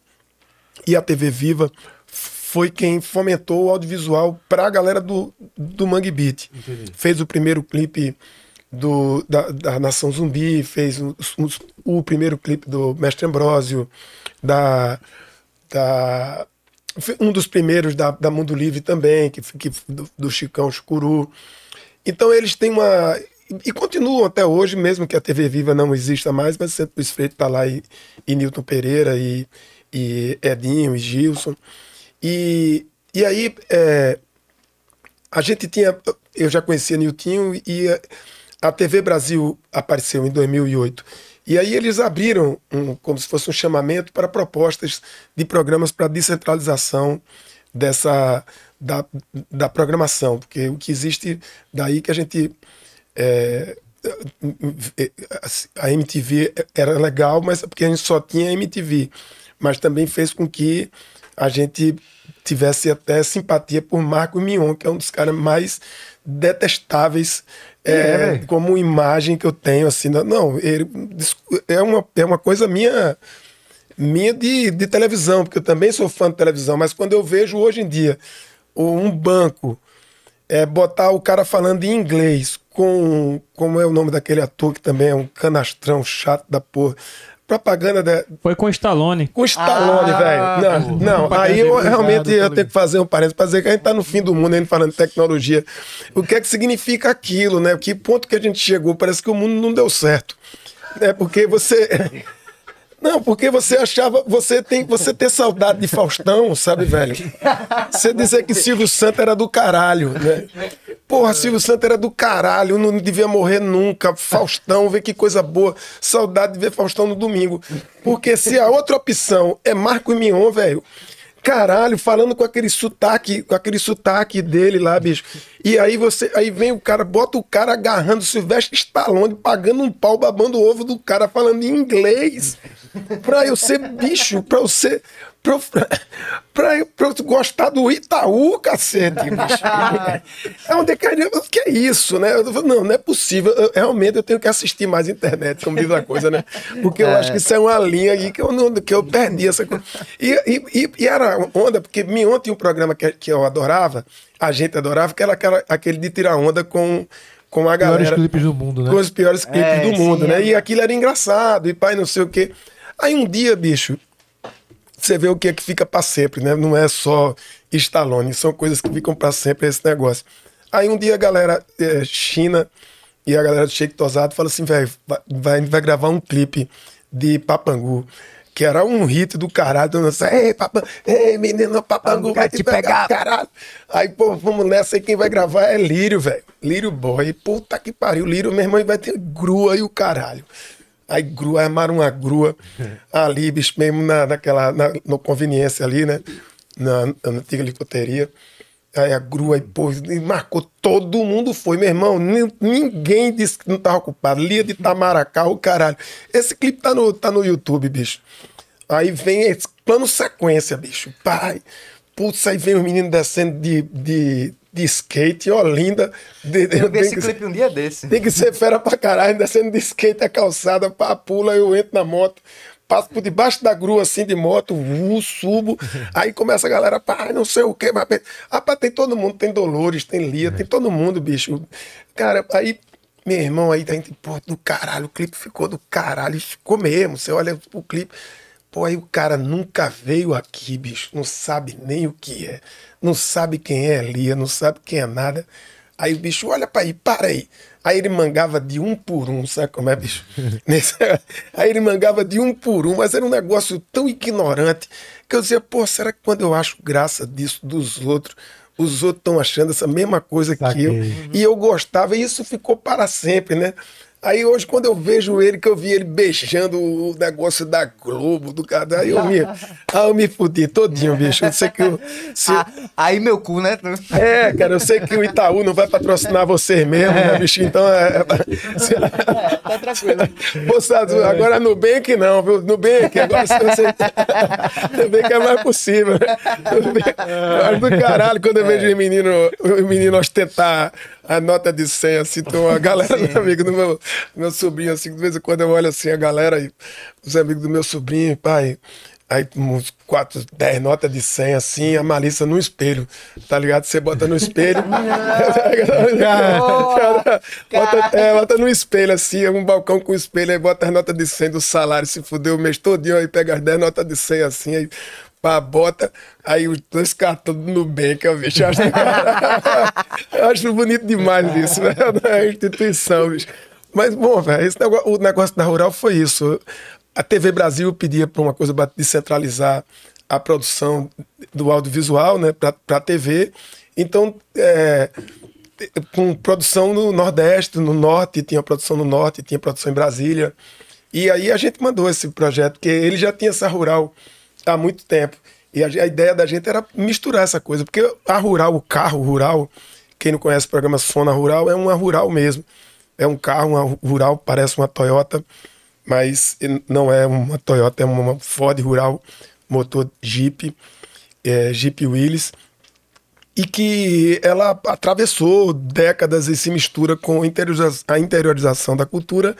e a TV Viva foi quem fomentou o audiovisual para a galera do, do Mangue Beat. Fez o primeiro clipe do, da, da Nação Zumbi, fez o primeiro clipe do Mestre Ambrósio, da, da, um dos primeiros da, da Mundo Livre também, que, que, do, do Chicão Chucuru. Então eles têm uma. E continuam até hoje, mesmo que a TV Viva não exista mais, mas sempre Luiz Freire está lá e, e Newton Pereira e, e Edinho e Gilson. E, e aí é, a gente tinha. Eu já conhecia Niltinho e a TV Brasil apareceu em 2008. E aí eles abriram um, como se fosse um chamamento para propostas de programas para descentralização dessa da, da programação, porque o que existe daí que a gente é, a MTV era legal, mas é porque a gente só tinha MTV, mas também fez com que a gente tivesse até simpatia por Marco Mion, que é um dos caras mais detestáveis é, É, como imagem que eu tenho assim, não- ele, é uma é uma coisa minha minha de, de televisão, porque eu também sou fã de televisão, mas quando eu vejo hoje em dia um banco é, botar o cara falando em inglês com. Como é o nome daquele ator que também é um canastrão chato da porra. Propaganda da, Foi com o Stallone. com Stallone, Ah, velho. Não, não. Propaganda Aí eu realmente eu tá tenho que fazer um parênteses pra dizer que a gente tá no fim do mundo ainda falando de tecnologia. O que é que significa aquilo, né? Que ponto que a gente chegou? Parece que o mundo não deu certo. É porque você. Não, porque você achava. Você tem você ter saudade de Faustão, sabe, velho? Você dizer que Silvio Santos era do caralho, né? Porra, Silvio Santos era do caralho, não devia morrer nunca. Faustão, vê que coisa boa. Saudade de ver Faustão no domingo. Porque se a outra opção é Marco Mion, velho. Caralho, falando com aquele sotaque, com aquele sotaque dele lá, bicho. E aí você, aí vem o cara, bota o cara agarrando o Silvestre Stallone, pagando um pau, babando o ovo do cara falando em inglês. Pra eu ser bicho, pra eu ser. Pra eu, pra, eu, pra eu gostar do Itaú, cacete, bicho. É é que, o que é isso, né? Eu falo, não, não é possível. Eu- realmente eu tenho que assistir mais internet, como diz a coisa, né? Porque eu acho que isso é uma linha aí que eu, não, que eu perdi essa coisa. E, e, e, era onda, porque me ontem um programa que, que eu adorava, a gente adorava, que era aquela, aquele de tirar onda com, com a Piores galera clipes do mundo, né? com os piores clipes É, do mundo, sim, né? é. E aquilo era engraçado, e pai, não sei o quê. Aí um dia, bicho, você vê o que é que fica pra sempre, né? Não é só Stallone, são coisas que ficam pra sempre esse negócio. Aí um dia a galera é, China e a galera do Sheik Tosado fala assim, velho, vai, vai, gravar um clipe de Papangu. Que era um hit do caralho, mundo assim, ei, papa, ei, menino, papangu vai te pegar, caralho. Aí, pô, vamos nessa aí, quem vai gravar é Lírio, velho. Lírio Boy. Puta que pariu, Lírio, meu irmão, vai ter grua e o caralho. Aí grua, armaram uma grua ali, bicho, mesmo na, naquela, na, no conveniência ali, né? Na, na antiga licoteria. Aí a grua, e, pô, e marcou, todo mundo foi, meu irmão. nin- Ninguém disse que não tava ocupado. Lia de Tamaracá, o caralho. Esse clipe tá no, tá no YouTube, bicho. Aí vem esse plano sequência, bicho. Pai, putz, aí vem os meninos descendo de, de, de skate, ó, linda. De, de- Eu vi esse que- clipe um dia desse. tem que ser fera pra caralho, descendo de skate a calçada, pá, pula, eu entro na moto, passo por debaixo da grua assim de moto, uh, subo, aí começa a galera, pá, não sei o que, mas. Rapaz, tem todo mundo, tem Dolores, tem Lia, tem todo mundo, bicho. Cara, aí, meu irmão, aí a gente, pô, do caralho, o clipe ficou do caralho, ficou mesmo. Você olha o clipe. Pô, aí o cara nunca veio aqui, bicho, não sabe nem o que é, não sabe quem é Lia, não sabe quem é nada. Aí o bicho, olha pra aí, para aí. Aí ele mangava de um por um, sabe como é, bicho? Aí ele mangava de um por um, mas era um negócio tão ignorante que eu dizia, pô, será que quando eu acho graça disso dos outros, os outros estão achando essa mesma coisa que eu? Saquei. E eu gostava, e isso ficou para sempre, né? Aí hoje, quando eu vejo ele, que eu vi ele beijando o negócio da Globo, do cara, aí eu me, aí eu me fudi todinho, bicho. Eu sei que eu, se- Ah, aí meu cu, né? é, cara, eu sei que o Itaú não vai patrocinar vocês mesmo, né, bicho? Então, é, é- se- tá tranquilo. Moçada, agora é Nubank não, viu? Nubank, agora se você... Nubank é mais possível. Nubank- acho do caralho quando eu vejo É. o menino, o menino ostentar a nota de 100, assim, tem uma galera do amigo do meu, meu sobrinho, assim, de vez em quando eu olho assim, a galera, e os amigos do meu sobrinho, pai, aí uns 4, 10 notas de 100, assim, a malícia no espelho, tá ligado? Você bota no espelho, Cara, bota, é, bota no espelho, assim, um balcão com espelho, aí bota as notas de 100 do salário, se fudeu o mês todinho, aí pega as 10 notas de 100, assim, aí pá, bota, aí os dois cartões do Nubank, eu, bicho, eu acho, eu acho bonito demais isso, né? Da instituição, bicho. Mas, bom, velho, negócio, o negócio da Rural foi isso. A TV Brasil pedia para uma coisa para descentralizar a produção do audiovisual, né, para a TV. Então, é, com produção no Nordeste, no Norte, tinha produção no Norte, tinha produção em Brasília. E aí a gente mandou esse projeto, porque ele já tinha essa rural há muito tempo. E a, a ideia da gente era misturar essa coisa, porque a rural, o carro rural, quem não conhece o programa Sona Rural, é uma rural mesmo. É um carro, uma rural, parece uma Toyota, mas não é uma Toyota, é uma Ford rural, motor Jeep, é, Jeep Willys e que ela atravessou décadas e se mistura com a interiorização da cultura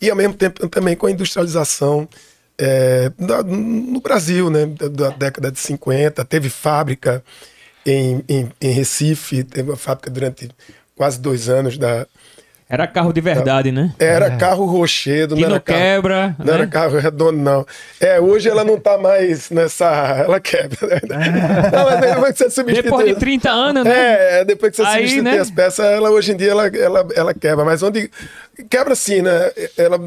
e ao mesmo tempo também com a industrialização é, no Brasil, né, da década de 50, teve fábrica em, em, em Recife, teve uma fábrica durante quase dois anos da Era carro de verdade, né? era carro rochedo, Que não não era carro, quebra, não era né? carro redondo, não. É, hoje ela não tá mais nessa. Ela quebra. Não, mas depois que você substitui. Depois de 30 anos, né? É, depois que você Aí, substitui né? as peças, ela hoje em dia ela, ela, ela quebra. Mas onde. Quebra sim, né? Ela,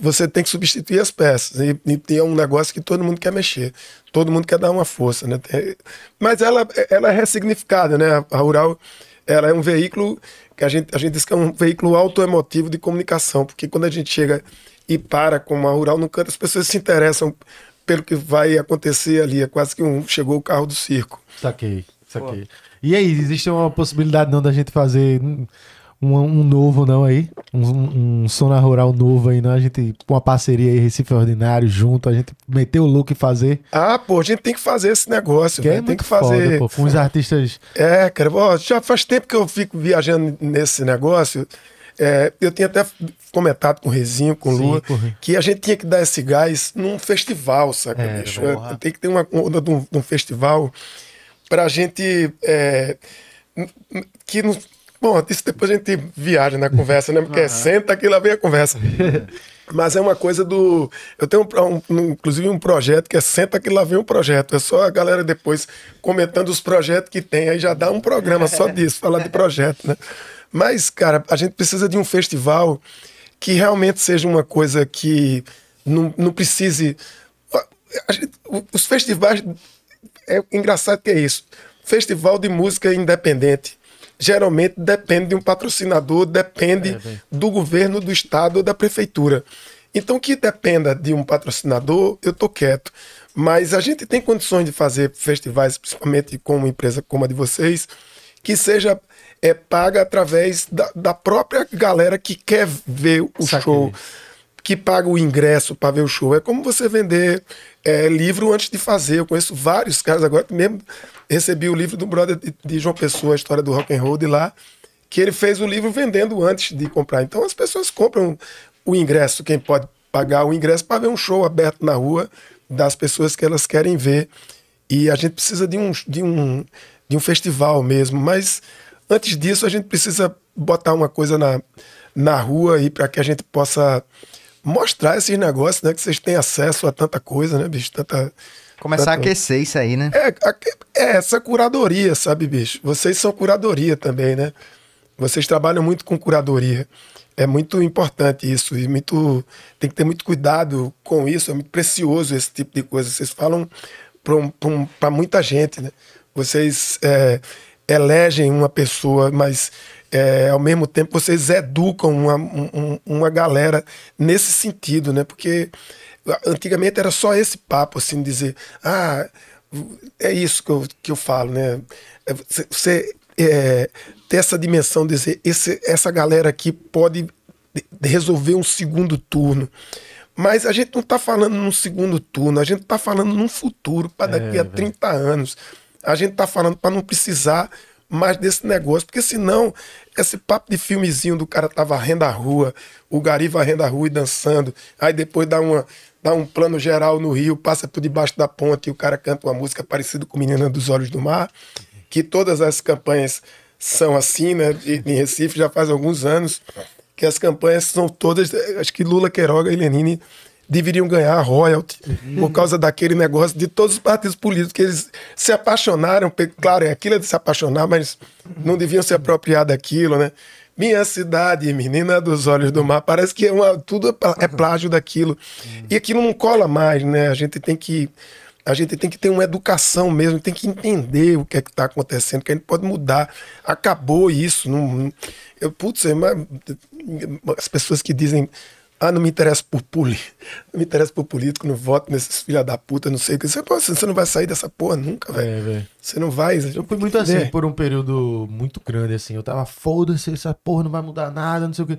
você tem que substituir as peças. E, e é um negócio que todo mundo quer mexer. Todo mundo quer dar uma força, né? Mas ela, ela é ressignificada, né? A Rural ela é um veículo que a gente, a gente diz que é um veículo autoemotivo de comunicação, porque quando a gente chega e para com uma rural no canto, as pessoas se interessam pelo que vai acontecer ali. É quase que um chegou o carro do circo. Saquei, saquei. E aí, existe uma possibilidade não da gente fazer um, um novo não aí? Um, um Sona Rural novo aí, não? A gente, com uma parceria aí, Recife Ordinário, junto, a gente meter o look e fazer. Ah, pô, a gente tem que fazer esse negócio, Que é tem que fazer. foda, pô. Com os artistas... É, cara, ó, já faz tempo que eu fico viajando nesse negócio. É, eu tinha até comentado com o Rezinho, com o Re- que a gente tinha que dar esse gás num festival, saca, É, bicho? É, tem que ter uma onda de um, de um festival pra gente. é, que não. Bom, isso depois a gente viaja na conversa, né? Porque senta que lá vem a conversa. Mas é uma coisa do. Eu tenho, um um, inclusive, um projeto que é Senta que lá vem um projeto. É só a galera depois comentando os projetos que tem. Aí já dá um programa só disso, falar de projeto, né? Mas, cara, a gente precisa de um festival que realmente seja uma coisa que não, não precise. gente- os festivais. É engraçado que é isso. Festival de música independente. Geralmente depende de um patrocinador, depende do governo, do estado ou da prefeitura. Então, que dependa de um patrocinador, eu tô quieto. Mas a gente tem condições de fazer festivais, principalmente com uma empresa como a de vocês, que seja é, paga através da, da própria galera que quer ver o Saquei. show que paga o ingresso para ver o show. É como você vender é, livro antes de fazer. Eu conheço vários caras agora, mesmo recebi o livro do brother de, de João Pessoa, a história do rock and roll de lá, que ele fez o livro vendendo antes de comprar. Então as pessoas compram o ingresso, quem pode pagar o ingresso para ver um show aberto na rua das pessoas que elas querem ver. E a gente precisa de um, de um, de um festival mesmo. Mas antes disso, a gente precisa botar uma coisa na, na rua aí para que a gente possa mostrar esses negócios, né? Que vocês têm acesso a tanta coisa, né, bicho? Tanta. Começar a tanta- aquecer isso aí, né? é, é essa curadoria, sabe, bicho? Vocês são curadoria também, né? Vocês trabalham muito com curadoria. É muito importante isso e muito tem que ter muito cuidado com isso. É muito precioso esse tipo de coisa. Vocês falam para muita gente, né? Vocês é, elegem uma pessoa, mas é, ao mesmo tempo vocês educam uma, um- um- uma galera nesse sentido, né? Porque antigamente era só esse papo, assim, dizer, ah, é isso que eu, que eu falo, né? É Você, é, ter essa dimensão de dizer, esse, essa galera aqui pode de- de resolver um segundo turno. Mas a gente não está falando num segundo turno, a gente está falando num futuro para daqui a 30 anos. A gente está falando para não precisar mais desse negócio, porque senão esse papo de filmezinho do cara tá varrendo a rua, o gari varrendo a rua e dançando, aí depois dá, uma, dá um plano geral no rio, passa por debaixo da ponte e o cara canta uma música parecida com Menina dos Olhos do Mar, que todas as campanhas são assim, né? Em Recife já faz alguns anos que as campanhas são todas. Acho que Lula, Queiroga e Lenine deveriam ganhar royalty por causa daquele negócio de todos os partidos políticos que eles se apaixonaram. Claro, é aquilo de se apaixonar, mas não deviam se apropriar daquilo, né? Minha cidade, menina dos olhos do mar, parece que é uma, tudo é é plágio daquilo. E aquilo não cola mais, né? A gente tem que a gente tem que ter uma educação mesmo, tem que entender o que é que está acontecendo, que a gente pode mudar. Acabou isso. Não, eu, putz, é, mas, as pessoas que dizem, ah, não me interessa por político, não me interessa por político, não voto nesses filha da puta, não sei o que. Você, pô, você não vai sair dessa porra nunca, velho. É. Você não vai. Eu fui muito assim por um período muito grande, assim. Eu tava, foda-se, essa porra não vai mudar nada, não sei o quê.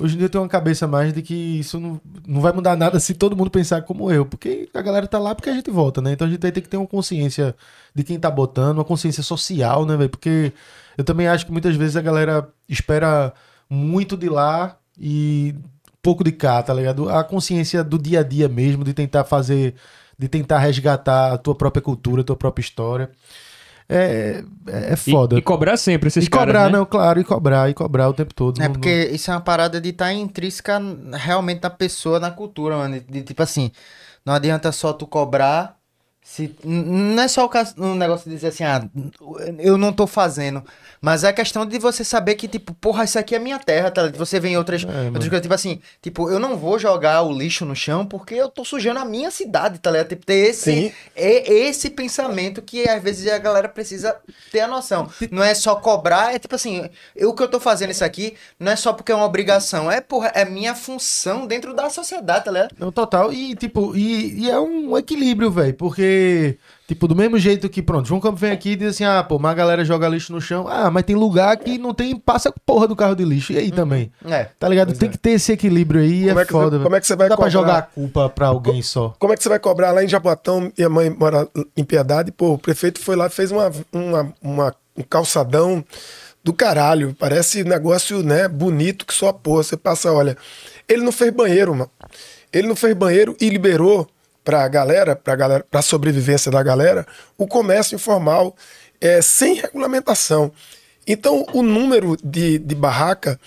Hoje em dia eu tenho uma cabeça mais de que isso não, não vai mudar nada se todo mundo pensar como eu. Porque a galera tá lá porque a gente vota, né? Então a gente tem que ter uma consciência de quem tá botando, uma consciência social, né, velho? Porque eu também acho que muitas vezes a galera espera muito de lá e pouco de cá, tá ligado? A consciência do dia a dia mesmo, de tentar fazer, de tentar resgatar a tua própria cultura, a tua própria história. É, é E, foda. e cobrar sempre esses E cobrar, caras, né? não, claro, e cobrar, e cobrar o tempo todo. É Não- porque isso é uma parada de estar intrínseca realmente na pessoa, na cultura, mano. De, de, tipo assim, não adianta só tu cobrar. Se, não é só o caso- um negócio de dizer assim, ah, eu não tô fazendo. Mas é a questão de você saber que, tipo, porra, isso aqui é minha terra, tá? Você vê em outras, outras coisas, tipo assim, tipo, eu não vou jogar o lixo no chão porque eu tô sujando a minha cidade, tá ligado? Tipo, ter esse, Sim. é esse pensamento que às vezes a galera precisa ter a noção. Não é só cobrar, é tipo assim, eu, o que eu tô fazendo isso aqui não é só porque é uma obrigação, é, porra, é minha função dentro da sociedade, tá ligado? Não, total. E, tipo, e, e é um equilíbrio, velho. Porque, tipo, do mesmo jeito que, pronto, João Campos vem aqui e diz assim: ah, pô, mas a galera joga lixo no chão. Ah, mas tem lugar que não tem, passa porra do carro de lixo. E aí também. É. Tá ligado? Tem que ter esse equilíbrio aí. Como é, é que foda. você- como é que você vai dá pra cobrar? jogar a culpa pra alguém só. Como é que você vai cobrar lá em Jaboatão? Minha mãe mora em Piedade. Pô, o prefeito foi lá e fez uma, uma, uma- um calçadão do caralho. Parece negócio, né, bonito que só porra. Você passa, olha. Ele não fez banheiro, mano. Ele não fez banheiro e liberou pra galera, pra galera, pra sobrevivência da galera, o comércio informal é, sem regulamentação. Então, o número de, de barraca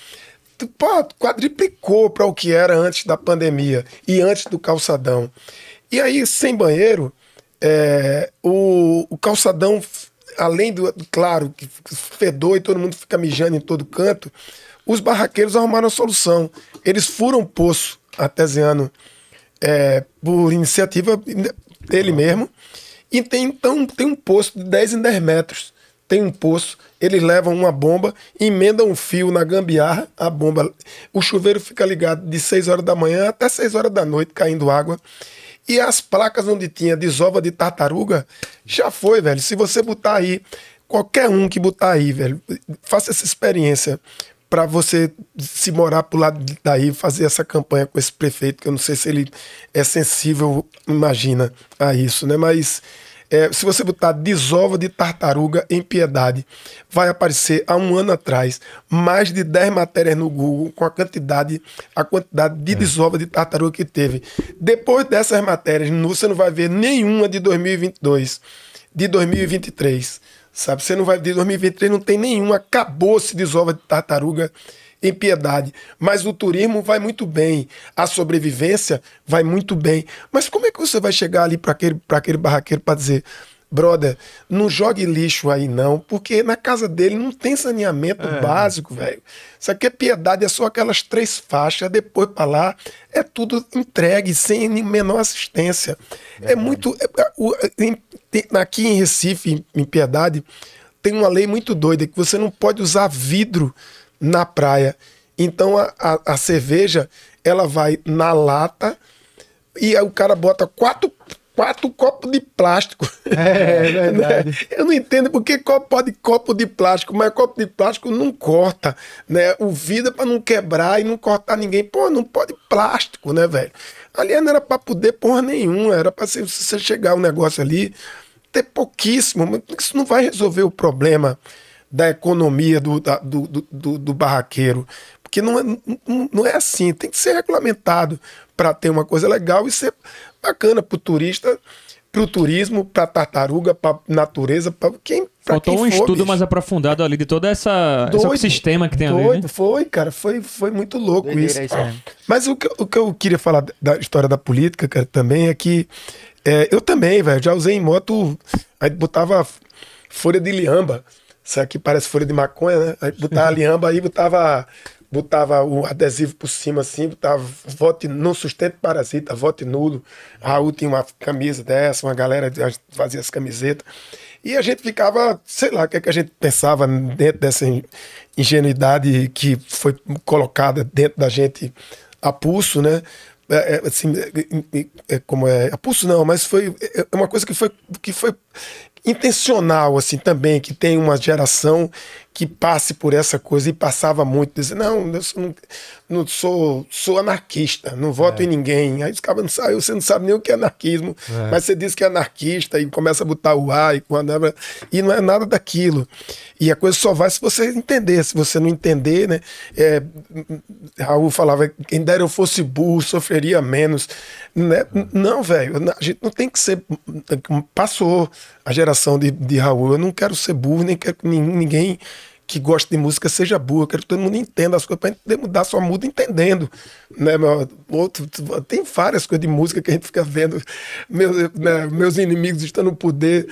pô, quadriplicou para o que era antes da pandemia e antes do calçadão. E aí, sem banheiro, é, o, o calçadão, além do, claro, que fedor e todo mundo fica mijando em todo canto, os barraqueiros arrumaram a solução. Eles furam poço artesiano é, por iniciativa dele mesmo. E tem, então, tem um poço de 10 em 10 metros. Tem um poço, eles levam uma bomba, emendam um fio na gambiarra, a bomba. O chuveiro fica ligado de 6 horas da manhã até 6 horas da noite, caindo água. E as placas onde tinha desova de tartaruga, já foi, velho. Se você botar aí, qualquer um que botar aí, velho, faça essa experiência para você se morar pro lado daí, fazer essa campanha com esse prefeito, que eu não sei se ele é sensível, imagina, a isso, né? Mas é, se você botar desova de tartaruga em piedade, vai aparecer há um ano atrás mais de 10 matérias no Google com a quantidade, a quantidade de desova de tartaruga que teve. Depois dessas matérias, você não vai ver nenhuma de 2022, de 2023. Sabe, você não vai de 2023 não tem nenhuma, acabou-se desova de tartaruga em piedade. Mas o turismo vai muito bem, a sobrevivência vai muito bem. Mas como é que você vai chegar ali para aquele, pra aquele barraqueiro para dizer, brother, não jogue lixo aí não, porque na casa dele não tem saneamento básico, velho. Isso aqui é piedade, é só aquelas três faixas, depois para lá é tudo entregue sem menor assistência. É muito. é- é- o- em- tem- aqui em Recife, em, Piedade, tem uma lei muito doida que você não pode usar vidro na praia. Então a, a, a cerveja ela vai na lata e aí o cara bota quatro quatro copos de plástico. É, é verdade. Né? Eu não entendo porque copo pode copo de plástico, mas copo de plástico não corta, né? O vidro é para não quebrar e não cortar ninguém. Pô, não pode plástico, né, velho? Ali não era para poder porra nenhuma, era para você chegar um negócio ali, ter pouquíssimo, mas isso não vai resolver o problema da economia do, da- do, do, do- do barraqueiro. Porque não é, não, não é assim, tem que ser regulamentado para ter uma coisa legal e ser bacana para o turista, para o turismo, para tartaruga, para natureza, para quem. pra Faltou quem um for, estudo bicho. mais aprofundado ali de todo essa, esse ecossistema que tem ali, Doido, né? foi, cara, foi, foi muito louco Doideira isso. Mas o que, o que eu queria falar da história da política, cara, também é que é, eu também, velho, já usei em moto, aí botava folha de liamba, isso aqui parece folha de maconha, né? Aí botava a liamba aí, botava, botava o adesivo por cima assim, botava vote não sustente parasita, vote nulo. Raul tinha uma camisa dessa, uma galera fazia as camisetas. E a gente ficava, sei lá, o que, é que a gente pensava dentro dessa in- ingenuidade que foi colocada dentro da gente a pulso, né? É, é, assim, é, é, é, como é, a pulso não, mas foi é uma coisa que foi, que foi intencional, assim, também, que tem uma geração que passe por essa coisa e passava muito, dizer, não, eu sou, não, não sou, sou anarquista, não voto em ninguém. Aí os caras não sabem, você não sabe nem o que é anarquismo, mas você diz que é anarquista e começa a botar o A e quando e não é nada daquilo. E a coisa só vai se você entender, se você não entender, né? É, Raul falava, quem dera eu fosse burro, sofreria menos. Né? Não, velho, a gente não tem que ser. Passou a geração de, de Raul. Eu não quero ser burro, nem quero que nin- ninguém que gosta de música seja burro. Quero que todo mundo entenda as coisas para poder mudar, só muda entendendo. Né, meu? Outro, tem várias coisas de música que a gente fica vendo. Meus, né, meus inimigos estão no poder.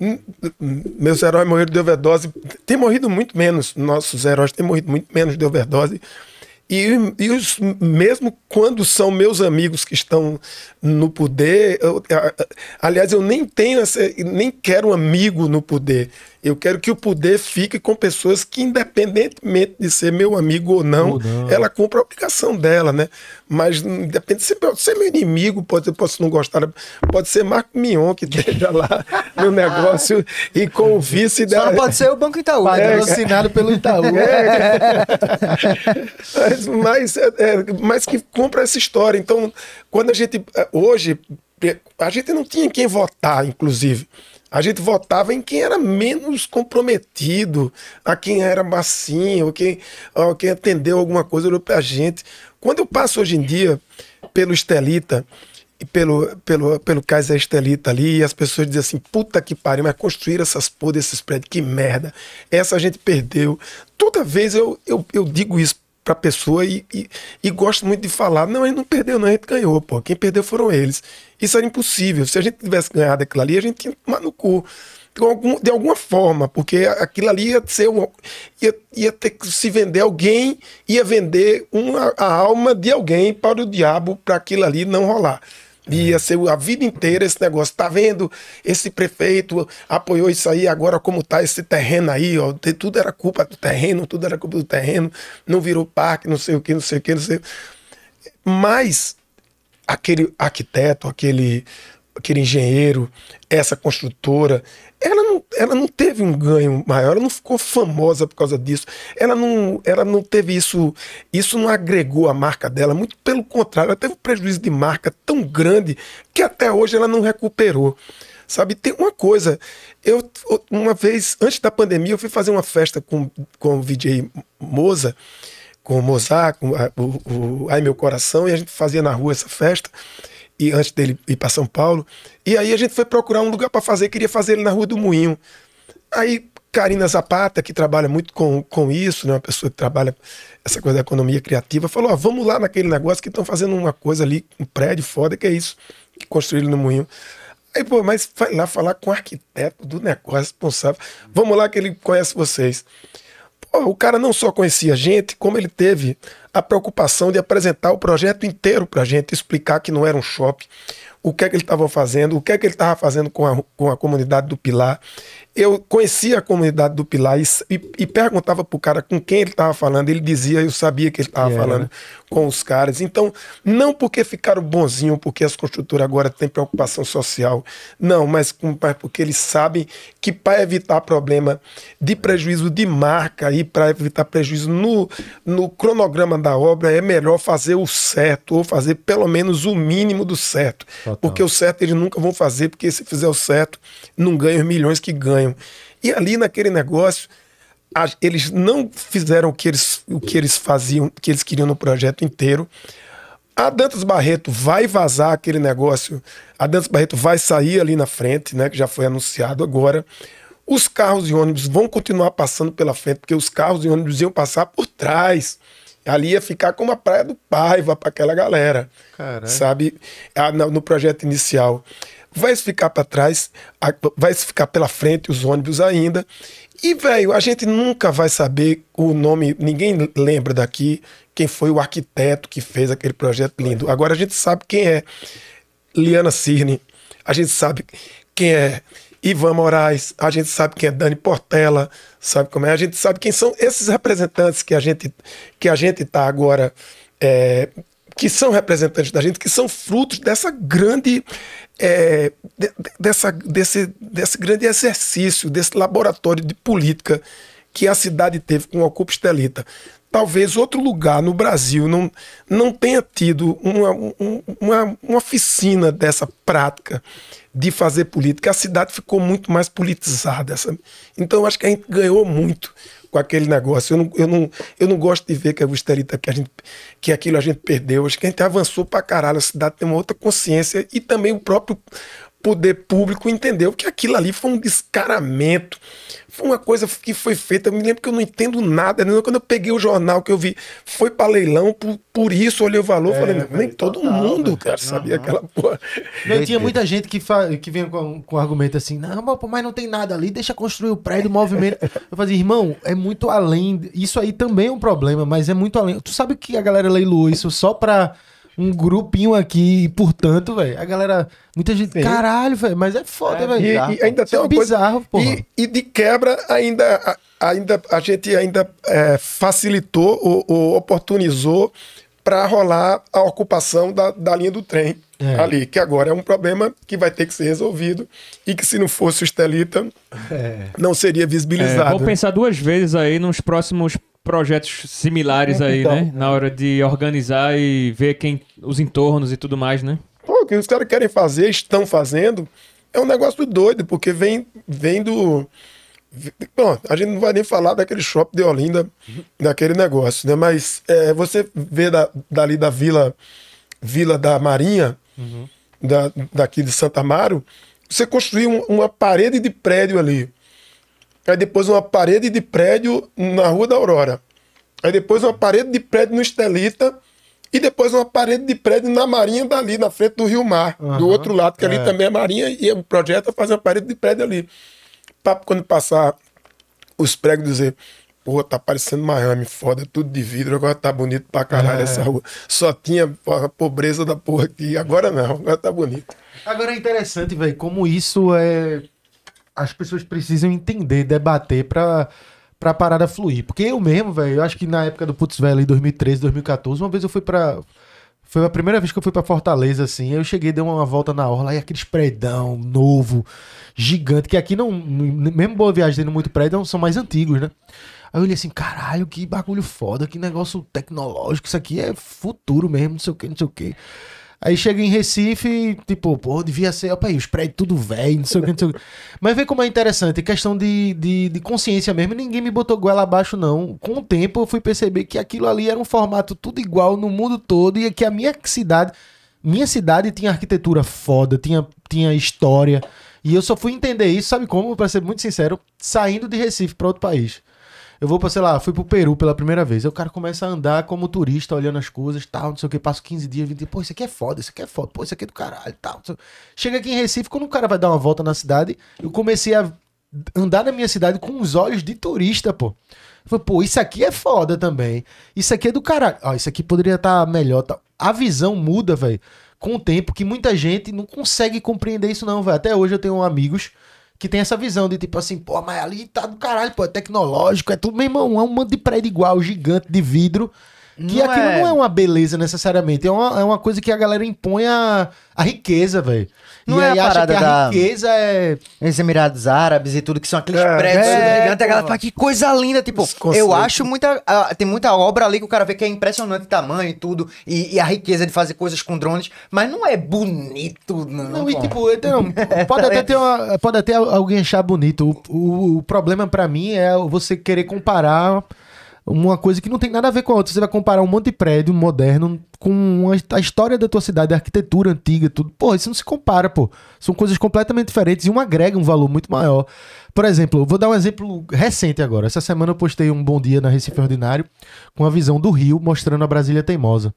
Hum, Meus heróis morreram de overdose. Tem morrido muito menos. Nossos heróis têm morrido muito menos de overdose. E, e os, mesmo quando são meus amigos que estão no poder, eu- aliás, eu nem tenho essa, nem quero um amigo no poder. Eu quero que o poder fique com pessoas que, independentemente de ser meu amigo ou não, Ou não. ela cumpre a obrigação dela, né? Mas depende de ser, pode ser meu inimigo, pode, eu posso não gostar, pode ser Marco Mion que esteja lá no negócio e com o vice Só da. pode ser o Banco Itaú. né? Patrocinado pelo Itaú. mas, mas, é, é, mas que compra essa história. Então, quando a gente. é, Hoje, é, a gente não tinha quem votar, inclusive. A gente votava em quem era menos comprometido, a quem era massinho, quem, quem atendeu alguma coisa olhou pra gente. Quando eu passo hoje em dia pelo Estelita e pelo, pelo, pelo Kaiser Estelita ali, e as pessoas dizem assim: puta que pariu, mas construíram essas porra desses prédios, que merda. Essa a gente perdeu. Toda vez eu, eu, eu digo isso pra pessoa e, e, e gosto muito de falar: não, a gente não perdeu, não, a gente ganhou, pô. Quem perdeu foram eles. Isso era impossível. Se a gente tivesse ganhado aquilo ali, a gente tinha tomar no cu. De, algum, de alguma forma, porque aquilo ali ia ser um, ia, ia ter que se vender alguém, ia vender uma, a alma de alguém para o diabo para aquilo ali não rolar. Ia ser a vida inteira esse negócio. Tá vendo? Esse prefeito apoiou isso aí, agora como tá esse terreno aí, ó. Tudo era culpa do terreno, tudo era culpa do terreno, não virou parque, não sei o que, não sei o que, não sei. Mas aquele arquiteto, aquele, aquele engenheiro, essa construtora, ela não, ela não teve um ganho maior, ela não ficou famosa por causa disso. Ela não, ela não teve isso, isso não agregou a marca dela, muito pelo contrário, ela teve um prejuízo de marca tão grande que até hoje ela não recuperou. Sabe, tem uma coisa, eu uma vez, antes da pandemia, eu fui fazer uma festa com, com o VJ Moza, com o Mozart, com a- o, o Ai Meu Coração, e a gente fazia na rua essa festa, e antes dele ir para São Paulo. E aí a gente foi procurar um lugar para fazer, queria fazer ele na Rua do Moinho. Aí Karina Zapata, que trabalha muito com, com isso, né, uma pessoa que trabalha essa coisa da economia criativa, falou: ó, vamos lá naquele negócio que estão fazendo uma coisa ali, um prédio foda, que é isso, que construíram no Moinho. Aí, pô, mas vai lá falar com o arquiteto do negócio responsável. Vamos lá que ele conhece vocês. Pô, o cara não só conhecia a gente, como ele teve a preocupação de apresentar o projeto inteiro para a gente, explicar que não era um shopping, o que é que ele estava fazendo, o que é que ele estava fazendo com a, com a comunidade do Pilar. Eu conhecia a comunidade do Pilar e, e, e perguntava para o cara com quem ele estava falando. Ele dizia, eu sabia que ele estava falando? Com os caras. Então, não porque ficaram bonzinho, porque as construtoras agora têm preocupação social. Não, mas, mas porque eles sabem que para evitar problema de prejuízo de marca e para evitar prejuízo no, no cronograma da obra, é melhor fazer o certo, ou fazer pelo menos o mínimo do certo. Total. Porque o certo eles nunca vão fazer, porque se fizer o certo, não ganham os milhões que ganham. E ali naquele negócio, a- eles não fizeram o que eles, o que eles faziam, que eles queriam no projeto inteiro. A Dantas Barreto vai vazar aquele negócio. A Dantas Barreto vai sair ali na frente, né? Que já foi anunciado agora. Os carros e ônibus vão continuar passando pela frente, porque os carros e ônibus iam passar por trás. Ali ia ficar como a Praia do Paiva para aquela galera. Caralho. Sabe? No projeto inicial. Vai ficar para trás, vai ficar pela frente os ônibus ainda. E, velho, a gente nunca vai saber o nome, ninguém lembra daqui quem foi o arquiteto que fez aquele projeto lindo. Agora a gente sabe quem é Liana Cirne, a gente sabe quem é Ivan Moraes, a gente sabe quem é Dani Portela, sabe como é? A gente sabe quem são esses representantes que a gente que a gente está agora é, que são representantes da gente, que são frutos dessa grande é, de- de- dessa, desse, desse grande exercício, desse laboratório de política que a cidade teve com o Ocupa Estelita. Talvez outro lugar no Brasil não, não tenha tido uma, um- uma, uma oficina dessa prática de fazer política. A cidade ficou muito mais politizada. Então, acho que a gente ganhou muito com aquele negócio. Eu não, eu não, eu não gosto de ver que a Estelita, que, a gente, que aquilo a gente perdeu. Eu Acho que a gente avançou pra caralho. A cidade tem uma outra consciência e também o próprio poder público entendeu que aquilo ali foi um descaramento. Foi uma coisa que foi feita. Eu me lembro que eu não entendo nada. né? Quando eu peguei o jornal que eu vi, foi para leilão, por, por isso olhei o valor. É, falei, velho, nem todo total, mundo, cara, sabia aquela porra. Não, tinha muita gente que, fa... que vinha com, com argumento assim, não, mas, não tem nada ali, deixa construir o prédio, o movimento. Eu fazia, irmão, é muito além. Isso aí também é um problema, mas é muito além. Tu sabe que a galera leiloou isso só pra um grupinho aqui, e portanto, velho, a galera. Muita gente. Sim. Caralho, velho, mas é foda, É velho. E, bizarro, e ainda tem é uma coisa. bizarro, porra. E, e de quebra, ainda, a- ainda a gente ainda é, facilitou ou, ou oportunizou para rolar a ocupação da, da linha do trem É. ali, que agora é um problema que vai ter que ser resolvido e que se não fosse o Estelita, É. não seria É, visibilizado. vou pensar duas vezes aí nos próximos projetos similares aí, Então. né? Na hora de organizar e ver quem os entornos e tudo mais, né? Pô, o que os caras querem fazer, estão fazendo, é um negócio doido, porque vem, vem do. Bom, a gente não vai nem falar daquele shopping de Olinda, daquele negócio, né? Mas é, você vê da, dali da vila, vila da Marinha, da, daqui de Santa Amaro, você construiu um- uma parede de prédio ali. Aí depois uma parede de prédio na Rua da Aurora. Aí depois uma parede de prédio no Estelita. E depois uma parede de prédio na Marinha dali, na frente do Rio Mar. Aham. Do outro lado, que ali É. também é Marinha. E o projeto é fazer uma parede de prédio ali. Pra quando passar os pregos dizer... Pô, tá parecendo Miami, foda, tudo de vidro, agora tá bonito pra caralho É. essa rua. Só tinha a pobreza da porra aqui, agora não, agora tá bonito. Agora é interessante, velho, como isso é. As pessoas precisam entender, debater pra, pra parada fluir. Porque eu mesmo, velho, eu acho que na época do Putz Velho, em 2013, 2014, uma vez eu fui pra. Foi a primeira vez que eu fui pra Fortaleza, assim. Eu cheguei, dei uma volta na orla e aqueles predão novo, gigante, que aqui não. Mesmo Boa Viagem tendo muito prédio, são mais antigos, né? Aí eu olhei assim, caralho, que bagulho foda, que negócio tecnológico, isso aqui é futuro mesmo, não sei o que, não sei o que. Aí chega em Recife, tipo, pô, devia ser, opa aí, os prédios tudo velho, não sei o que, não sei o que. Mas vê como é interessante, questão de, de, de consciência mesmo, ninguém me botou goela abaixo, não. Com o tempo eu fui perceber que aquilo ali era um formato tudo igual no mundo todo e que a minha cidade, minha cidade tinha arquitetura foda, tinha, tinha história. E eu só fui entender isso, sabe como? Pra ser muito sincero, saindo de Recife pra outro país. Eu vou pra, sei lá, fui pro Peru pela primeira vez. Aí o cara começa a andar como turista, olhando as coisas, tal, não sei o que. Passo 15 dias, 20 dias. Pô, isso aqui é foda, isso aqui é foda. Pô, isso aqui é do caralho, tal. Chega aqui em Recife, quando o cara vai dar uma volta na cidade, eu comecei a andar na minha cidade com os olhos de turista, pô. Falei, pô, isso aqui é foda também. Isso aqui é do caralho. Ó, isso aqui poderia estar melhor. Tá. A visão muda, velho, com o tempo, que muita gente não consegue compreender isso, não, velho. Até hoje eu tenho amigos que tem essa visão de tipo assim, pô, mas ali tá do caralho, pô, é tecnológico, é tudo, meu irmão, é um monte de prédio igual, gigante de vidro. Que Não aquilo é- não é uma beleza necessariamente, é uma, é uma coisa que a galera impõe a, a riqueza, velho. Não e é a aí acha parada que a da- riqueza é. Os Emirados Árabes e tudo, que são aqueles É, prédios é, gigantes, a galera fala que coisa linda. Tipo, eu acho muita. ah, tem muita obra ali que o cara vê que é impressionante o tamanho e tudo, e, e a riqueza de fazer coisas com drones, mas não é bonito, não. Não, e tipo, então, pode até ter uma, pode até alguém achar bonito. O, o, o problema pra mim é você querer comparar uma coisa que não tem nada a ver com a outra. Você vai comparar um monte de prédio moderno com a história da tua cidade, a arquitetura antiga, tudo. Pô, isso não se compara, pô. São coisas completamente diferentes e um agrega um valor muito maior. Por exemplo, vou dar um exemplo recente agora. Essa semana eu postei um Bom Dia na Recife Ordinário com a visão do Rio mostrando a Brasília Teimosa.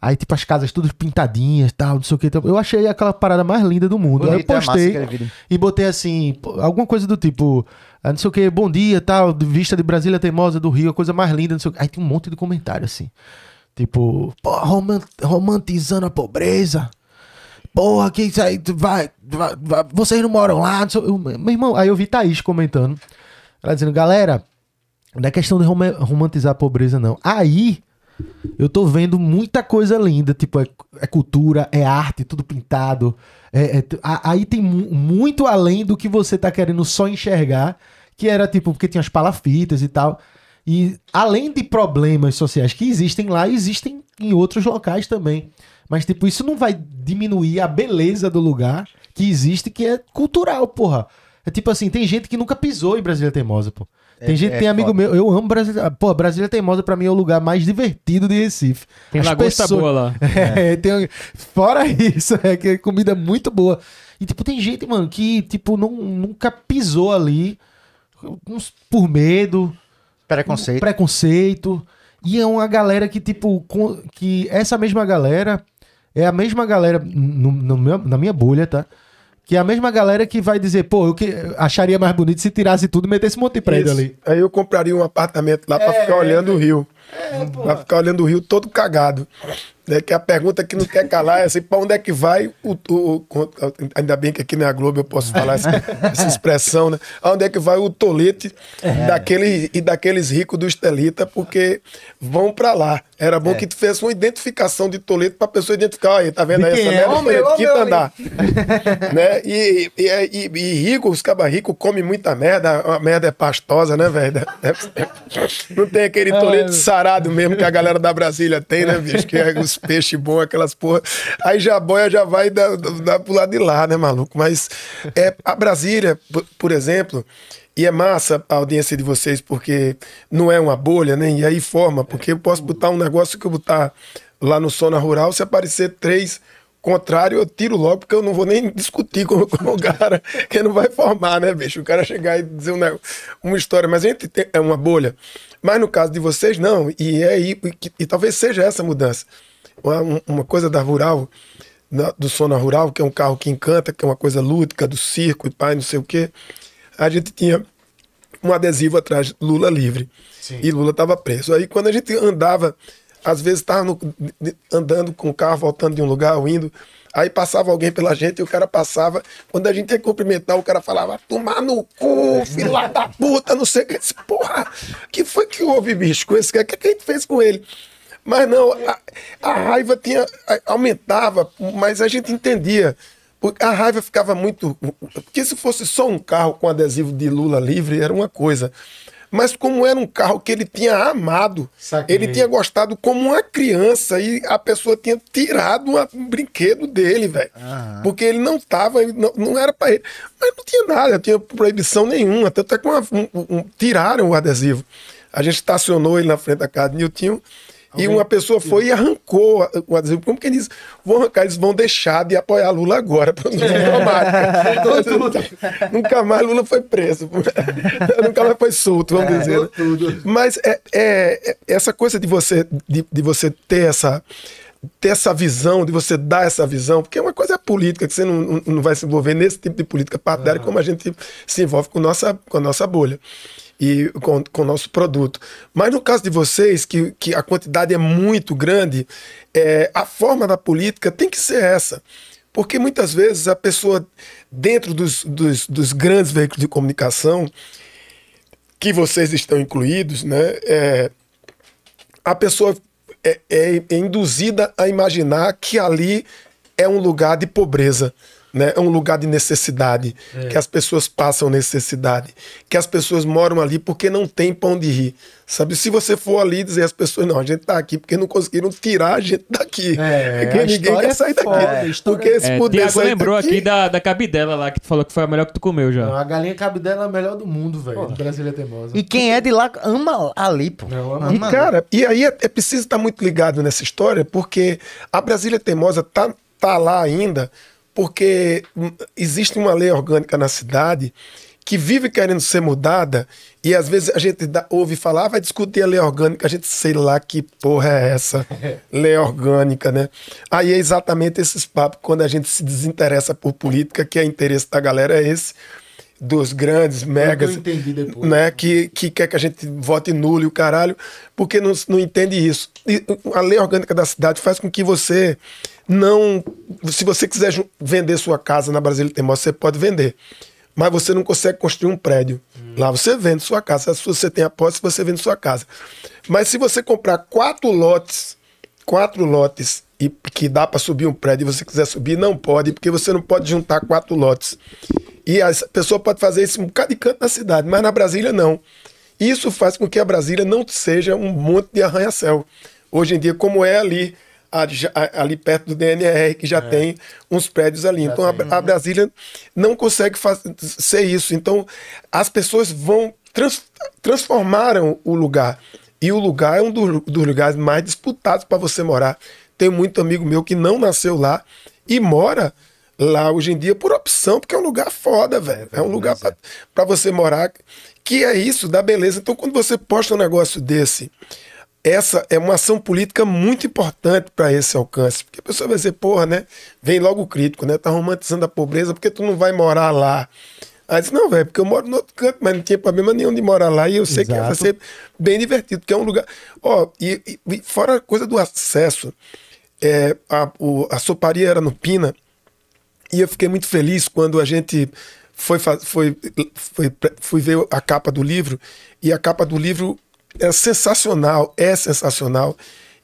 Aí, tipo, as casas todas pintadinhas tal, não sei o que. Eu achei aquela parada mais linda do mundo. Aí eu é massa postei vídeo. e botei assim, alguma coisa do tipo, ah, não sei o que, bom dia, tal, vista de Brasília Teimosa do Rio, a coisa mais linda, não sei o que. Aí tem um monte de comentário assim. Tipo, pô, roman- romantizando a pobreza. Porra, que isso aí, vai, vai- vai- vocês não moram lá. não sei- eu- meu irmão, aí eu vi Thaís comentando. Ela dizendo, galera, não é questão de rom- romantizar a pobreza, não. Aí, eu tô vendo muita coisa linda, tipo, é, é cultura, é arte, tudo pintado. é- é a- aí tem mu- muito além do que você tá querendo só enxergar, que era tipo, porque tinha as palafitas e tal. E além de problemas sociais que existem lá, existem em outros locais também. Mas, tipo, isso não vai diminuir a beleza do lugar que existe, que é cultural, porra. É tipo assim, tem gente que nunca pisou em Brasília Teimosa, pô. Tem gente, é tem amigo foda. meu, eu amo Brasília. Pô, Brasília Teimosa pra mim é o lugar mais divertido de Recife. Tem As lagosta pessoas- boa lá. É, tem, fora isso, é que é comida muito boa. E, tipo, tem gente, mano, que, tipo, não, nunca pisou ali uns- por medo, Preconceito. preconceito. E é uma galera que, tipo, com- que essa mesma galera é a mesma galera, no, no meu- na minha bolha, tá? Que é a mesma galera que vai dizer, pô, eu que, acharia mais bonito se tirasse tudo e metesse um monte de prédio Isso. ali. Aí eu compraria um apartamento lá pra ficar olhando o rio. pra ficar olhando o rio todo cagado. Né? Que a pergunta que não quer calar é assim, pra onde é que vai o, o- o- Ainda bem que aqui na Globo eu posso falar essa, essa expressão, né? Aonde é que vai o tolete daquele, e daqueles ricos do Estelita, porque vão pra lá. Era bom que tu fizesse uma identificação de tolete pra pessoa identificar, aí, tá vendo aí essa é? merda? Ô, meu, quinto meu, andar né? E, e, e, e rico, os cabas ricos comem muita merda, a merda é pastosa, né, velho? Não tem aquele tolete sarado mesmo que a galera da Brasília tem, né, bicho? Que é os peixes bons, aquelas porra. Aí já a boia já vai dar, dar pro lado de lá, né, maluco? Mas é, a Brasília, por, exemplo. E é massa a audiência de vocês, porque não é uma bolha, né? E aí forma, porque eu posso botar um negócio que eu botar lá no Zona Rural, se aparecer três contrário, eu tiro logo, porque eu não vou nem discutir com, com o cara, que não vai formar, né, bicho? O cara chegar e dizer um negócio- uma história, mas a gente tem, é uma bolha. Mas no caso de vocês, não, e é aí, e, e talvez seja essa mudança. Uma, um- uma coisa da rural, na- do Sona Rural, que é um carro que encanta, que é uma coisa lúdica, do circo e pai, não sei o quê. A gente tinha um adesivo atrás, Lula livre. E Lula estava preso. Aí quando a gente andava, às vezes estava andando com o carro, voltando de um lugar, ou indo, aí passava alguém pela gente e o cara passava. Quando a gente ia cumprimentar, o cara falava, tomar no cu, filho da puta, não sei o que. Porra, que foi que houve, bicho, com esse cara? O que, que a gente fez com ele? Mas não, a, a raiva tinha, a- aumentava, mas a gente entendia. Porque A raiva ficava muito. Porque se fosse só um carro com adesivo de Lula livre, era uma coisa. Mas como era um carro que ele tinha amado, Saquei. ele tinha gostado como uma criança e a pessoa tinha tirado uma- um brinquedo dele, velho. Porque ele não estava, não, não era para ele. Mas não tinha nada, não tinha proibição nenhuma. Tanto é que uma- um- um- tiraram o adesivo. A gente estacionou ele na frente da casa de Niltinho. E uma pessoa foi e arrancou o adesivo. Como que eles vão arrancar? Eles vão deixar de apoiar Lula agora. não ser traumático. Nunca mais Lula foi preso. Nunca mais foi solto, vamos dizer. né? Mas é, é- é essa coisa de você, de, de você ter essa ter essa visão, de você dar essa visão, porque uma coisa é política, que você não, não- não vai se envolver nesse tipo de política partidária como a gente se envolve com, nossa, com a nossa bolha. E com, com o nosso produto. Mas no caso de vocês, que, que a quantidade é muito grande, é, a forma da política tem que ser essa. Porque muitas vezes a pessoa, dentro dos, dos, dos grandes veículos de comunicação, que vocês estão incluídos, né, é, a pessoa é, é, é induzida a imaginar que ali é um lugar de pobreza, né? É um lugar de necessidade, que as pessoas passam necessidade, que as pessoas moram ali porque não tem pão de rir. Sabe, se você for ali dizer às pessoas, não, a gente tá aqui porque não conseguiram tirar a gente daqui. É, porque a ninguém quer sair é daqui. foda, a história porque se É, puder Tiago sair lembrou daqui, aqui da, da cabidela lá, que tu falou que foi a melhor que tu comeu já. Não, a galinha cabidela é a melhor do mundo, velho. Brasília teimosa. E quem é de lá ama ali, pô. Eu amo. E, ali. cara, e aí é, é preciso estar muito ligado nessa história, porque a Brasília Teimosa tá, tá lá ainda, porque hum, existe uma lei orgânica na cidade que vive querendo ser mudada, e às vezes a gente dá- ouve falar, ah, vai discutir a lei orgânica, a gente sei lá que porra é essa, lei orgânica, né? Aí é exatamente esses papos, quando a gente se desinteressa por política, que é interesse da galera é esse, dos grandes megas, eu entendi depois. né, que, que quer que a gente vote nulo e o caralho, porque não, não entende isso. E a lei orgânica da cidade faz com que você não. Se você quiser vender sua casa na Brasília Teimosa, você pode vender. Mas você não consegue construir um prédio. Lá você vende sua casa. Se você tem a posse, você vende sua casa. Mas se você comprar quatro lotes, quatro lotes, e que dá para subir um prédio e você quiser subir, não pode, porque você não pode juntar quatro lotes. E a pessoa pode fazer isso em um bocado de canto na cidade, mas na Brasília não. Isso faz com que a Brasília não seja um monte de arranha-céu. Hoje em dia, como é ali, ali perto do DNR, que já tem uns prédios ali. então a, a Brasília não consegue faz- ser isso. Então as pessoas vão trans, transformaram o lugar. E o lugar é um dos, dos lugares mais disputados para você morar. Tem muito amigo meu que não nasceu lá e mora lá hoje em dia por opção, porque é um lugar foda, velho. É um lugar para você morar. Que é isso, da beleza. Então, quando você posta um negócio desse, essa é uma ação política muito importante para esse alcance. Porque a pessoa vai dizer, porra, né? Vem logo o crítico, né? Tá romantizando a pobreza porque tu não vai morar lá. Aí diz, não, velho, porque eu moro no outro canto, mas não tinha problema nenhum de morar lá. E eu sei que vai Exato. ser bem divertido, porque é um lugar. Ó, e, e- e fora a coisa do acesso, é, a, o- a soparia era no Pina, e eu fiquei muito feliz quando a gente foi, foi, foi, fui ver a capa do livro, e a capa do livro é sensacional, é sensacional.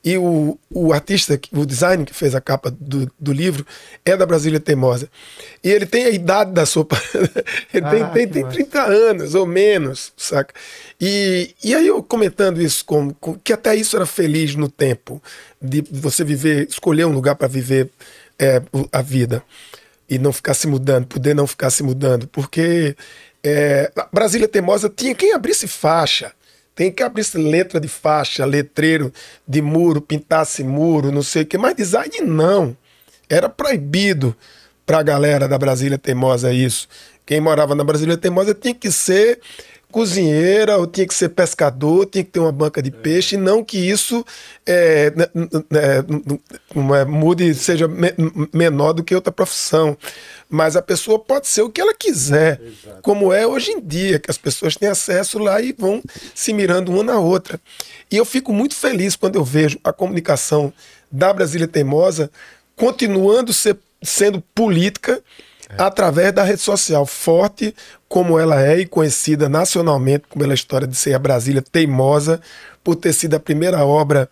E o, o artista, o design que fez a capa do, do livro é da Brasília Teimosa. E ele tem a idade da sopa. ele tem, Ah, tem, tem massa. 30 anos ou menos, saca? E, e aí eu comentando isso, com, com- que até isso era feliz no tempo, de você viver, escolher um lugar para viver é, a vida e não ficar se mudando, poder não ficar se mudando, porque é, Brasília Teimosa tinha quem abrisse faixa, tem que abrisse letra de faixa, letreiro de muro, pintasse muro, não sei o que, mas design não. Era proibido para a galera da Brasília Teimosa isso. Quem morava na Brasília Teimosa tinha que ser cozinheira, ou tinha que ser pescador, tinha que ter uma banca de peixe, e não que isso é, não é, mude, seja me- menor do que outra profissão. Mas a pessoa pode ser o que ela quiser, como é hoje em dia, que as pessoas têm acesso lá e vão se mirando uma na outra. E eu fico muito feliz quando eu vejo a comunicação da Brasília Teimosa continuando ser, sendo política através da rede social forte como ela é e conhecida nacionalmente pela história de ser a Brasília teimosa por ter sido a primeira obra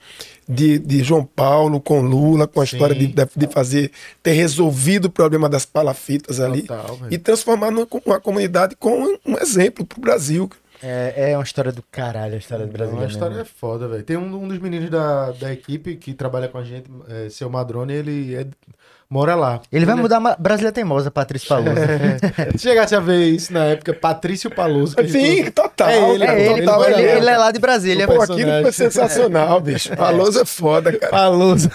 de, de João Paulo com Lula com a história de, de de fazer ter resolvido o problema das palafitas ali Total, velho. e transformar numa, uma comunidade com um exemplo para o Brasil É, é uma história do caralho a história do Não, Brasil. a história é foda, velho. Tem um, um dos meninos da, da equipe que trabalha com a gente, é, seu Madrone, ele é- mora lá. Ele vai mudar a Brasília Teimosa, Patrício Paloso. Se chegasse a ver isso na época, Patrício Paloso. que a gente Sim, falou- total. É ele, É ele, total, ele, é ele é lá de Brasília. Pô, aquilo foi sensacional, bicho. Paloso é foda, cara. Paloso.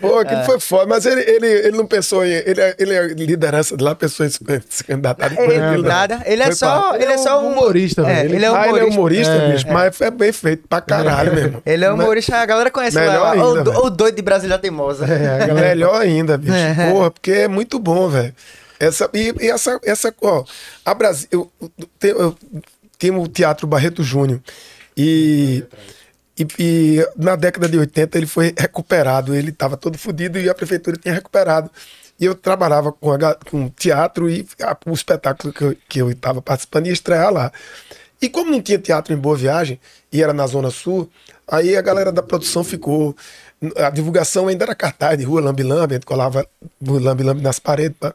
Pô, aquilo É. foi foda, mas ele, ele, ele não pensou em. Ele, é- ele é liderança de lá, pensou em se candidatar Ele, daquilo, não. nada, ele é Foi só, pra- ele é só um humorista, é, velho. Ele é ah, ele é humorista. humorista, É. bicho, mas é bem feito pra caralho mesmo. Ele é humorista, a galera conhece Melhor ainda, o, doido de Brasília Teimosa. É, melhor ainda, bicho. É. Porra, porque é muito bom, velho. Essa, e, e essa, essa, ó, a Brasil, eu, eu, eu tínhamos o Teatro Barreto Júnior. E, e, e na década de 80 ele foi recuperado. Ele estava todo fodido e a prefeitura tinha recuperado. E eu trabalhava com, a com teatro e a- o espetáculo que eu- que eu estava participando ia estrear lá. E como não tinha teatro em Boa Viagem, e era na Zona Sul, aí a galera da produção ficou. A divulgação ainda era cartaz de rua Lambi-Lambi, a gente colava Lambi-Lambi nas paredes. pá.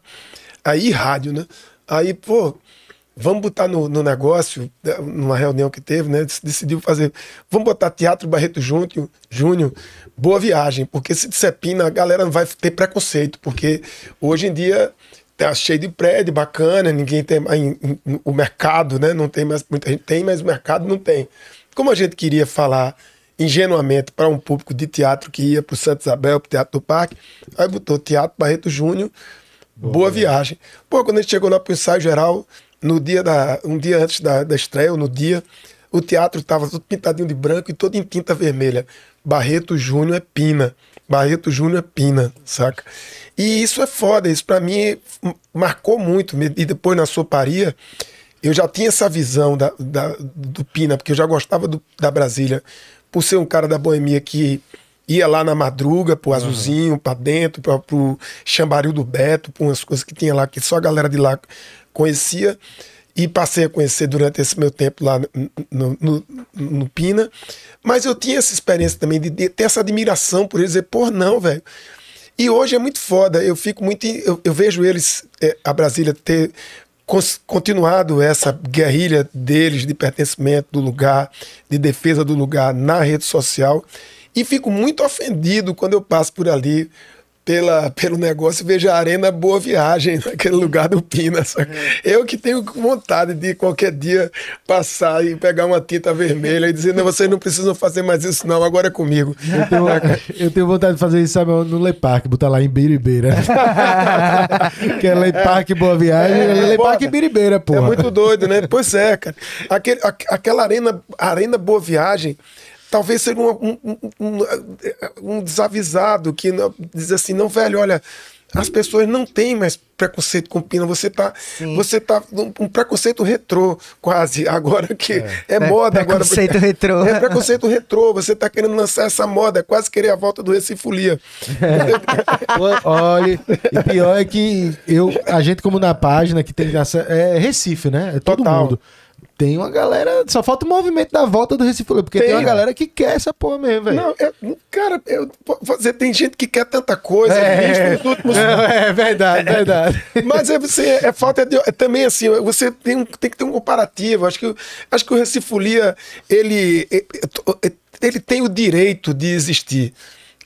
Aí rádio, né? Aí, pô, vamos botar no, no negócio, né, numa reunião que teve, né? dec- Decidiu fazer. Vamos botar Teatro Barreto Júnior, Júnior Boa Viagem, porque se disser Pina, a galera vai ter preconceito, porque hoje em dia tá cheio de prédio, bacana, ninguém tem O mercado, né? Não tem mais. Muita gente tem, mas o mercado não tem. Como a gente queria falar ingenuamente para um público de teatro que ia para o Santo Isabel, para o Teatro do Parque, aí botou Teatro Barreto Júnior, Boa, viagem. Pô, quando a gente chegou lá pro ensaio geral, no dia da, um dia antes da, da estreia, ou no dia, o teatro tava todo pintadinho de branco e todo em tinta vermelha. Barreto Júnior é Pina. Barreto Júnior é Pina, saca? E isso é foda, isso pra mim marcou muito. E depois na Soparia, eu já tinha essa visão da, da- do Pina, porque eu já gostava do- da Brasília, por ser um cara da boemia que ia lá na madruga, pro Azulzinho, pra dentro, pra, pro Chambaril do Beto, por umas coisas que tinha lá que só a galera de lá conhecia. E passei a conhecer durante esse meu tempo lá no, no, no- no Pina. Mas eu tinha essa experiência também de, de ter essa admiração por eles, dizer, pô, não, velho. E hoje é muito foda. Eu fico muito. Eu, eu vejo eles, é, a Brasília, ter continuado essa guerrilha deles de pertencimento do lugar, de defesa do lugar na rede social. E fico muito ofendido quando eu passo por ali pela, pelo negócio e vejo a Arena Boa Viagem, naquele lugar do Pina. saca? Eu que tenho vontade de qualquer dia passar e pegar uma tinta vermelha e dizer: não, vocês não precisam fazer mais isso, não, agora é comigo. Eu tenho, eu tenho vontade de fazer isso, sabe, no Le Parque, botar lá em Biribeira. que é Le Parque Boa Viagem, é Le Parque Biribeira, pô. É muito doido, né? Pois é, cara. Aquele, aqu- aquela arena, arena Boa Viagem, talvez seja um, um, um- um- desavisado que não- diz assim, não, velho, olha, as pessoas não têm mais preconceito com Pina. Você tá, você tá um, um preconceito retrô, quase, agora que é, moda. agora preconceito retrô. É preconceito retrô. Você tá querendo lançar essa moda, é quase querer a volta do Recifolia. Pô, Olha, e pior é que eu, a gente, como na página que tem. essa- É Recife, né? É todo Total. mundo. Tem uma galera. Só falta o movimento da volta do Recife, porque tem, Tem. uma galera que quer essa porra mesmo, velho. Não, é- cara, eu, você tem gente que quer tanta coisa. É, visto nos últimos é verdade, verdade. Mas é, você, é falta de. É também assim, você tem, um- tem que ter um comparativo. Acho que, o- acho que o Recifolia, ele, ele tem o direito de existir.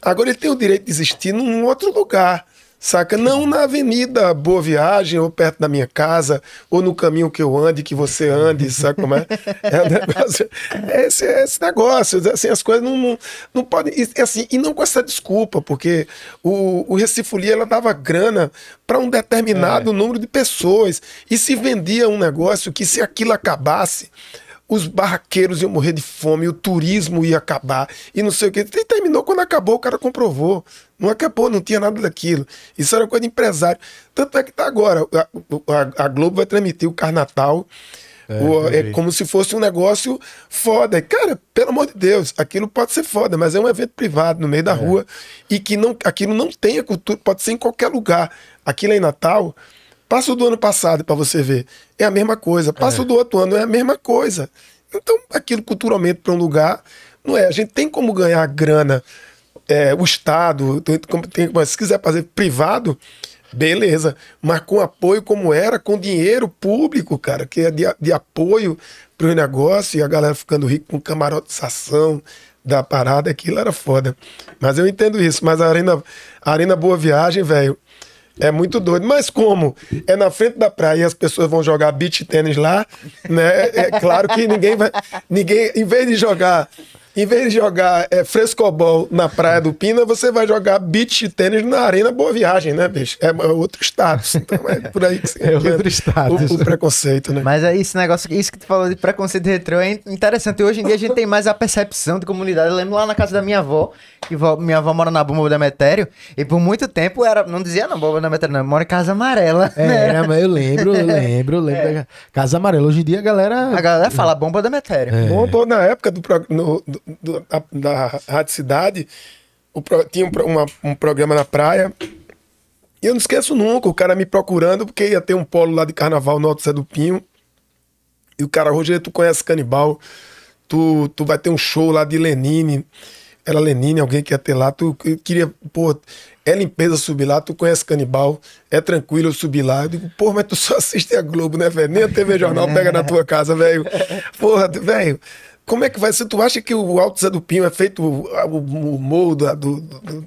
Agora ele tem o direito de existir num outro lugar. Saca? Não na Avenida Boa Viagem, ou perto da minha casa, ou no caminho que eu ande, que você ande, sabe como é? É, um negócio, é esse, é esse negócio. Assim, as coisas não, não, não podem. E, assim, e não com essa desculpa, porque o, o Recifolia ela dava grana para um determinado número de pessoas. E se vendia um negócio que, se aquilo acabasse, os barraqueiros iam morrer de fome, o turismo ia acabar, e não sei o que. E terminou quando acabou, o cara comprovou. Não acabou, não tinha nada daquilo. Isso era coisa de empresário. Tanto é que tá agora. A, a- a Globo vai transmitir o Carnatal. o- É, como se fosse um negócio foda. Cara, pelo amor de Deus, aquilo pode ser foda, mas é um evento privado no meio da rua e que não, aquilo não tem a cultura, pode ser em qualquer lugar. Aquilo é em Natal, Passa o do ano passado para você ver. É a mesma coisa. Passa o do outro ano, é a mesma coisa. Então, aquilo culturalmente para um lugar, não é. A gente tem como ganhar grana, é, o Estado, tem, tem, mas se quiser fazer privado, beleza. Mas com apoio como era, com dinheiro público, cara, que é de, de apoio para os negócios e a galera ficando rica com camarotização da parada, aquilo era foda. Mas eu entendo isso. Mas a Arena, a Arena Boa Viagem, velho, é muito doido. Mas como é na frente da praia e as pessoas vão jogar beach tênis lá, né? É claro que ninguém vai. Ninguém, em vez de jogar Em vez de jogar é, frescobol na praia do Pina, você vai jogar beach tênis na Arena Boa Viagem, né, bicho? É outro status. Então é por aí que você É outro status. O, o preconceito, né? Mas é esse negócio, isso que tu falou de preconceito retrô é interessante. Hoje em dia a gente tem mais a percepção de comunidade. Eu lembro lá na casa da minha avó, que vó- minha avó mora na Bomba da Metério, e por muito tempo era, não dizia não, Bomba da Metério, não, mora em Casa Amarela. né? Era, mas eu lembro, eu lembro, eu lembro. da Casa Amarela. Hoje em dia a galera. A galera fala Bomba da Metério. É. Na época do, no- do- do- da, Rádio Cidade, o tinha um, uma- um programa na praia. E eu não esqueço nunca, o cara me procurando, porque ia ter um polo lá de carnaval no Alto Zé do Pinho. E o cara, Rogério, tu conhece Canibal, tu, tu vai ter um show lá de Lenine. Era Lenine, alguém que ia ter lá. Tu queria, pô, é limpeza subir lá, tu conhece Canibal, é tranquilo eu subir lá. Eu digo, pô, mas tu só assiste a Globo, né, velho? Nem a TV Jornal pega na tua casa, velho. Porra, velho. Como é que vai ser? Tu acha que o Alto Zé do Pinho é feito o, o, o morro da, do, do-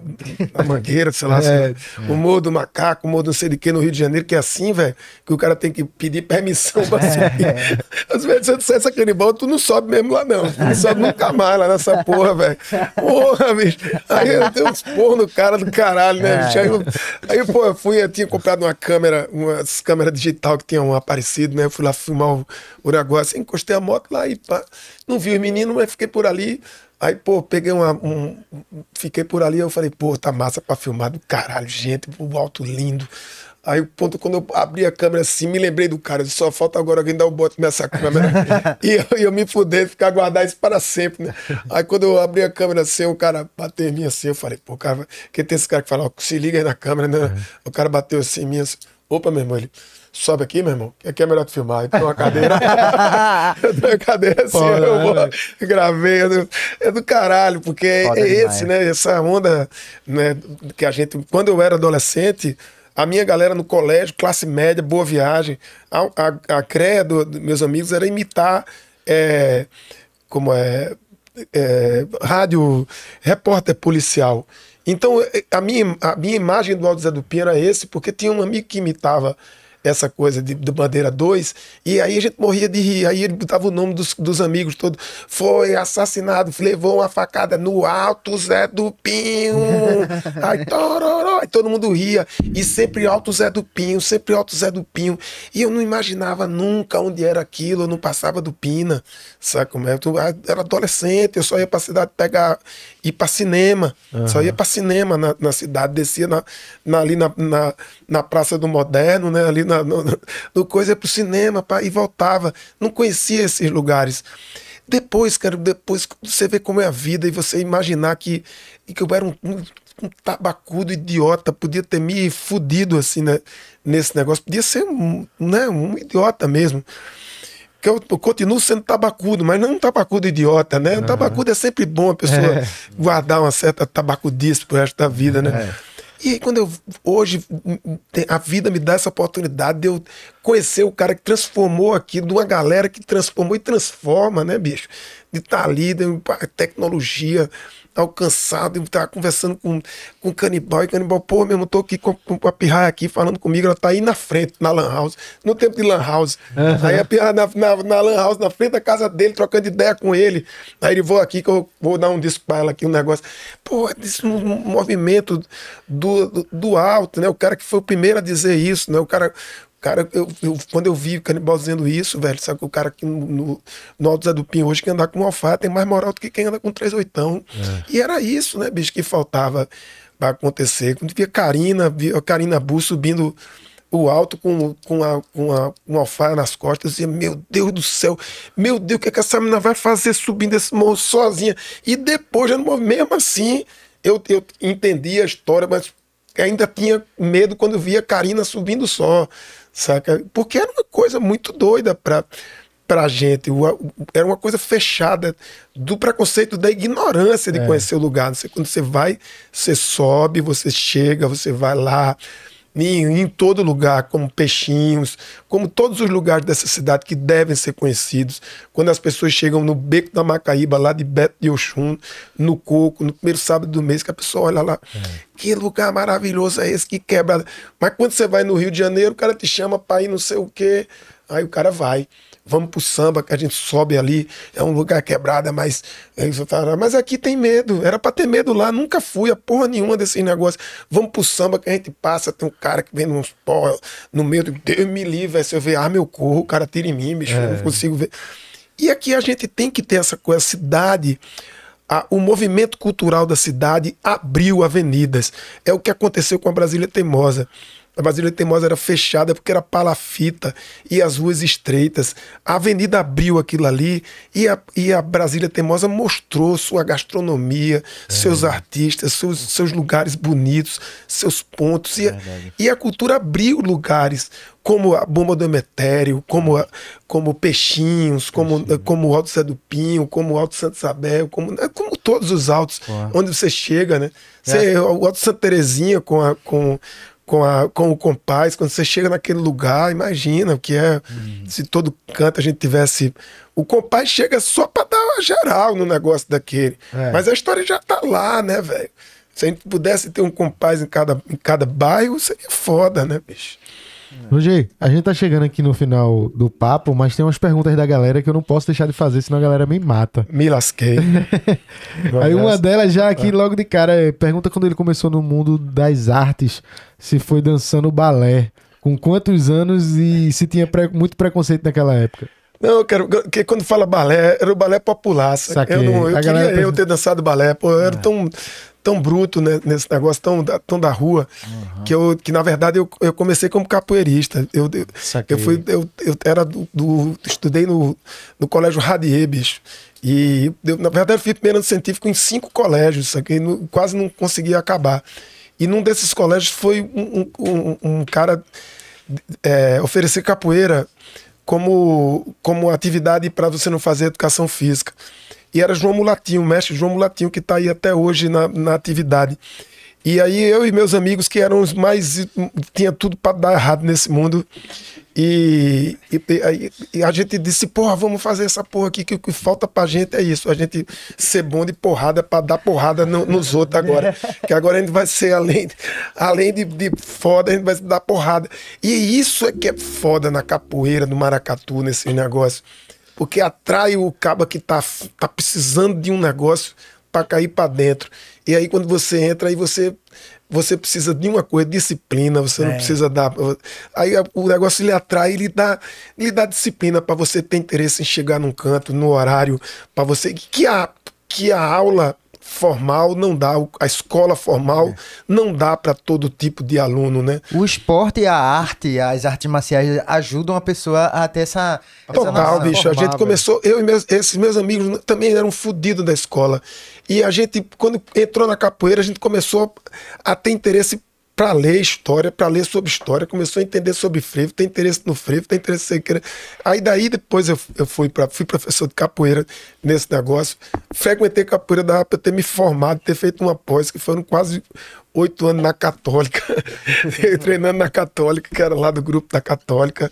da mangueira, sei lá, sei lá, o morro do macaco, o morro do não sei de que no Rio de Janeiro, que é assim, velho, que o cara tem que pedir permissão pra subir. Às vezes, se eu dissesse canibal, tu não sobe mesmo lá, não. Tu não sobe nunca mais lá nessa porra, velho. Porra, bicho. Aí eu dei uns porros no cara do caralho, né, bicho? Aí, eu, aí, pô, eu fui, eu tinha comprado uma câmera, umas câmeras digital que tinham aparecido, né? Eu fui lá filmar o, o negócio, encostei a moto lá e pá. Não vi os meninos, mas fiquei por ali. Aí, pô, peguei uma. Um, fiquei por ali, eu falei, pô, tá massa pra filmar do caralho, gente, o alto lindo. Aí, o ponto, quando eu abri a câmera assim, me lembrei do cara. eu disse, Só falta agora alguém dar o bote nessa câmera. e eu, eu me fudei, ficar guardar isso para sempre, né? Aí, quando eu abri a câmera assim, o cara bateu em mim assim. Eu falei, pô, cara, que tem esse cara que fala, ó, se liga aí na câmera, né? O cara bateu assim em mim assim. Opa, meu irmão, ele. Sobe aqui, meu irmão, que aqui é melhor tu filmar. Aí tem uma cadeira. eu tenho uma cadeira assim, Pô, eu vou, gravei. eu- É do caralho, porque é esse, demais. né? Essa onda, né? Que a gente. Quando eu era adolescente, a minha galera no colégio, classe média, boa viagem, a, a, a creia do- dos meus amigos era imitar. é, como é, é, rádio repórter policial. Então, eh, a minha, a minha imagem do Alto Zé do Pinho era esse, porque tinha um amigo que imitava essa coisa de, de Bandeira 2, e aí a gente morria de rir, aí ele botava o nome dos, dos amigos todos, foi assassinado, levou uma facada no Alto Zé do Pinho, aí, tororó, aí todo mundo ria, e sempre Alto Zé do Pinho, sempre Alto Zé do Pinho, e eu não imaginava nunca onde era aquilo, eu não passava do Pina, sabe como é? Eu era adolescente, eu só ia pra cidade pegar, ir pra cinema, só ia pra cinema na, na cidade, descia na, na- ali na, na, Praça do Moderno, né? Ali na, no, no- coisa, ia pro cinema pá, e voltava. Não conhecia esses lugares. Depois, cara, depois você vê como é a vida e você imaginar que, que eu era um, um, um tabacudo idiota, podia ter me fudido assim, né? Nesse negócio, podia ser um, né, um idiota mesmo. Que eu, continuo sendo tabacudo, mas não um tabacudo idiota, né? Um tabacudo é sempre bom a pessoa guardar uma certa tabacudice pro resto da vida, né? E aí, quando eu hoje a vida me dá essa oportunidade de eu conhecer o cara que transformou aquilo, de uma galera que transformou e transforma, né, bicho? De estar ali, de tecnologia alcançado, de estar conversando com, com o canibal, e canibal, pô, meu irmão, tô aqui com, com a pirraia aqui falando comigo, ela tá aí na frente, na Lan House, no tempo de Lan House. Aí a pirraia na, na, na Lan House, na frente da casa dele, trocando ideia com ele. Aí ele vou aqui que eu vou dar um disco pra ela aqui, um negócio. Pô, é um movimento do, do, do alto, né? O cara que foi o primeiro a dizer isso, né? O cara. Cara, eu, eu- quando eu vi o Canibal dizendo isso, velho, sabe que o cara aqui no, no, no Alto Zé do Pinho hoje que andar com um alfaia tem mais moral do que quem anda com três oitão. E era isso, né, bicho, que faltava pra acontecer. Quando via Karina, via a Karina Bu subindo o alto com, com, a, com a, um alfaia nas costas, eu dizia, meu Deus do céu, meu Deus, o que, é que essa menina vai fazer subindo esse morro sozinha? E depois, já no mesmo assim, eu, eu entendi a história, mas ainda tinha medo quando via Karina subindo só, saca? Porque era uma coisa muito doida pra, pra gente. Era uma coisa fechada do preconceito da ignorância de conhecer o lugar. Você, quando você vai, você sobe, você chega, você vai lá. Em, em todo lugar, como Peixinhos, como todos os lugares dessa cidade que devem ser conhecidos. Quando as pessoas chegam no Beco da Macaíba, lá de Beto de Oxum, no Coco, no primeiro sábado do mês, que a pessoa olha lá, que lugar maravilhoso é esse, que quebra. Mas quando você vai no Rio de Janeiro, o cara te chama para ir não sei o quê, aí o cara vai. Vamos pro samba, que a gente sobe ali, é um lugar quebrado, é mais. é isso, tá, Mas aqui tem medo, era pra ter medo lá, nunca fui a porra nenhuma desses negócios. Vamos pro samba que a gente passa, tem um cara que vem uns pó no meio, do- Deus me livre, se eu ver arma eu corro, o cara tira em mim, bicho, eu não consigo ver. E aqui a gente tem que ter essa coisa, a cidade. a- o movimento cultural da cidade abriu avenidas. É o que aconteceu com a Brasília Teimosa. A Brasília Teimosa era fechada porque era palafita e as ruas estreitas. A avenida abriu aquilo ali e a, e a Brasília Teimosa mostrou sua gastronomia, seus artistas, seus, seus lugares bonitos, seus pontos. E, a- e a cultura abriu lugares como a Bomba do Emetério, como, a- como Peixinhos, como, como o Alto Zé do Pinho, como o Alto Santo Isabel, como, né, como todos os altos, onde você chega, né? Você, O Alto Santa Terezinha com, a, com, com, a, com o compás, quando você chega naquele lugar, imagina o que é se todo canto a gente tivesse. O compás chega só para dar uma geral no negócio daquele. É. Mas a história já tá lá, né, velho? Se a gente pudesse ter um compás em cada, em cada bairro, seria foda, né, bicho? Roger, a gente tá chegando aqui no final do papo, mas tem umas perguntas da galera que eu não posso deixar de fazer, senão a galera me mata. Me lasquei. Aí uma delas já aqui logo de cara é, pergunta quando ele começou no mundo das artes, se foi dançando balé, com quantos anos e se tinha pre- muito preconceito naquela época. Não, eu quero. Porque quando fala balé, era o balé popular. Saquei. Eu, não, eu A galera queria eu ter dançado balé. Pô, eu era tão, tão bruto né, nesse negócio, tão, da- tão da rua, que, eu, que na verdade eu, eu comecei como capoeirista. Eu, eu, Saquei. eu, fui, eu, eu era do, do- Estudei no, no colégio Radier, bicho. E eu, na verdade eu fui primeiro ano científico em cinco colégios, só que não- quase não conseguia acabar. E num desses colégios foi um, um, um- um cara é, oferecer capoeira como, como atividade para você não fazer educação física. E era João Mulatinho, o mestre João Mulatinho, que está aí até hoje na, na atividade. E aí eu e meus amigos, que eram os mais. tinha tudo para dar errado nesse mundo. E, e, e a gente disse, porra, vamos fazer essa porra aqui, que o que falta pra gente é isso, a gente ser bom de porrada pra dar porrada no- nos outros agora. Que agora a gente vai ser, além, além de, de foda, a gente vai dar porrada. E isso é que é foda na capoeira, no maracatu, nesse negócio. Porque atrai o caba que tá, tá precisando de um negócio para cair para dentro. E aí quando você entra, aí você você precisa de uma coisa, disciplina, você não precisa dar. Aí o negócio ele atrai, ele dá, ele dá disciplina para você ter interesse em chegar num canto, no horário, para você que a que a aula formal não dá, a escola formal não dá para todo tipo de aluno, né? O esporte, a arte, as artes marciais ajudam a pessoa a ter essa. essa Total, noção. bicho. A gente Formal, começou, eu e meus, esses meus amigos também eram fodidos da escola. E a gente, quando entrou na capoeira, a gente começou a ter interesse para ler história, para ler sobre história, começou a entender sobre frevo, tem interesse no frevo, tem interesse em querer. Aí daí depois eu, eu fui para fui professor de capoeira nesse negócio. Frequentei capoeira, dava para ter me formado, ter feito uma pós, que foram quase oito anos na Católica, treinando na Católica, que era lá do grupo da Católica.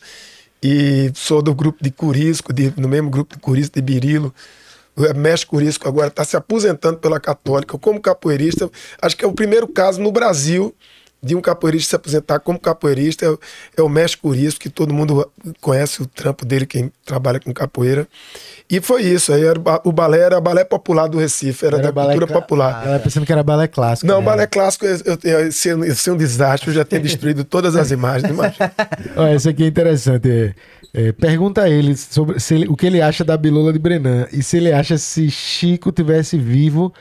E sou do grupo de Curisco, de, no mesmo grupo de Curisco de Birilo. O mestre Curisco agora está se aposentando pela Católica como capoeirista. Acho que é o primeiro caso no Brasil de um capoeirista se aposentar como capoeirista. É, o- é o mestre Curisco, que todo mundo conhece o trampo dele, quem trabalha com capoeira. E foi isso. Aí era, o ba- o balé era balé popular do Recife, era, da balé cultura popular. Ela pensando que era balé clássico. Não, né? balé clássico, ia ser, ia ser um desastre, eu já tinha destruído todas as imagens. Imagina. Esse aqui é interessante. é, é, pergunta a ele sobre ele- o que ele acha da Bilola de Brenan e se ele acha se Chico tivesse vivo,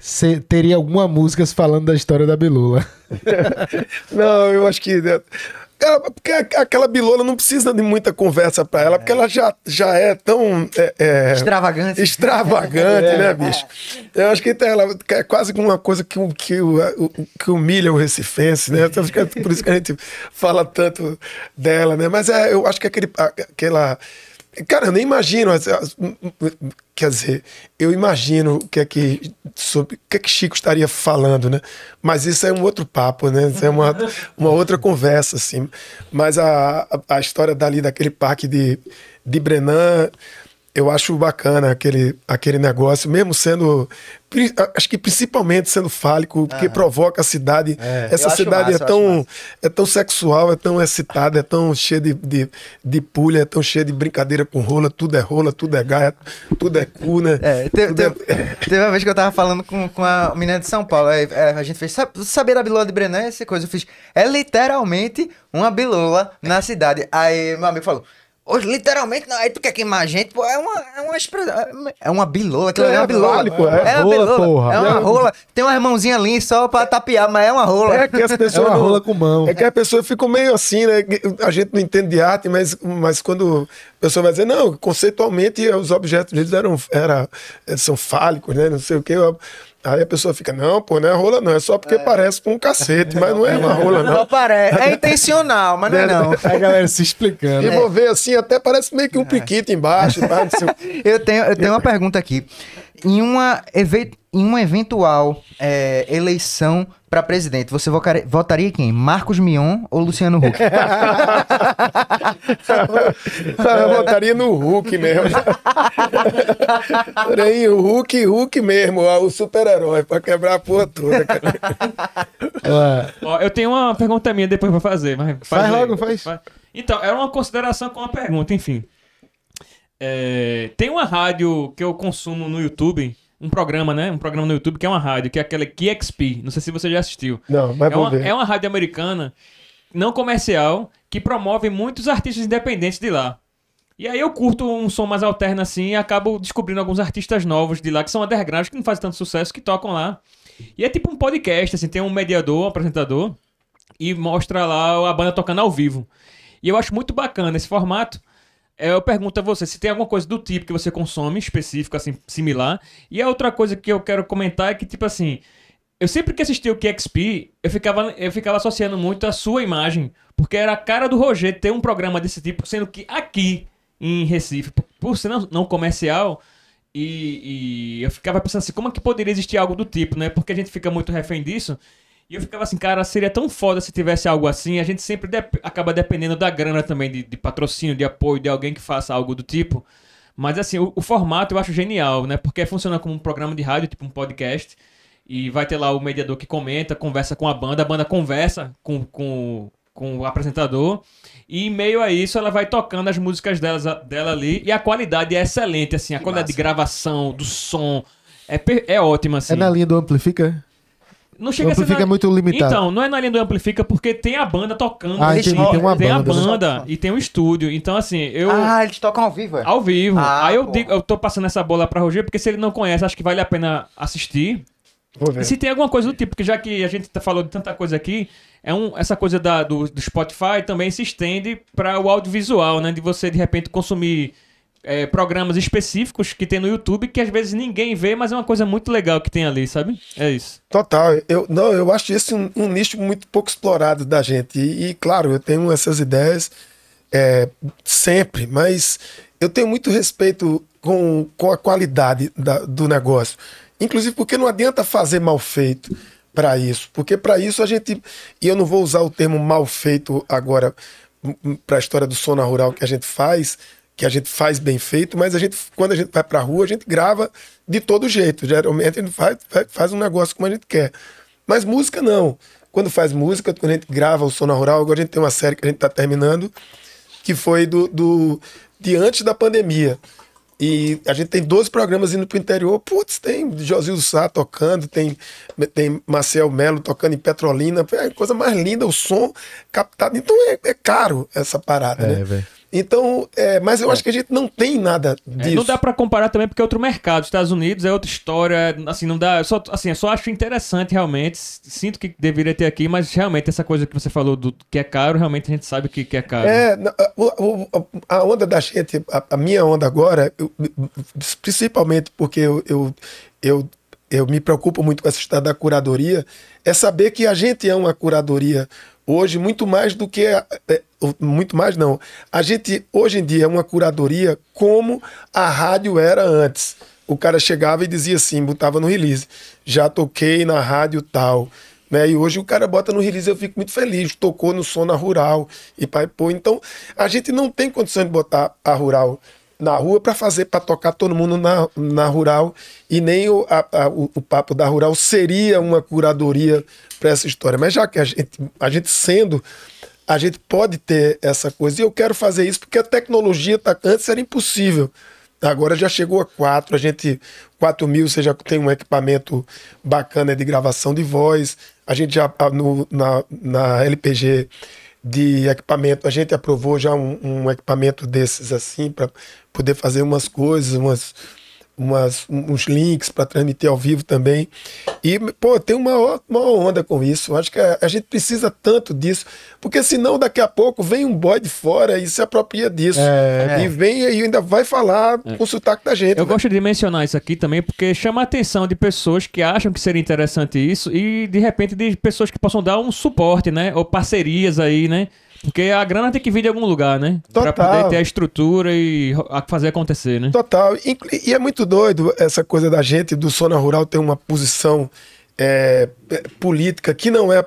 se teria alguma música falando da história da Bilola. Não, eu acho que. né, ela- porque aquela bilola não precisa de muita conversa pra ela, porque ela já, já é tão. é, é, Extravagante. Extravagante, né, bicho? Eu acho que ela é quase uma coisa que, que, que humilha o recifense, né? Então, é por isso que a gente fala tanto dela, né? Mas é, eu acho que aquele, aquela. Cara, eu nem imagino. as- Quer dizer, eu imagino o que é que. Sobre, que é que Chico estaria falando, né? Mas isso é um outro papo, né? Isso é uma, uma outra conversa, assim. Mas a, a, a história dali, daquele parque de, de Brenan. Eu acho bacana aquele, aquele negócio, mesmo sendo. Acho que principalmente sendo fálico, porque provoca a cidade. Eu Essa cidade massa, é, eu acho tão, massa. é tão sexual, é tão excitada, é tão cheia de, de, de pulha, é tão cheia de brincadeira com rola, tudo é rola, tudo é gaia, tudo é cu, né? É, teve, Tudo é- teve- teve uma vez que eu tava falando com, com a menina de São Paulo, aí, é, a gente fez, sabe, saber da bilola de Brenan, essa coisa, eu fiz, é literalmente uma bilola na cidade. Aí meu amigo falou, hoje literalmente não, aí tu quer queimar a gente, pô, é uma, é uma expressão, é uma bilola, aquilo ali é uma É, bilola. pô, é uma rola, bilola, porra. é uma É. rola, tem uma mãozinha ali só pra tapear, mas é uma rola. É que as É pessoas. uma não- rola com mão. É que a pessoa fica meio assim, né? A gente não entende de arte, mas, mas quando a pessoa vai dizer, não, conceitualmente os objetos deles eram, era, são fálicos, né? Não sei o quê. Aí a pessoa fica, não, pô, não é rola, não. É só porque parece com um cacete, mas não é uma rola, Só não. parece, é intencional, mas não é não. A galera se explicando. E vou ver assim, até parece meio que um piquito embaixo, tá? Não. Eu tenho, eu tenho uma pergunta aqui. Em uma, em uma eventual é, eleição para presidente, você votaria em quem? Marcos Mion ou Luciano Huck? Eu botaria no Hulk mesmo. Peraí, o Hulk, Hulk mesmo, ó, o super-herói, pra quebrar a porra toda, cara. Ó, eu tenho uma pergunta minha depois pra fazer, mas Faz aí. logo, faz. Então, era uma consideração com uma pergunta, enfim. É, tem uma rádio que eu consumo no YouTube, um programa, né? Um programa no YouTube que é uma rádio, que é aquela KXP. Não sei se você já assistiu. Não, mas é, uma, ver. é uma rádio americana, não comercial, que promove muitos artistas independentes de lá. E aí eu curto um som mais alterno assim e acabo descobrindo alguns artistas novos de lá que são underground, que não fazem tanto sucesso, que tocam lá. E é tipo um podcast, assim, tem um mediador, um apresentador, e mostra lá a banda tocando ao vivo. E eu acho muito bacana esse formato. É, Eu pergunto a você se tem alguma coisa do tipo que você consome, específico, assim, similar. E a outra coisa que eu quero comentar é que, tipo assim, eu sempre que assisti o QXP, eu ficava, eu ficava associando muito a sua imagem, porque era a cara do Roger ter um programa desse tipo, sendo que aqui em Recife, por, por ser não, não comercial, e, e eu ficava pensando assim, como é que poderia existir algo do tipo, né? Porque a gente fica muito refém disso. E eu ficava assim, cara, seria tão foda se tivesse algo assim. A gente sempre dep- acaba dependendo da grana também, de, de patrocínio, de apoio, de alguém que faça algo do tipo. Mas assim, o, o formato eu acho genial, né? Porque funciona como um programa de rádio, tipo um podcast. E vai ter lá o mediador que comenta, conversa com a banda, a banda conversa com, com, com o apresentador. E em meio a isso, ela vai tocando as músicas delas, dela ali. E a qualidade é excelente, assim. A qualidade de gravação, do som. É, é ótima, assim. é na linha do Amplifica? Não chega a ser Amplifica na- é muito limitado. Então, não é na linha do Amplifica porque tem a banda tocando. Ah, entendi, tem uma Tem a banda, né? banda e tem o estúdio. Então, assim, eu... Ah, eles tocam ao vivo, é? Ao vivo. Ah, Aí eu pô. digo, eu tô passando essa bola pra Roger, porque se ele não conhece, acho que vale a pena assistir. Vou ver. E se tem alguma coisa do tipo, porque já que a gente tá falando de tanta coisa aqui, é um, essa coisa da, do, do Spotify também se estende para o audiovisual, né? De você, de repente, consumir é, programas específicos que tem no YouTube que às vezes ninguém vê, mas é uma coisa muito legal que tem ali, sabe? É isso. Total. Eu, não, eu acho esse um, um nicho muito pouco explorado da gente. E, e, claro, eu tenho essas ideias é, sempre, mas eu tenho muito respeito com, com a qualidade da- do negócio. Inclusive porque não adianta fazer mal feito para isso. Porque para isso a gente. E eu não vou usar o termo mal feito agora para a história do Sona Rural que a gente faz, que a gente faz bem feito, mas a gente, quando a gente vai para a rua, a gente grava de todo jeito. Geralmente a gente faz, faz- um negócio como a gente quer. Mas música não. Quando faz música, quando a gente grava o Sona Rural, agora a gente tem uma série que a gente está terminando, que foi do, do de antes da pandemia. E a gente tem 12 programas indo pro interior. Putz, tem Josildo Sá tocando, tem, tem Marcel Melo tocando em Petrolina. É a coisa mais linda, o som captado. Então é, é caro essa parada, É, né? velho. Então, é, mas eu acho que a gente não tem nada É, disso. não dá pra comparar também porque é outro mercado. Estados Unidos é outra história. Assim, não dá. eu Só, assim, eu só acho interessante realmente. Sinto que deveria ter aqui, mas realmente essa coisa que você falou do que é caro, realmente a gente sabe que, que é caro. É, o- a onda da gente, a, a minha onda agora, eu- principalmente porque eu, eu, eu, eu me preocupo muito com essa história da curadoria, é saber que a gente é uma curadoria hoje muito mais do que. é, muito mais não. A gente hoje em dia é uma curadoria como a rádio era antes. O cara chegava e dizia assim, botava no release, já toquei na rádio tal. Né? E hoje o cara bota no release, eu fico muito feliz, tocou no Sona Rural e pai pô. Então, a gente não tem condição de botar a Rural na rua para fazer, para tocar todo mundo na, na rural. E nem o, a- a- o, o papo da rural seria uma curadoria para essa história. Mas já que a gente, a gente sendo, a gente pode ter essa coisa. E eu quero fazer isso porque a tecnologia tá, antes era impossível. Agora já chegou a 4, a gente 4 mil, você já tem um equipamento bacana de gravação de voz. A gente já no, na, na LPG de equipamento, a gente aprovou já um, um equipamento desses assim para poder fazer umas coisas, umas, umas, uns links para transmitir ao vivo também. E, pô, tem uma, uma onda com isso. Acho que a, a gente precisa tanto disso, porque senão daqui a pouco vem um boy de fora e se apropria disso. É. E vem e ainda vai falar com o sotaque da gente. Eu né? gosto de mencionar isso aqui também porque chama a atenção de pessoas que acham que seria interessante isso e de repente de pessoas que possam dar um suporte, né? Ou parcerias aí, né? Porque a grana tem que vir de algum lugar, né? Pra Total. poder ter a estrutura e fazer acontecer, né? Total. E é muito doido essa coisa da gente, do Zona Rural, ter uma posição é, é, política que não é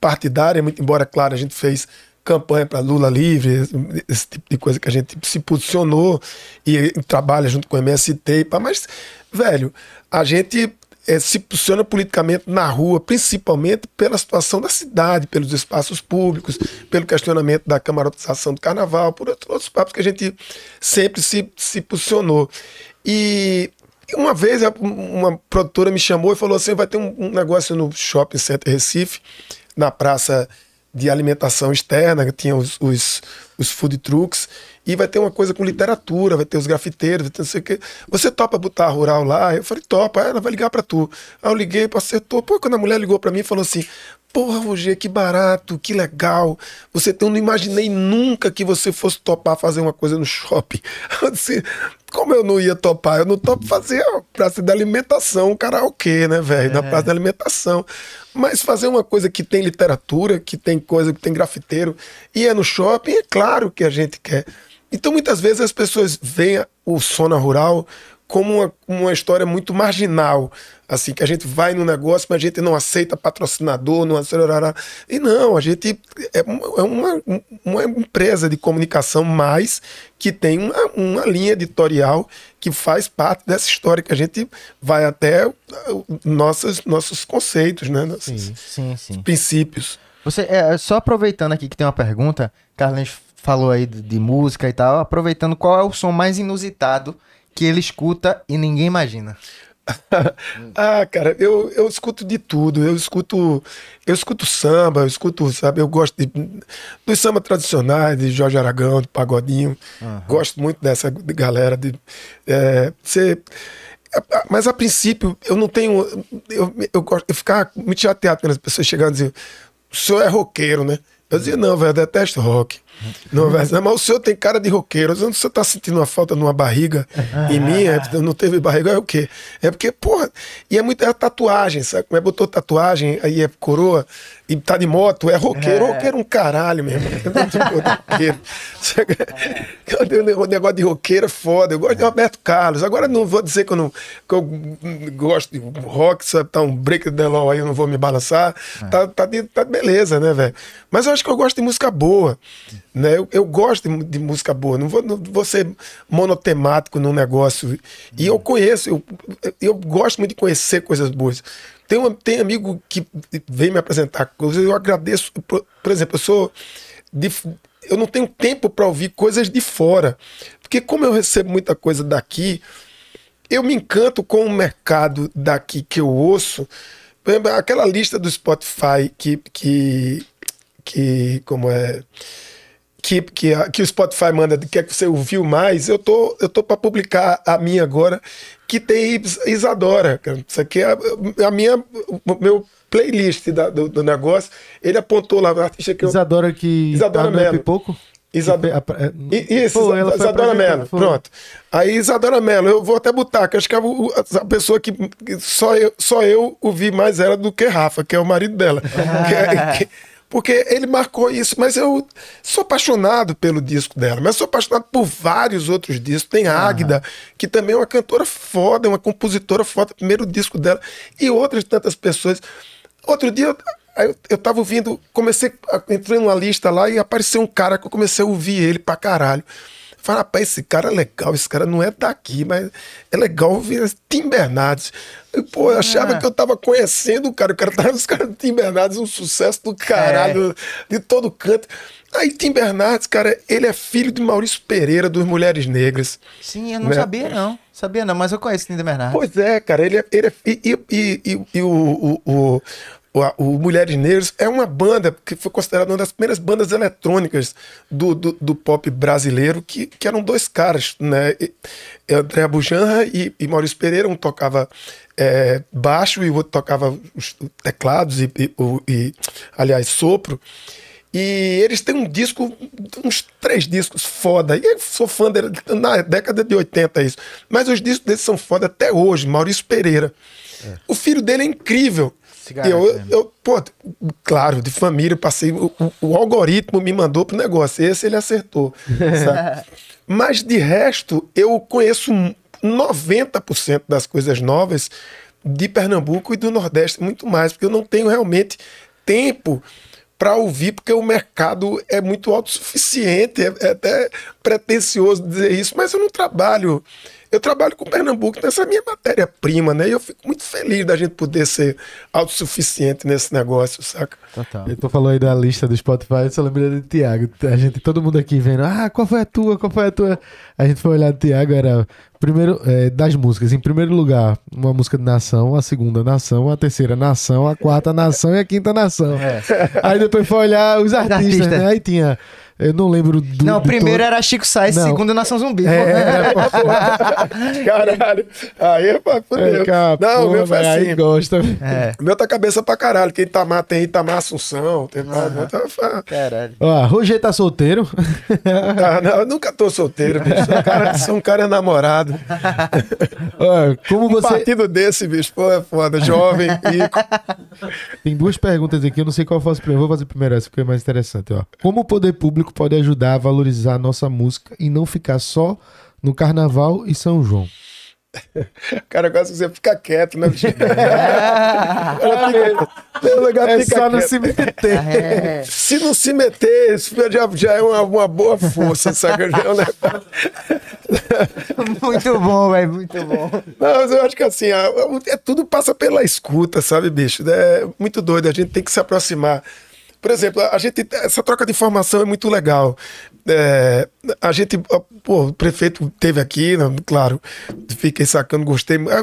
partidária, muito embora, claro, a gente fez campanha para Lula livre, esse tipo de coisa que a gente se posicionou e, trabalha junto com o MST, mas, velho, a gente é, se posiciona politicamente na rua, principalmente pela situação da cidade, pelos espaços públicos, pelo questionamento da camarotização do carnaval, por outros, papos que a gente sempre se, se posicionou. E uma vez uma produtora me chamou e falou assim: vai ter um, um negócio no Shopping Center Recife, na praça de alimentação externa, que tinha os, os, os food trucks, e vai ter uma coisa com literatura, vai ter os grafiteiros, vai ter não sei o quê. Você topa botar a rural lá? Eu falei, topa, ela vai ligar pra tu. Aí eu liguei, acertou. Pô, quando a mulher ligou pra mim e falou assim: Porra, Roger, que barato, que legal. Você tem, eu não imaginei nunca que você fosse topar fazer uma coisa no shopping. Eu disse, como eu não ia topar? Eu não topo fazer a praça de alimentação, um karaokê, né, velho? Na praça de alimentação. Mas fazer uma coisa que tem literatura, que tem coisa, que tem grafiteiro, e é no shopping, é claro que a gente quer. Então, muitas vezes as pessoas veem o Sona Rural como uma, uma história muito marginal, assim, que a gente vai no negócio, mas a gente não aceita patrocinador, não aceita... E não, a gente é uma, é uma, uma empresa de comunicação mais que tem uma, uma linha editorial que faz parte dessa história, que a gente vai até nossos, nossos conceitos, né? Nossos Sim, sim. princípios. Você, é, só aproveitando aqui que tem uma pergunta, Carlinhos falou aí de, de música e tal, aproveitando qual é o som mais inusitado que ele escuta e ninguém imagina. ah, cara, eu, eu escuto de tudo. Eu escuto, eu escuto samba, eu escuto, sabe, eu gosto de, dos samba tradicionais, de Jorge Aragão, de Pagodinho. Gosto muito dessa galera de é, ser. Mas a princípio, eu não tenho. Eu, eu gosto de ficar muito chateado quando as pessoas chegam e dizem: o senhor é roqueiro, né? Eu dizia, não, velho, eu detesto rock. Não, mas o senhor tem cara de roqueiro. O senhor tá sentindo uma falta numa barriga em mim? É, não teve barriga? É o quê? É porque, porra, e é muita tatuagem, sabe? Como é botou tatuagem, aí é coroa, e tá de moto, é roqueiro. Roqueiro é um caralho mesmo. Eu não roqueiro. Eu tenho um negócio de roqueiro é foda. Eu gosto de Roberto Carlos. Agora não vou dizer que eu não que eu gosto de rock, sabe? Tá um break the law aí, eu não vou me balançar. Tá, tá, de, tá beleza, né, velho? Mas eu acho que eu gosto de música boa. Né? Eu, eu gosto de, de música boa, não vou, não vou ser monotemático num negócio. E eu conheço, eu, eu gosto muito de conhecer coisas boas. Tem, um, tem amigo que vem me apresentar coisas, eu agradeço. Por, por exemplo, eu sou. De, eu não tenho tempo para ouvir coisas de fora. Porque, como eu recebo muita coisa daqui, eu me encanto com o mercado daqui que eu ouço. Aquela lista do Spotify que. que, que como é que, que, a- que o Spotify manda, que é que você ouviu mais, eu tô, eu tô para publicar a minha agora, que tem Is- Isadora. cara. Isso aqui é a, a minha, o meu playlist da- do, do negócio. Ele apontou lá, o artista que eu. Isadora que Isadora tá no É Mello. Pipoco? Isadora. Que fe- a- I- Isso, Pô, Isadora apresentada, Mello, foi. pronto. Aí Isadora Mello, eu vou até botar, que acho que é o- a pessoa que que só eu, só eu ouvi mais ela do que Rafa, que é o marido dela. Que é- que- porque ele marcou isso, mas eu sou apaixonado pelo disco dela, mas sou apaixonado por vários outros discos. Tem Águida, que também é uma cantora foda, uma compositora foda, primeiro disco dela, e outras tantas pessoas. Outro dia eu, eu, eu tava ouvindo, comecei, a- entrei numa lista lá e apareceu um cara que eu comecei a ouvir ele pra caralho. Fala, rapaz, esse cara é legal, esse cara não é daqui, mas é legal ver Tim Bernardes. E, pô, eu achava Ah. que eu tava conhecendo o cara, o cara tava os caras do Tim Bernardes, um sucesso do caralho, de todo canto. Aí Tim Bernardes, cara, ele é filho de Maurício Pereira, dos Mulheres Negras. Sim, eu não Né? sabia, não. Sabia não, mas eu conheço Linda Bernardo. Pois é, cara, ele é. Ele é e, e, e, e- e o, o, o, o, Mulheres Negras é uma banda que foi considerada uma das primeiras bandas eletrônicas do, do, do pop brasileiro, que, que eram dois caras, né? André Bujanra e, e Maurício Pereira, um tocava é, baixo e o outro tocava os teclados e, e, e, aliás, sopro. E eles têm um disco, uns três discos foda. E eu sou fã dele na década de 80, isso. Mas os discos deles são foda até hoje. Maurício Pereira. O filho dele é incrível. Eu, mesmo. eu, pô, claro, de família, passei. O, o- o algoritmo me mandou pro negócio. Esse ele acertou. Mas de resto, eu conheço 90% das coisas novas de Pernambuco e do Nordeste, muito mais, porque eu não tenho realmente tempo para ouvir, porque o mercado é muito autossuficiente, é, é até pretencioso dizer isso, mas eu não trabalho. Eu trabalho com Pernambuco, então essa é a minha matéria-prima, né? E eu fico muito feliz da gente poder ser autossuficiente nesse negócio, saca? Total. Tu falou aí da lista do Spotify, eu só lembrei do Thiago. A gente, todo mundo aqui vendo, ah, qual foi a tua, qual foi a tua? A gente foi olhar do Thiago, era primeiro é, das músicas. Em primeiro lugar, uma música de nação, a segunda nação, a terceira nação, a quarta nação e a quinta nação. Aí depois foi olhar os artistas, artistas. né? Aí tinha, eu não lembro do. Não, o primeiro todo- era Chico Sainz, segundo Nação Zumbi. É, é, pô, Caralho. Aí é pra é, fuder. cara, Não, o meu foi assim. Aí gosta. É. O meu tá cabeça pra caralho. Quem Itamar tem Itamar Assunção. Tem tá, Caralho. Ó, Roger tá solteiro. ah, não, eu nunca tô solteiro, bicho. Sou um cara, sou um cara namorado. Ó, como Um você. partido desse, bicho, pô, é foda. Jovem, rico. Tem duas perguntas aqui, eu não sei qual eu faço primeiro. Vou fazer primeiro essa, porque é mais interessante. Ó. Como o poder público pode ajudar a valorizar a nossa música e não ficar só no Carnaval e São João? Cara, gosta que você fica quieto, né, bicho? Lugar É fica só não se meter. É. Se não se meter, isso já, já é uma, uma boa força, saca? Já é um negócio- Muito bom, velho, muito bom. Não, mas eu acho que assim, é, tudo passa pela escuta, sabe, bicho? É muito doido, a gente tem que se aproximar. Por exemplo, a gente, essa troca de informação é muito legal. É, a gente, pô, o prefeito teve aqui, claro, fiquei sacando, gostei. É,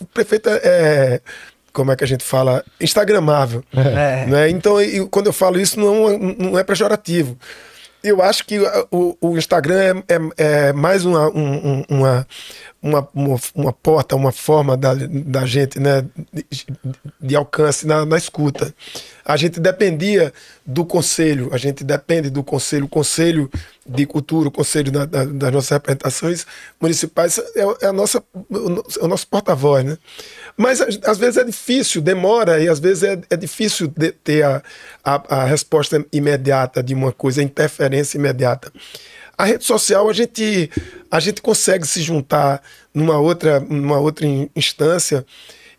O prefeito é, é, como é que a gente fala? Instagramável. É. Né? Então, e quando eu falo isso, não, é- não é pejorativo. Eu acho que o, o Instagram é, é- é mais uma, um- um- uma, uma, uma, porta, uma forma da, da gente né, de, de alcance na, na escuta. A gente dependia do conselho, a gente depende do conselho, o conselho de cultura, o conselho da- da- das nossas representações municipais é, é a nossa, o no- o nosso porta-voz, né? Mas às vezes é difícil, demora, e às vezes é, é difícil ter a, a, a resposta imediata de uma coisa, a interferência imediata. A rede social, a gente, a gente consegue se juntar numa outra, numa outra in- instância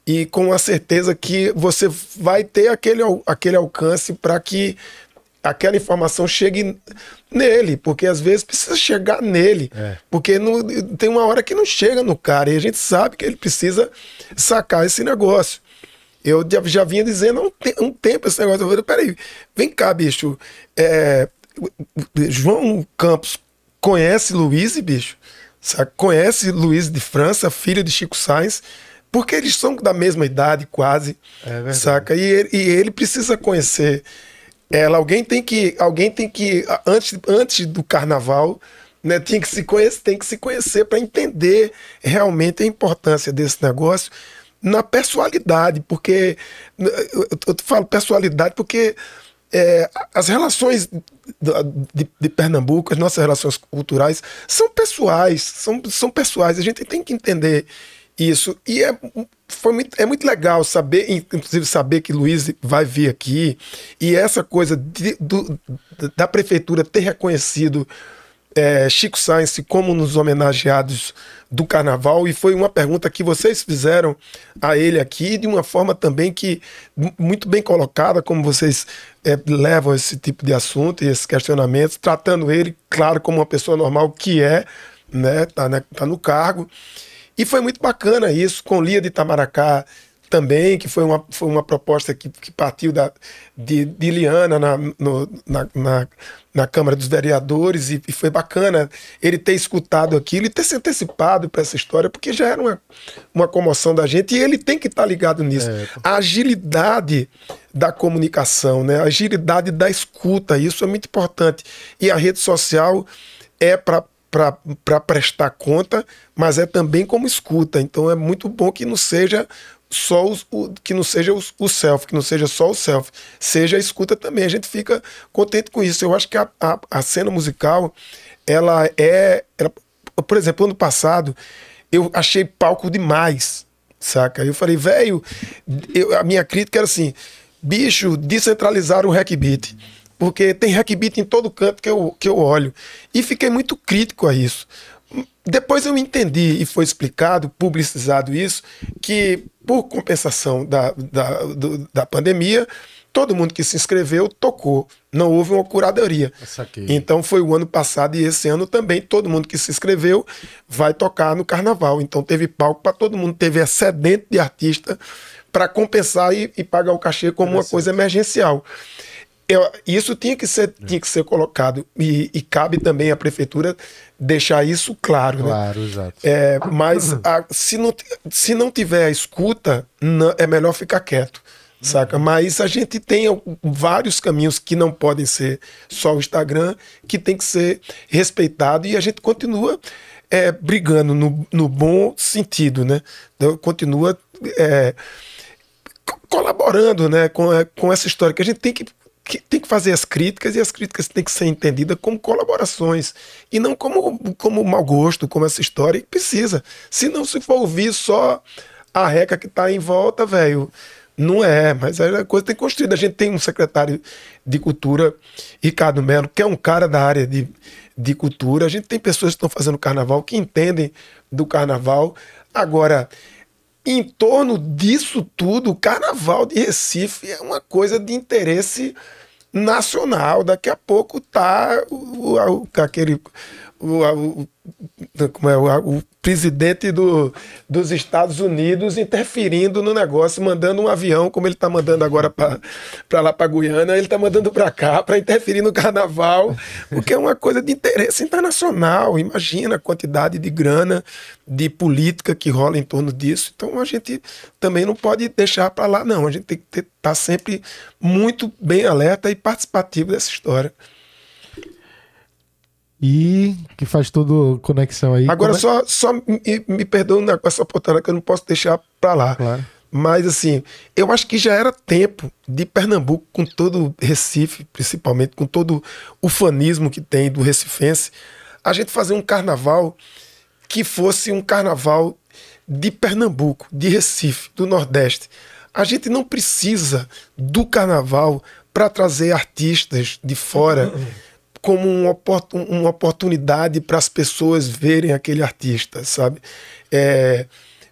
e com a certeza que você vai ter aquele, aquele alcance para que aquela informação chegue nele, porque às vezes precisa chegar nele, porque não- tem uma hora que não chega no cara e a gente sabe que ele precisa sacar esse negócio. Eu já, já vinha dizendo há um, te- um tempo esse negócio. Eu falei, peraí, vem cá, bicho. É, João Campos conhece Luiz, bicho? Sabe? Conhece Luiz de França, filho de Chico Sainz, porque eles são da mesma idade, quase. saca? E ele, e ele precisa conhecer ela. Alguém tem que. Alguém tem que. Antes, antes do carnaval. Né, tem que se conhecer, tem que se conhecer para entender realmente a importância desse negócio na pessoalidade, porque eu, eu, falo pessoalidade porque é, as relações de, de Pernambuco, as nossas relações culturais são pessoais, são, são pessoais. A gente tem que entender isso. E é, foi muito, é muito legal saber, inclusive saber que Luiz vai vir aqui e essa coisa de- do- da prefeitura ter reconhecido é, Chico Sainz como nos homenageados do carnaval. E foi uma pergunta que vocês fizeram a ele aqui de uma forma também que mu- muito bem colocada como vocês é, levam esse tipo de assunto e esses questionamentos tratando ele claro como uma pessoa normal que é né tá, né, tá no cargo e foi muito bacana isso com Lia de Itamaracá também, que foi uma, foi uma proposta que, que partiu da, de, de Liana na, no- na, na, na Câmara dos Vereadores, e, e foi bacana ele ter escutado aquilo e ter se antecipado para essa história, porque já era uma, uma comoção da gente, e ele tem que estar ligado nisso. A agilidade da comunicação, né? a agilidade da escuta, isso é muito importante. E a rede social é para para prestar conta, mas é também como escuta. Então é muito bom que não seja só os- o, que não seja os- o self, que não seja só o self, seja a escuta também. A gente fica contente com isso. Eu acho que a, a, a cena musical, ela é. ela- por exemplo, ano passado, eu achei palco demais, saca? Eu falei, velho, a minha crítica era assim: bicho, descentralizaram o hackbeat. Porque tem hackbeat em todo canto que eu, que eu olho. E fiquei muito crítico a isso. Depois eu entendi e foi explicado, publicizado isso, que por compensação da, da, do- da pandemia, todo mundo que se inscreveu tocou. Não houve uma curadoria. Então foi o ano passado e esse ano também. Todo mundo que se inscreveu vai tocar no carnaval. Então teve palco para todo mundo, teve excedente de artista para compensar e, e pagar o cachê como uma coisa emergencial. Eu- isso tinha que ser, tinha que ser colocado e, e cabe também à prefeitura deixar isso claro. né? Claro, exato. É, mas a- se, não, se não tiver a escuta, não- é melhor ficar quieto. Saca? Mas a gente tem vários caminhos que não podem ser só o Instagram, que tem que ser respeitado e a gente continua é, brigando no, no bom sentido, né? Então, continua é, co- colaborando né, com, a- com essa história, que a gente tem que, que- tem que fazer as críticas e as críticas têm que ser entendidas como colaborações e não como, como mau gosto, como essa história que precisa. Se não se for ouvir só a reca que está em volta, velho, não é, mas aí a coisa tem construído. A gente tem um secretário de cultura, Ricardo Melo, que é um cara da área de, de cultura. A gente tem pessoas que estão fazendo carnaval, que entendem do carnaval. Agora, em torno disso tudo, o carnaval de Recife é uma coisa de interesse nacional. Daqui a pouco tá o, o- aquele o, o- como é, o presidente do, dos Estados Unidos interferindo no negócio, mandando um avião, como ele está mandando agora para lá para Guiana, ele está mandando para cá para interferir no carnaval, porque é uma coisa de interesse internacional. Imagina a quantidade de grana, de política que rola em torno disso. Então a gente também não pode deixar para lá, não. A gente tem que estar sempre muito bem alerta e participativo dessa história. E que faz toda conexão aí. Agora, Como é- só, só me, me perdoa só portando que eu não posso deixar para lá. Claro. Mas, assim, eu acho que já era tempo de Pernambuco, com todo o Recife, principalmente, com todo o fanismo que tem do recifense, a gente fazer um carnaval que fosse um carnaval de Pernambuco, de Recife, do Nordeste. A gente não precisa do carnaval para trazer artistas de fora como um uma oportunidade para as pessoas verem aquele artista, sabe? É,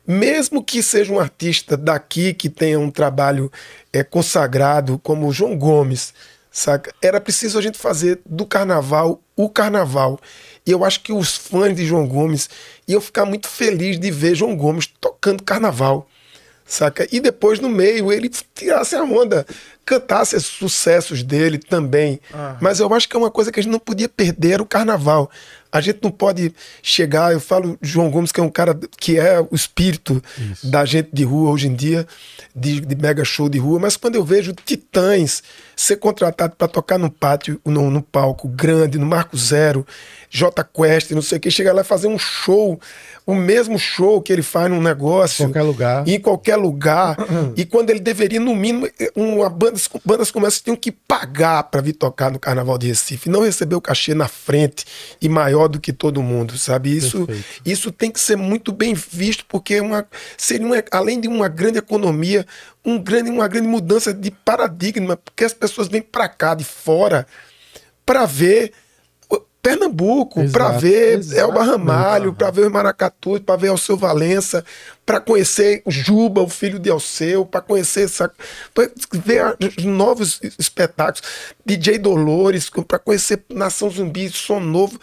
mesmo que seja um artista daqui que tenha um trabalho é, consagrado, como o João Gomes, saca? Era preciso a gente fazer do carnaval o carnaval. E eu acho que os fãs de João Gomes iam ficar muito felizes de ver João Gomes tocando carnaval saca? E depois no meio ele tirasse a onda, cantasse os sucessos dele também. Mas eu acho que é uma coisa que a gente não podia perder o carnaval. A gente não pode chegar, eu falo João Gomes que é um cara que é o espírito da gente de rua hoje em dia, de, de mega show de rua, mas quando eu vejo titãs ser contratado para tocar no pátio, no, no palco grande, no Marco Zero, J Quest, não sei o que, chega lá e fazer um show, o mesmo show que ele faz num negócio Qualquer lugar. em qualquer lugar. e quando ele deveria, no mínimo, uma banda, bandas como essa tinham que pagar para vir tocar no Carnaval de Recife. Não receber o cachê na frente e maior do que todo mundo, sabe? Isso, Perfeito. isso tem que ser muito bem visto, porque uma, seria uma, além de uma grande economia, um grande, uma grande mudança de paradigma, porque as pessoas vêm para cá de fora para ver Pernambuco, Exato, para ver exatamente. Elba Ramalho, para ver os Maracatu, para ver Alceu Valença, para conhecer Juba, o filho de Alceu, para conhecer essa, pra ver os novos espetáculos, DJ Dolores, para conhecer Nação Zumbi, Som Novo,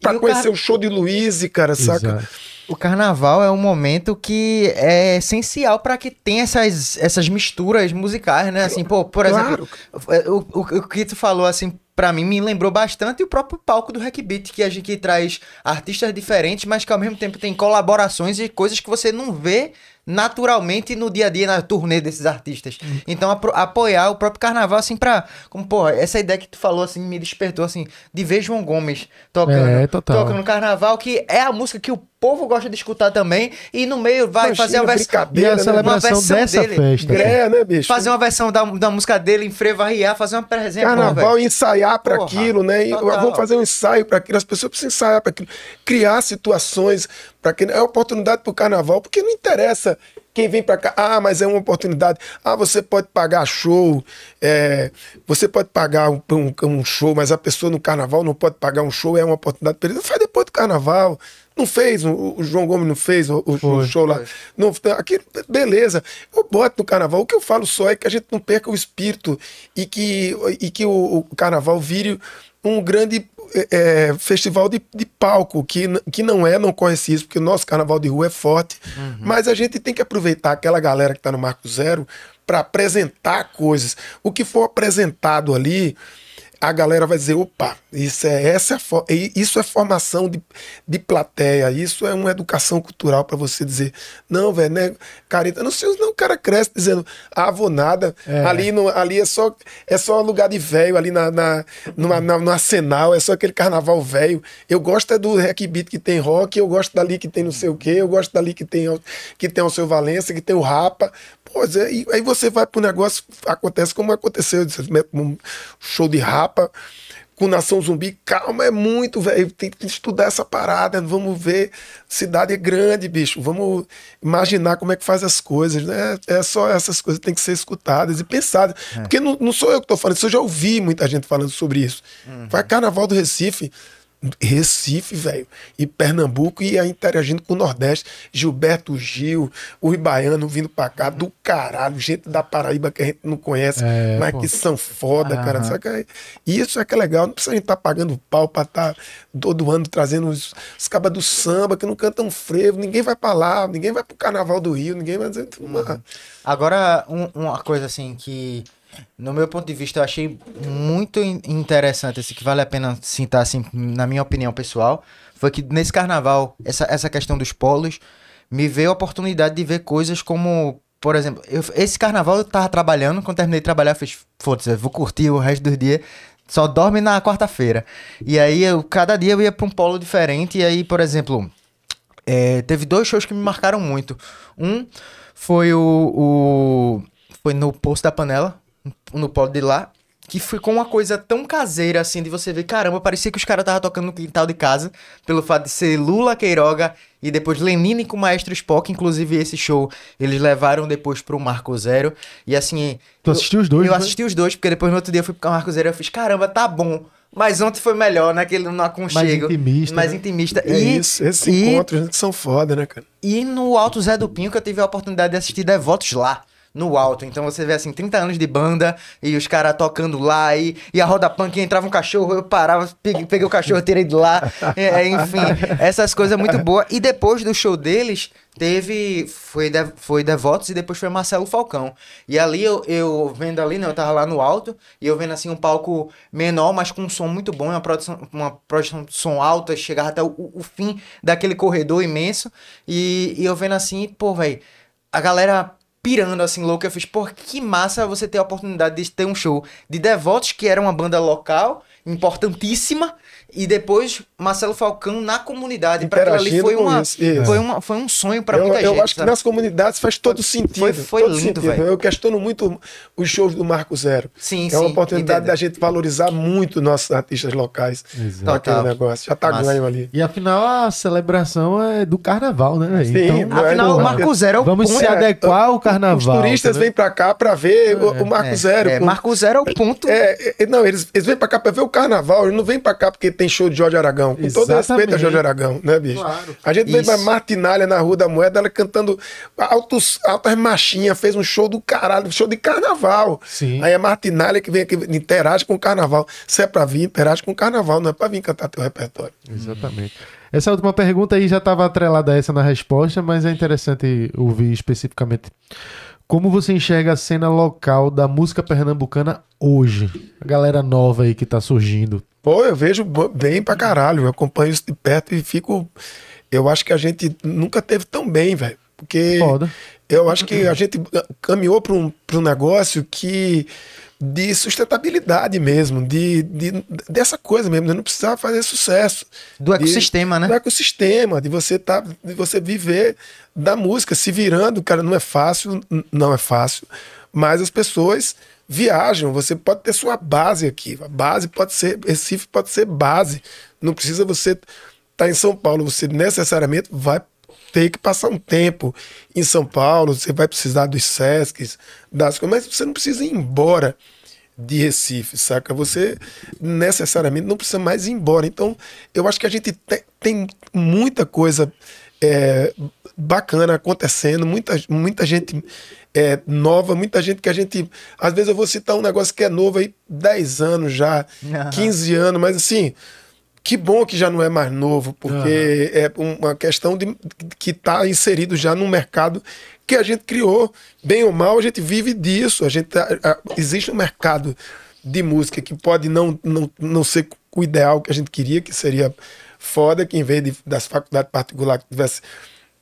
para o conhecer cara- o show de Luiz, cara, saca? Exato. O carnaval é um momento que é essencial para que tenha essas, essas misturas musicais, né? Assim, pô, por Claro. exemplo, o, o, o que tu falou, assim, pra mim me lembrou bastante o próprio palco do Hack Beat, que a gente que traz artistas diferentes, mas que ao mesmo tempo tem colaborações e coisas que você não vê naturalmente no dia a dia, na turnê desses artistas. Então, apro- apoiar o próprio carnaval, assim, pra. Como, porra, essa ideia que tu falou, assim, me despertou, assim, de ver João Gomes tocando. É, total. Tocando carnaval, que é a música que o povo gosta de escutar também, e no meio vai Imagina, fazer a versão. E a né? celebração versão dessa dele. festa. É, né, bicho? Fazer uma versão da, da música dele em Frevarriar, fazer uma presença. Carnaval e ensaiar para aquilo, né? E total. vamos fazer um ensaio para aquilo. As pessoas precisam ensaiar para aquilo. Criar situações para que é oportunidade para o carnaval, porque não interessa quem vem para cá. Ah, mas é uma oportunidade. Ah, você pode pagar show, é, você pode pagar um, um- um show, mas a pessoa no carnaval não pode pagar um show. É uma oportunidade para ele. Faz depois do carnaval. Não fez, o, o João Gomes não fez o, o- o show lá. Não, aquilo, beleza. Eu boto no carnaval. O que eu falo só é que a gente não perca o espírito e que, e que o, o carnaval vire um grande é, é, festival de, de palco, que, que não é, não conhece isso, porque o nosso carnaval de rua é forte. Mas a gente tem que aproveitar aquela galera que está no Marco Zero para apresentar coisas. O que for apresentado ali a galera vai dizer, opa, isso é, essa é, isso é formação de, de plateia, isso é uma educação cultural para você dizer, não, velho, né, careta, não sei, não, o cara cresce dizendo, ah, vou nada, ali, no, ali é só é só lugar de velho, ali na, na, numa- na- no arsenal, é só aquele carnaval velho, eu gosto é do Hack Beat que tem rock, eu gosto dali que tem não sei o que, eu gosto dali que tem, que tem o seu Valença, que tem o Rapa, Pois é, e aí você vai pro negócio, acontece como aconteceu, um show de rapa com Nação Zumbi, calma, é muito, velho, tem que estudar essa parada, vamos ver, cidade é grande, bicho, vamos imaginar como é que faz as coisas, né? É só essas coisas que tem que ser escutadas e pensadas, porque não, não sou eu que tô falando isso, eu já ouvi muita gente falando sobre isso. Vai Carnaval do Recife, Recife, velho, e Pernambuco e aí interagindo com o Nordeste. Gilberto Gil, o Ibaiano vindo pra cá, do caralho, gente da Paraíba que a gente não conhece, É, mas pô. que são foda, cara. Saca? E isso é que é legal, não precisa a gente estar pagando pau pra estar todo ano trazendo os, os cabas do samba que não cantam frevo, ninguém vai pra lá, ninguém vai pro Carnaval do Rio, ninguém vai dizer. Uma... Agora, um- uma coisa assim que, no meu ponto de vista, eu achei muito in- interessante, assim, que vale a pena citar, assim, na minha opinião pessoal, foi que nesse carnaval, essa, essa questão dos polos, me veio a oportunidade de ver coisas como, por exemplo, eu- esse carnaval eu tava trabalhando, quando terminei de trabalhar, eu fiz, foda-se, vou curtir o resto dos dias. Só dorme na quarta-feira. E aí, eu, cada dia eu ia pra um polo diferente. E aí, por exemplo, é, teve dois shows que me marcaram muito. Um foi o, o- foi no Poço da Panela, no polo de lá, que ficou uma coisa tão caseira assim de você ver, caramba, parecia que os caras estavam tocando no quintal de casa, pelo fato de ser Lula Queiroga e depois Lenine com o Maestro Spock, inclusive esse show eles levaram depois pro Marco Zero e assim, Tu assistiu os dois, Eu né? assisti os dois, porque depois no outro dia eu fui pro Marco Zero e eu fiz, caramba, tá bom. Mas ontem foi melhor, naquele no aconchego. intimista, Mais né? intimista. É e, isso, esses e encontros que são foda, né, cara? e no Alto Zé do Pinho que eu tive a oportunidade de assistir Devotos lá. No alto. Então você vê assim, 30 anos de banda e os caras tocando lá e, e a roda punk entrava um cachorro, eu parava, peguei, peguei o cachorro, tirei de lá. É, enfim, essas coisas muito boas. E depois do show deles, teve. Foi, de, foi Devotos e depois foi Marcelo Falcão. E ali eu, eu vendo ali, né? Eu tava lá no alto e eu vendo assim um palco menor, mas com um som muito bom, uma produção, uma produção de som alta, chegava até o, o fim daquele corredor imenso. E, e eu vendo assim, pô, velho, a galera pirando assim, louco. Eu fiz, pô, que massa você ter a oportunidade de ter um show de Devotos, que era uma banda local, importantíssima, e depois Marcelo Falcão na comunidade. Pra aquilo ali foi, uma, isso, isso. foi, uma, foi um sonho pra eu, muita eu gente. acho que sabe? nas comunidades faz todo sentido. Foi- foi todo lindo, sentido. velho. Eu questiono muito os shows do Marco Zero. Sim, é uma sim, oportunidade entendo. da gente valorizar muito nossos artistas locais. Exato. Total. negócio. Já tá Massa. ganho ali. E afinal a celebração é do carnaval, né? Sim, então, é Afinal, do- o Marco Zero é o vamos ponto. se adequar ao carnaval. Os turistas vêm pra cá pra ver o, o Marco É, Zero. é, Marco Zero é o ponto. É, é, não, eles, eles vêm pra cá pra ver o carnaval, não vem pra cá porque tem show de Jorge Aragão. Com todo Exatamente. respeito a Jorge Aragão, né, bicho? Claro. A gente veio pra Martinalha na Rua da Moeda, ela cantando altos, altas machinhas, fez um show do caralho, show de carnaval. Sim. Aí a Martinalha que vem aqui, interage com o carnaval. Se é pra vir, interage com o carnaval, não é pra vir cantar teu repertório. Exatamente. Essa última pergunta aí já estava atrelada a essa na resposta, mas é interessante ouvir especificamente. Como você enxerga a cena local da música pernambucana hoje? A galera nova aí que tá surgindo. Pô, eu vejo bem pra caralho. Eu acompanho isso de perto e fico. Eu acho que a gente nunca teve tão bem, velho. Porque Foda. eu acho que a gente caminhou para um, pra um negócio que. De sustentabilidade mesmo, de, de- dessa coisa mesmo, de não precisar fazer sucesso. Do De- ecossistema, né? Do ecossistema, de você tá, de você viver da música, se virando, cara, não é fácil, não é fácil, mas as pessoas viajam, você pode ter sua base aqui, a base pode ser, Recife pode ser base, não precisa você estar em São Paulo, você necessariamente vai ter que passar um tempo em São Paulo, você vai precisar dos Sescs, das coisas, mas você não precisa ir embora de Recife, saca? Você necessariamente não precisa mais ir embora. Então, eu acho que a gente te- tem muita coisa é, bacana acontecendo, muita, muita gente é, nova, muita gente que a gente. Às vezes eu vou citar um negócio que é novo aí, 10 anos já, Aham. 15 anos, mas assim. Que bom que já não é mais novo, porque é uma questão de que está inserido já num mercado que a gente criou, bem ou mal, a gente vive disso. A gente tá- a- existe um mercado de música que pode não, não, não ser o ideal que a gente queria, que seria foda, que em vez de, das faculdades particulares que tivesse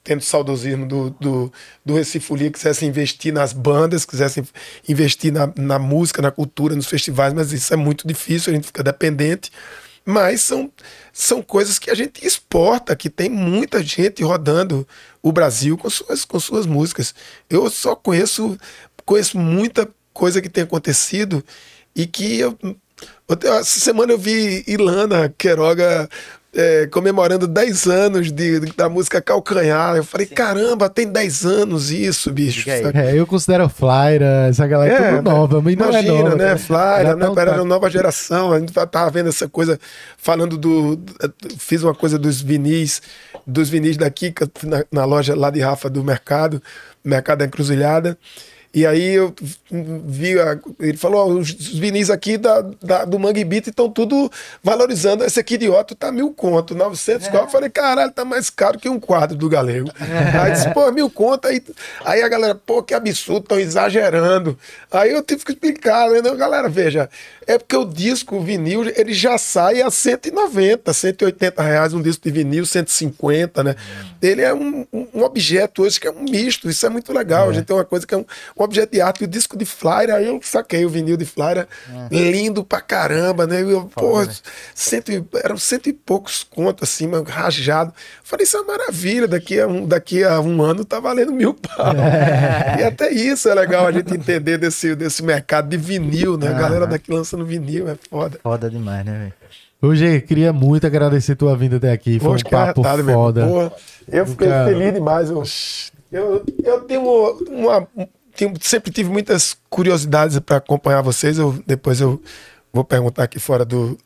tendo saudosismo do, do, do Recife Folia, quisesse investir nas bandas, quisesse investir na, na música, na cultura, nos festivais, mas isso é muito difícil, a gente fica dependente. Mas são, são coisas que a gente exporta, que tem muita gente rodando o Brasil com suas, com suas músicas. Eu só conheço, conheço muita coisa que tem acontecido e que eu. Essa semana eu vi Ilana Queiroga é, comemorando 10 anos de, da música Calcanhar. Eu falei, caramba, tem 10 anos isso, bicho. É, eu considero Flyra, essa galera é, tudo nova, mas não é imagina, nova. né? Flyer, Já né? tá Era taco. nova geração. A gente tá- tava vendo essa coisa, falando do. Fiz uma coisa dos vinis, dos vinis eu fui na, na loja lá de Rafa do Mercado, Mercado da Encruzilhada. E aí eu vi, a- ele falou, os vinis aqui da, da- do Mangue Beat estão tudo valorizando. Esse aqui de Otto tá mil conto, 900 conto. Eu falei, caralho, tá mais caro que um quadro do Galego. Aí disse, pô, mil conto. Aí, aí a galera, pô, que absurdo, estão exagerando. Aí eu tive que explicar, né? Galera, veja, é porque o disco, o vinil, ele já sai a 190, 180 reais um disco de vinil, 150, né? Ele é um, um- um objeto hoje que é um misto, isso é muito legal. A gente tem uma coisa que é um, um objeto de arte. E o disco de Flyer, aí eu saquei o vinil de Flyer, lindo pra caramba, né? Eu, pô, cento, e- eram cento e poucos contos, assim, mas rajado. Falei, isso é uma maravilha, daqui a um, daqui a um ano tá valendo mil pau. E até isso é legal a gente entender desse, desse mercado de vinil, né? A galera daqui lançando vinil, é foda. Foda demais, né, velho? Hoje, queria muito agradecer tua vinda até aqui. Foi Poxa, um papo irmão. foda. Porra, eu fiquei Nunca- feliz demais. Eu, eu, eu tenho uma. Sempre tive muitas curiosidades para acompanhar vocês. Eu, depois eu vou perguntar aqui fora do,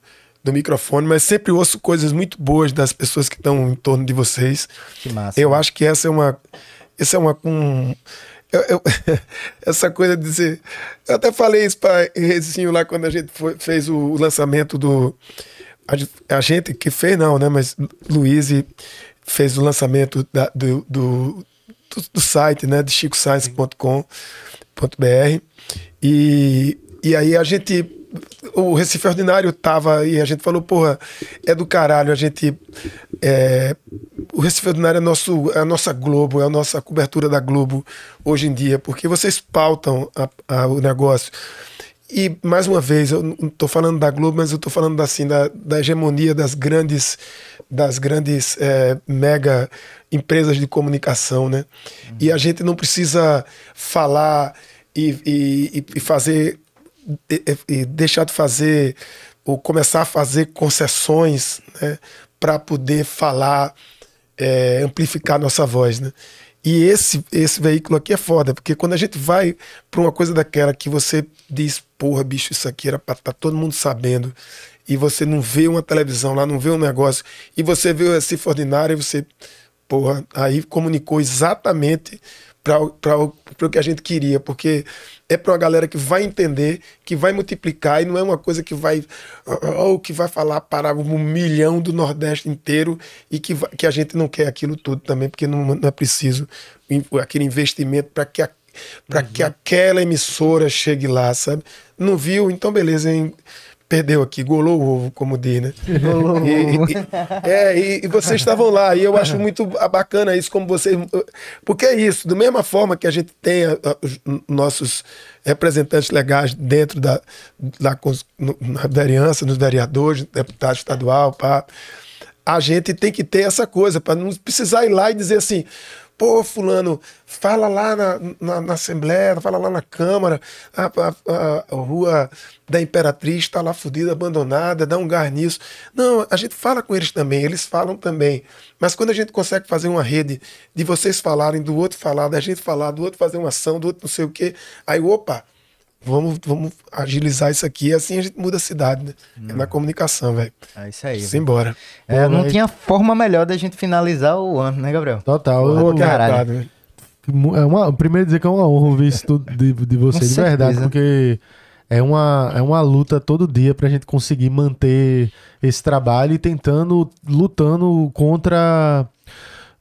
do microfone, mas sempre ouço coisas muito boas das pessoas que estão em torno de vocês. Que massa. Eu acho que essa é uma. Essa é uma. Um, eu- eu- essa coisa de dizer. Eu até falei isso para Rezinho lá quando a gente foi- fez o lançamento do. A, gente- a gente que fez, não, né? Mas Luiz fez o lançamento da- do, do, do, do site, né? De chicoscience.com.br. E, e aí a gente. O Recife Ordinário tava e a gente falou, porra, é do caralho, a gente. é, o Recife Ordinário é, nosso, é a nossa Globo, é a nossa cobertura da Globo hoje em dia, porque vocês pautam a- a- o negócio. E, mais uma vez, eu não estou falando da Globo, mas eu estou falando assim, da, da hegemonia das grandes, das grandes é, mega empresas de comunicação, né? E a gente não precisa falar e, e, e fazer e, e deixar de fazer ou começar a fazer concessões né, para poder falar, é, amplificar nossa voz. Né? E esse, esse veículo aqui é foda, porque quando a gente vai para uma coisa daquela que você diz, porra, bicho, isso aqui era para estar todo mundo sabendo, e você não vê uma televisão lá, não vê um negócio, e você vê o Recife Ordinário e você, porra, aí comunicou exatamente para o que a gente queria, porque é para uma galera que vai entender, que vai multiplicar, e não é uma coisa que vai ou que vai falar para um milhão do Nordeste inteiro e que, vai- que a gente não quer aquilo tudo também, porque não, não é preciso aquele investimento para que, a- pra que aquela emissora chegue lá, sabe? Não viu? Então beleza, hein? Perdeu aqui, golou o ovo, como diz, né? E- e- é, e, e vocês estavam lá, e eu acho muito bacana isso, como vocês. Porque é isso, da mesma forma que a gente tem a- a- os nossos representantes legais dentro da, da no- na vereança, nos vereadores, deputado estadual, pá, a gente tem que ter essa coisa, para não precisar ir lá e dizer assim. Pô, fulano, fala lá na, na, na Assembleia, fala lá na Câmara, a, a- a- rua da Imperatriz está lá fodida, abandonada, dá um gás nisso. Não, a gente fala com eles também, eles falam também. Mas quando a gente consegue fazer uma rede de vocês falarem, do outro falar, da gente falar, do outro fazer uma ação, do outro não sei o quê, aí, opa, vamos, vamos agilizar isso aqui, assim a gente muda a cidade, né? É na comunicação, velho. É isso aí. Simbora. É, Pô, não tinha forma melhor da gente finalizar o ano, né, Gabriel? Total. Do caralho. É uma, primeiro dizer que é uma honra ouvir isso tudo de, de você, Com de verdade, porque é uma, é uma luta todo dia pra gente conseguir manter esse trabalho e tentando, lutando contra.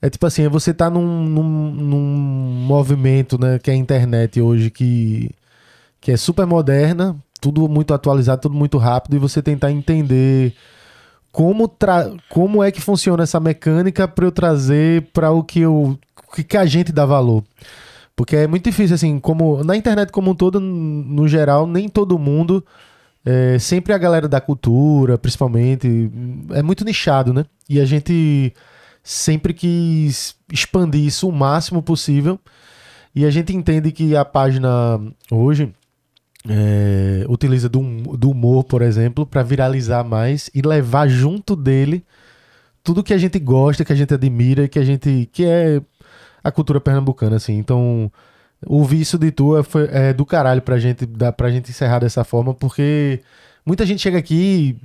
É tipo assim, você tá num, num, num movimento, né, que é a internet hoje, que, que é super moderna, tudo muito atualizado, tudo muito rápido, e você tentar entender como, tra como é que funciona essa mecânica para eu trazer para o que eu que, que a gente dá valor. Porque é muito difícil, assim, como na internet como um todo, no geral, nem todo mundo, é, sempre a galera da cultura, principalmente, é muito nichado, né? E a gente sempre quis expandir isso o máximo possível. E a gente entende que a página hoje é, utiliza do, do humor, por exemplo, para viralizar mais e levar junto dele tudo que a gente gosta, que a gente admira, que a gente que é a cultura pernambucana, assim. Então, ouvir isso de tu é, é do caralho pra gente, dá pra gente encerrar dessa forma, porque muita gente chega aqui,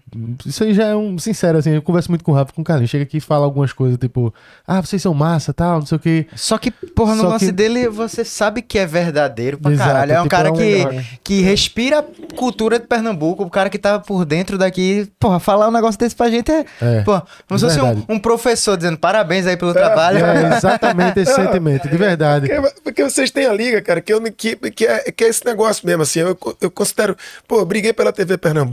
isso aí já é um sincero, assim, eu converso muito com o Rafa, com o Carlinhos, chega aqui e fala algumas coisas, tipo, ah, vocês são massa, tal, não sei o quê. Só que, porra, no Só lance que- dele, você sabe que é verdadeiro pra Exato, caralho. É um tipo, cara é um que, que respira a cultura de Pernambuco, o cara que tá por dentro daqui. Porra, falar um negócio desse pra gente é. É, Porra, como se fosse um, um professor dizendo parabéns aí pelo trabalho. É exatamente esse sentimento, de verdade. Porque, porque vocês têm a liga, cara, que, eu, que, que, é, que é esse negócio mesmo, assim, eu, eu considero, pô, eu briguei pela TV Pernambuco,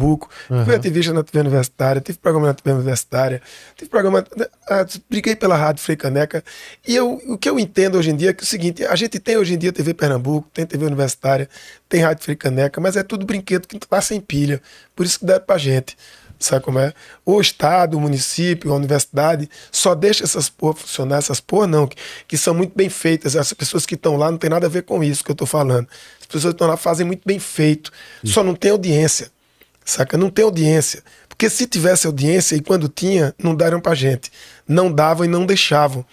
fui ativista na TV Universitária, tive programa na TV Universitária, tive programa, ah, briguei pela Rádio Frei Caneca, e eu, o que eu entendo hoje em dia é que é o seguinte, a gente tem hoje em dia TV Pernambuco, tem TV Universitária, tem Rádio Frei Caneca, mas é tudo brinquedo que tá sem pilha, por isso que deram pra gente. Sabe como é? O Estado, o município, a universidade só deixa essas porra funcionar, essas porra não, que, que são muito bem feitas. Essas pessoas que estão lá não tem nada a ver com isso que eu estou falando. As pessoas que estão lá fazem muito bem feito, só não tem audiência. Saca? Não tem audiência. Porque se tivesse audiência, e quando tinha, não daram pra gente. Não davam e não deixavam.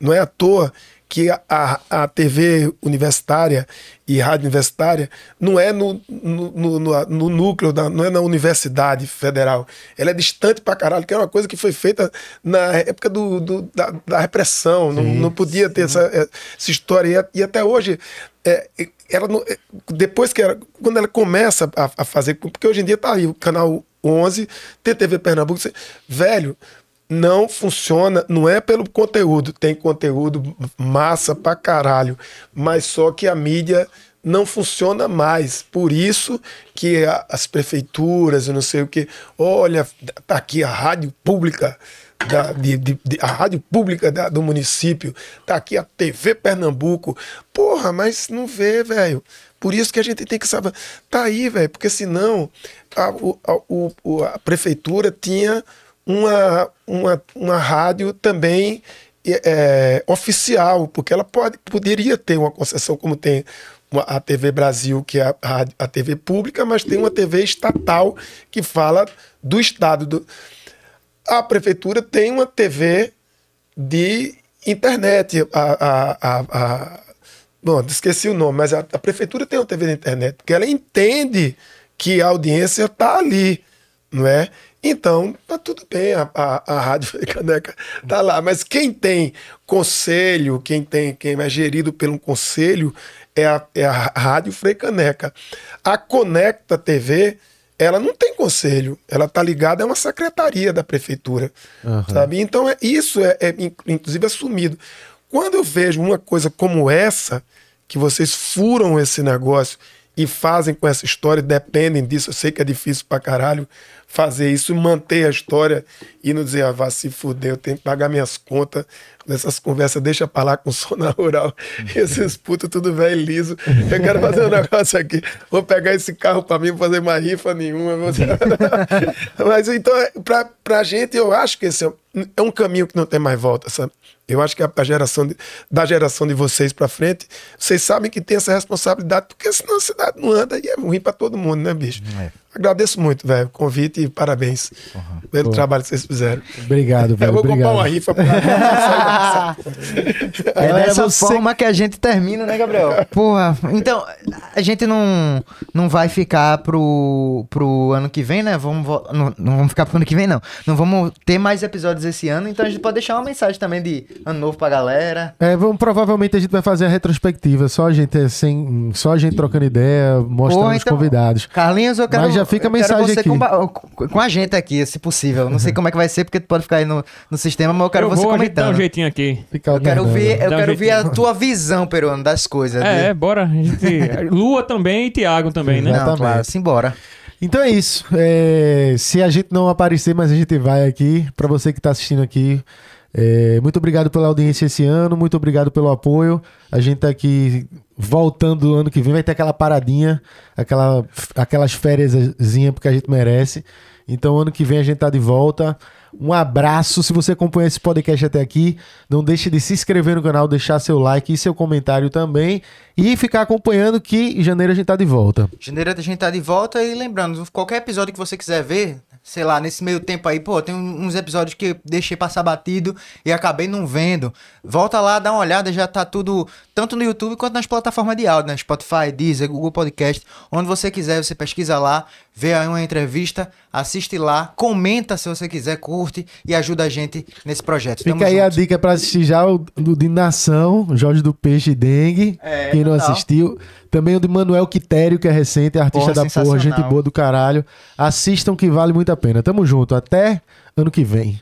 Não é à toa que a, a, TV universitária e rádio universitária não é no, no, no, no- núcleo, da, não é na Universidade Federal. Ela é distante pra caralho, que é uma coisa que foi feita na época do, do- da, da repressão. Não, não podia ter essa, essa história. E, e até hoje, é, ela não- é, depois que ela, quando ela começa a, a fazer, porque hoje em dia tá aí o canal 11, TTV Pernambuco, velho, não funciona, não é pelo conteúdo, tem conteúdo massa pra caralho, mas só que a mídia não funciona mais. Por isso que a- as prefeituras, eu não sei o que, olha, tá aqui a rádio pública. da- de- de- de- a rádio pública da- do município, tá aqui a TV Pernambuco. Porra, mas não vê, velho. Por isso que a gente tem que saber. Tá aí, velho, porque senão a, o- a, o- a prefeitura tinha uma, uma, uma rádio também é, oficial, porque ela pode, poderia ter uma concessão como tem uma- a TV Brasil, que é a, rádio- a TV pública, mas tem uma TV estatal que fala do Estado. Do... A prefeitura tem uma TV de internet. A, a, a, a- Bom, esqueci o nome, mas a, a prefeitura tem uma TV de internet, porque ela entende que a audiência está ali, não é? Então, tá tudo bem, a, a, a Rádio Caneca tá lá. Mas quem tem conselho, quem tem quem é gerido pelo conselho, é a, é a Rádio Frei Caneca. A Conecta TV, ela não tem conselho, ela tá ligada a uma secretaria da prefeitura, sabe? Então, é, isso é, é, in- inclusive, assumido. Quando eu vejo uma coisa como essa, que vocês furam esse negócio e fazem com essa história, dependem disso, eu sei que é difícil pra caralho fazer isso, manter a história e não dizer, ah, vá se fuder, eu tenho que pagar minhas contas, nessas conversas, deixa pra lá com zona rural, esses putos tudo velho liso, eu quero fazer um negócio aqui, vou pegar esse carro pra mim, não fazer mais rifa nenhuma, vou- mas então, é, pra, pra gente, eu acho que esse é, é um caminho que não tem mais volta, sabe? Eu acho que a, a geração de- da geração de vocês pra frente, vocês sabem que tem essa responsabilidade, porque senão a cidade não anda e é ruim pra todo mundo, né, bicho? Agradeço muito, velho, o convite e parabéns pelo trabalho que vocês fizeram. Obrigado, velho. Eu vou obrigado. comprar uma rifa pra É dessa você- forma que a gente termina, né, Gabriel? Porra, então, a gente não, não vai ficar pro, pro ano que vem, né? Vamos, não, não vamos ficar pro ano que vem, não. Não vamos ter mais episódios esse ano, então a gente pode deixar uma mensagem também de ano novo pra galera. É, vamos, provavelmente a gente vai fazer a retrospectiva, só a gente, sem, só a gente trocando ideia, mostrando Porra, os então- convidados. Carlinhos, eu quero, Mas já fica a eu quero mensagem você aqui. Com, com a gente aqui, se possível. Não sei como é que vai ser, porque tu pode ficar aí no, no sistema, mas eu quero eu você vou, gente dá um comentando. jeitinho aqui. Fica Eu quero ver, eu um quero ver a tua visão, Peruano, das coisas. É, de- é, bora. A gente... Lua também e Thiago também, né? Não, claro, simbora. Então é isso. É, se a gente não aparecer, mas a gente vai aqui. Pra você que tá assistindo aqui, é, muito obrigado pela audiência esse ano, muito obrigado pelo apoio. A gente tá aqui voltando ano que vem, vai ter aquela paradinha, aquela, aquelas férias porque a gente merece. Então ano que vem a gente tá de volta. Um abraço. Se você acompanha esse podcast até aqui, não deixe de se inscrever no canal, deixar seu like e seu comentário também. E ficar acompanhando que em janeiro a gente tá de volta. Janeiro a gente tá de volta e lembrando, qualquer episódio que você quiser ver, sei lá, nesse meio tempo aí, pô, tem um- uns episódios que eu deixei passar batido e acabei não vendo. Volta lá, dá uma olhada, já tá tudo, tanto no YouTube quanto nas plataformas de áudio, né? Spotify, Deezer, Google Podcast, onde você quiser, você pesquisa lá, vê aí uma entrevista, assiste lá, comenta se você quiser, curte e ajuda a gente nesse projeto. Fica Tamo aí a junto. dica pra assistir já o do de Nação, Jorge do Peixe e Dengue. É, quem não total. assistiu. Também o de Manuel Quitério, que é recente, é artista Porra, da porra, gente boa do caralho. Assistam que vale muito a pena. Tamo junto. Até ano que vem.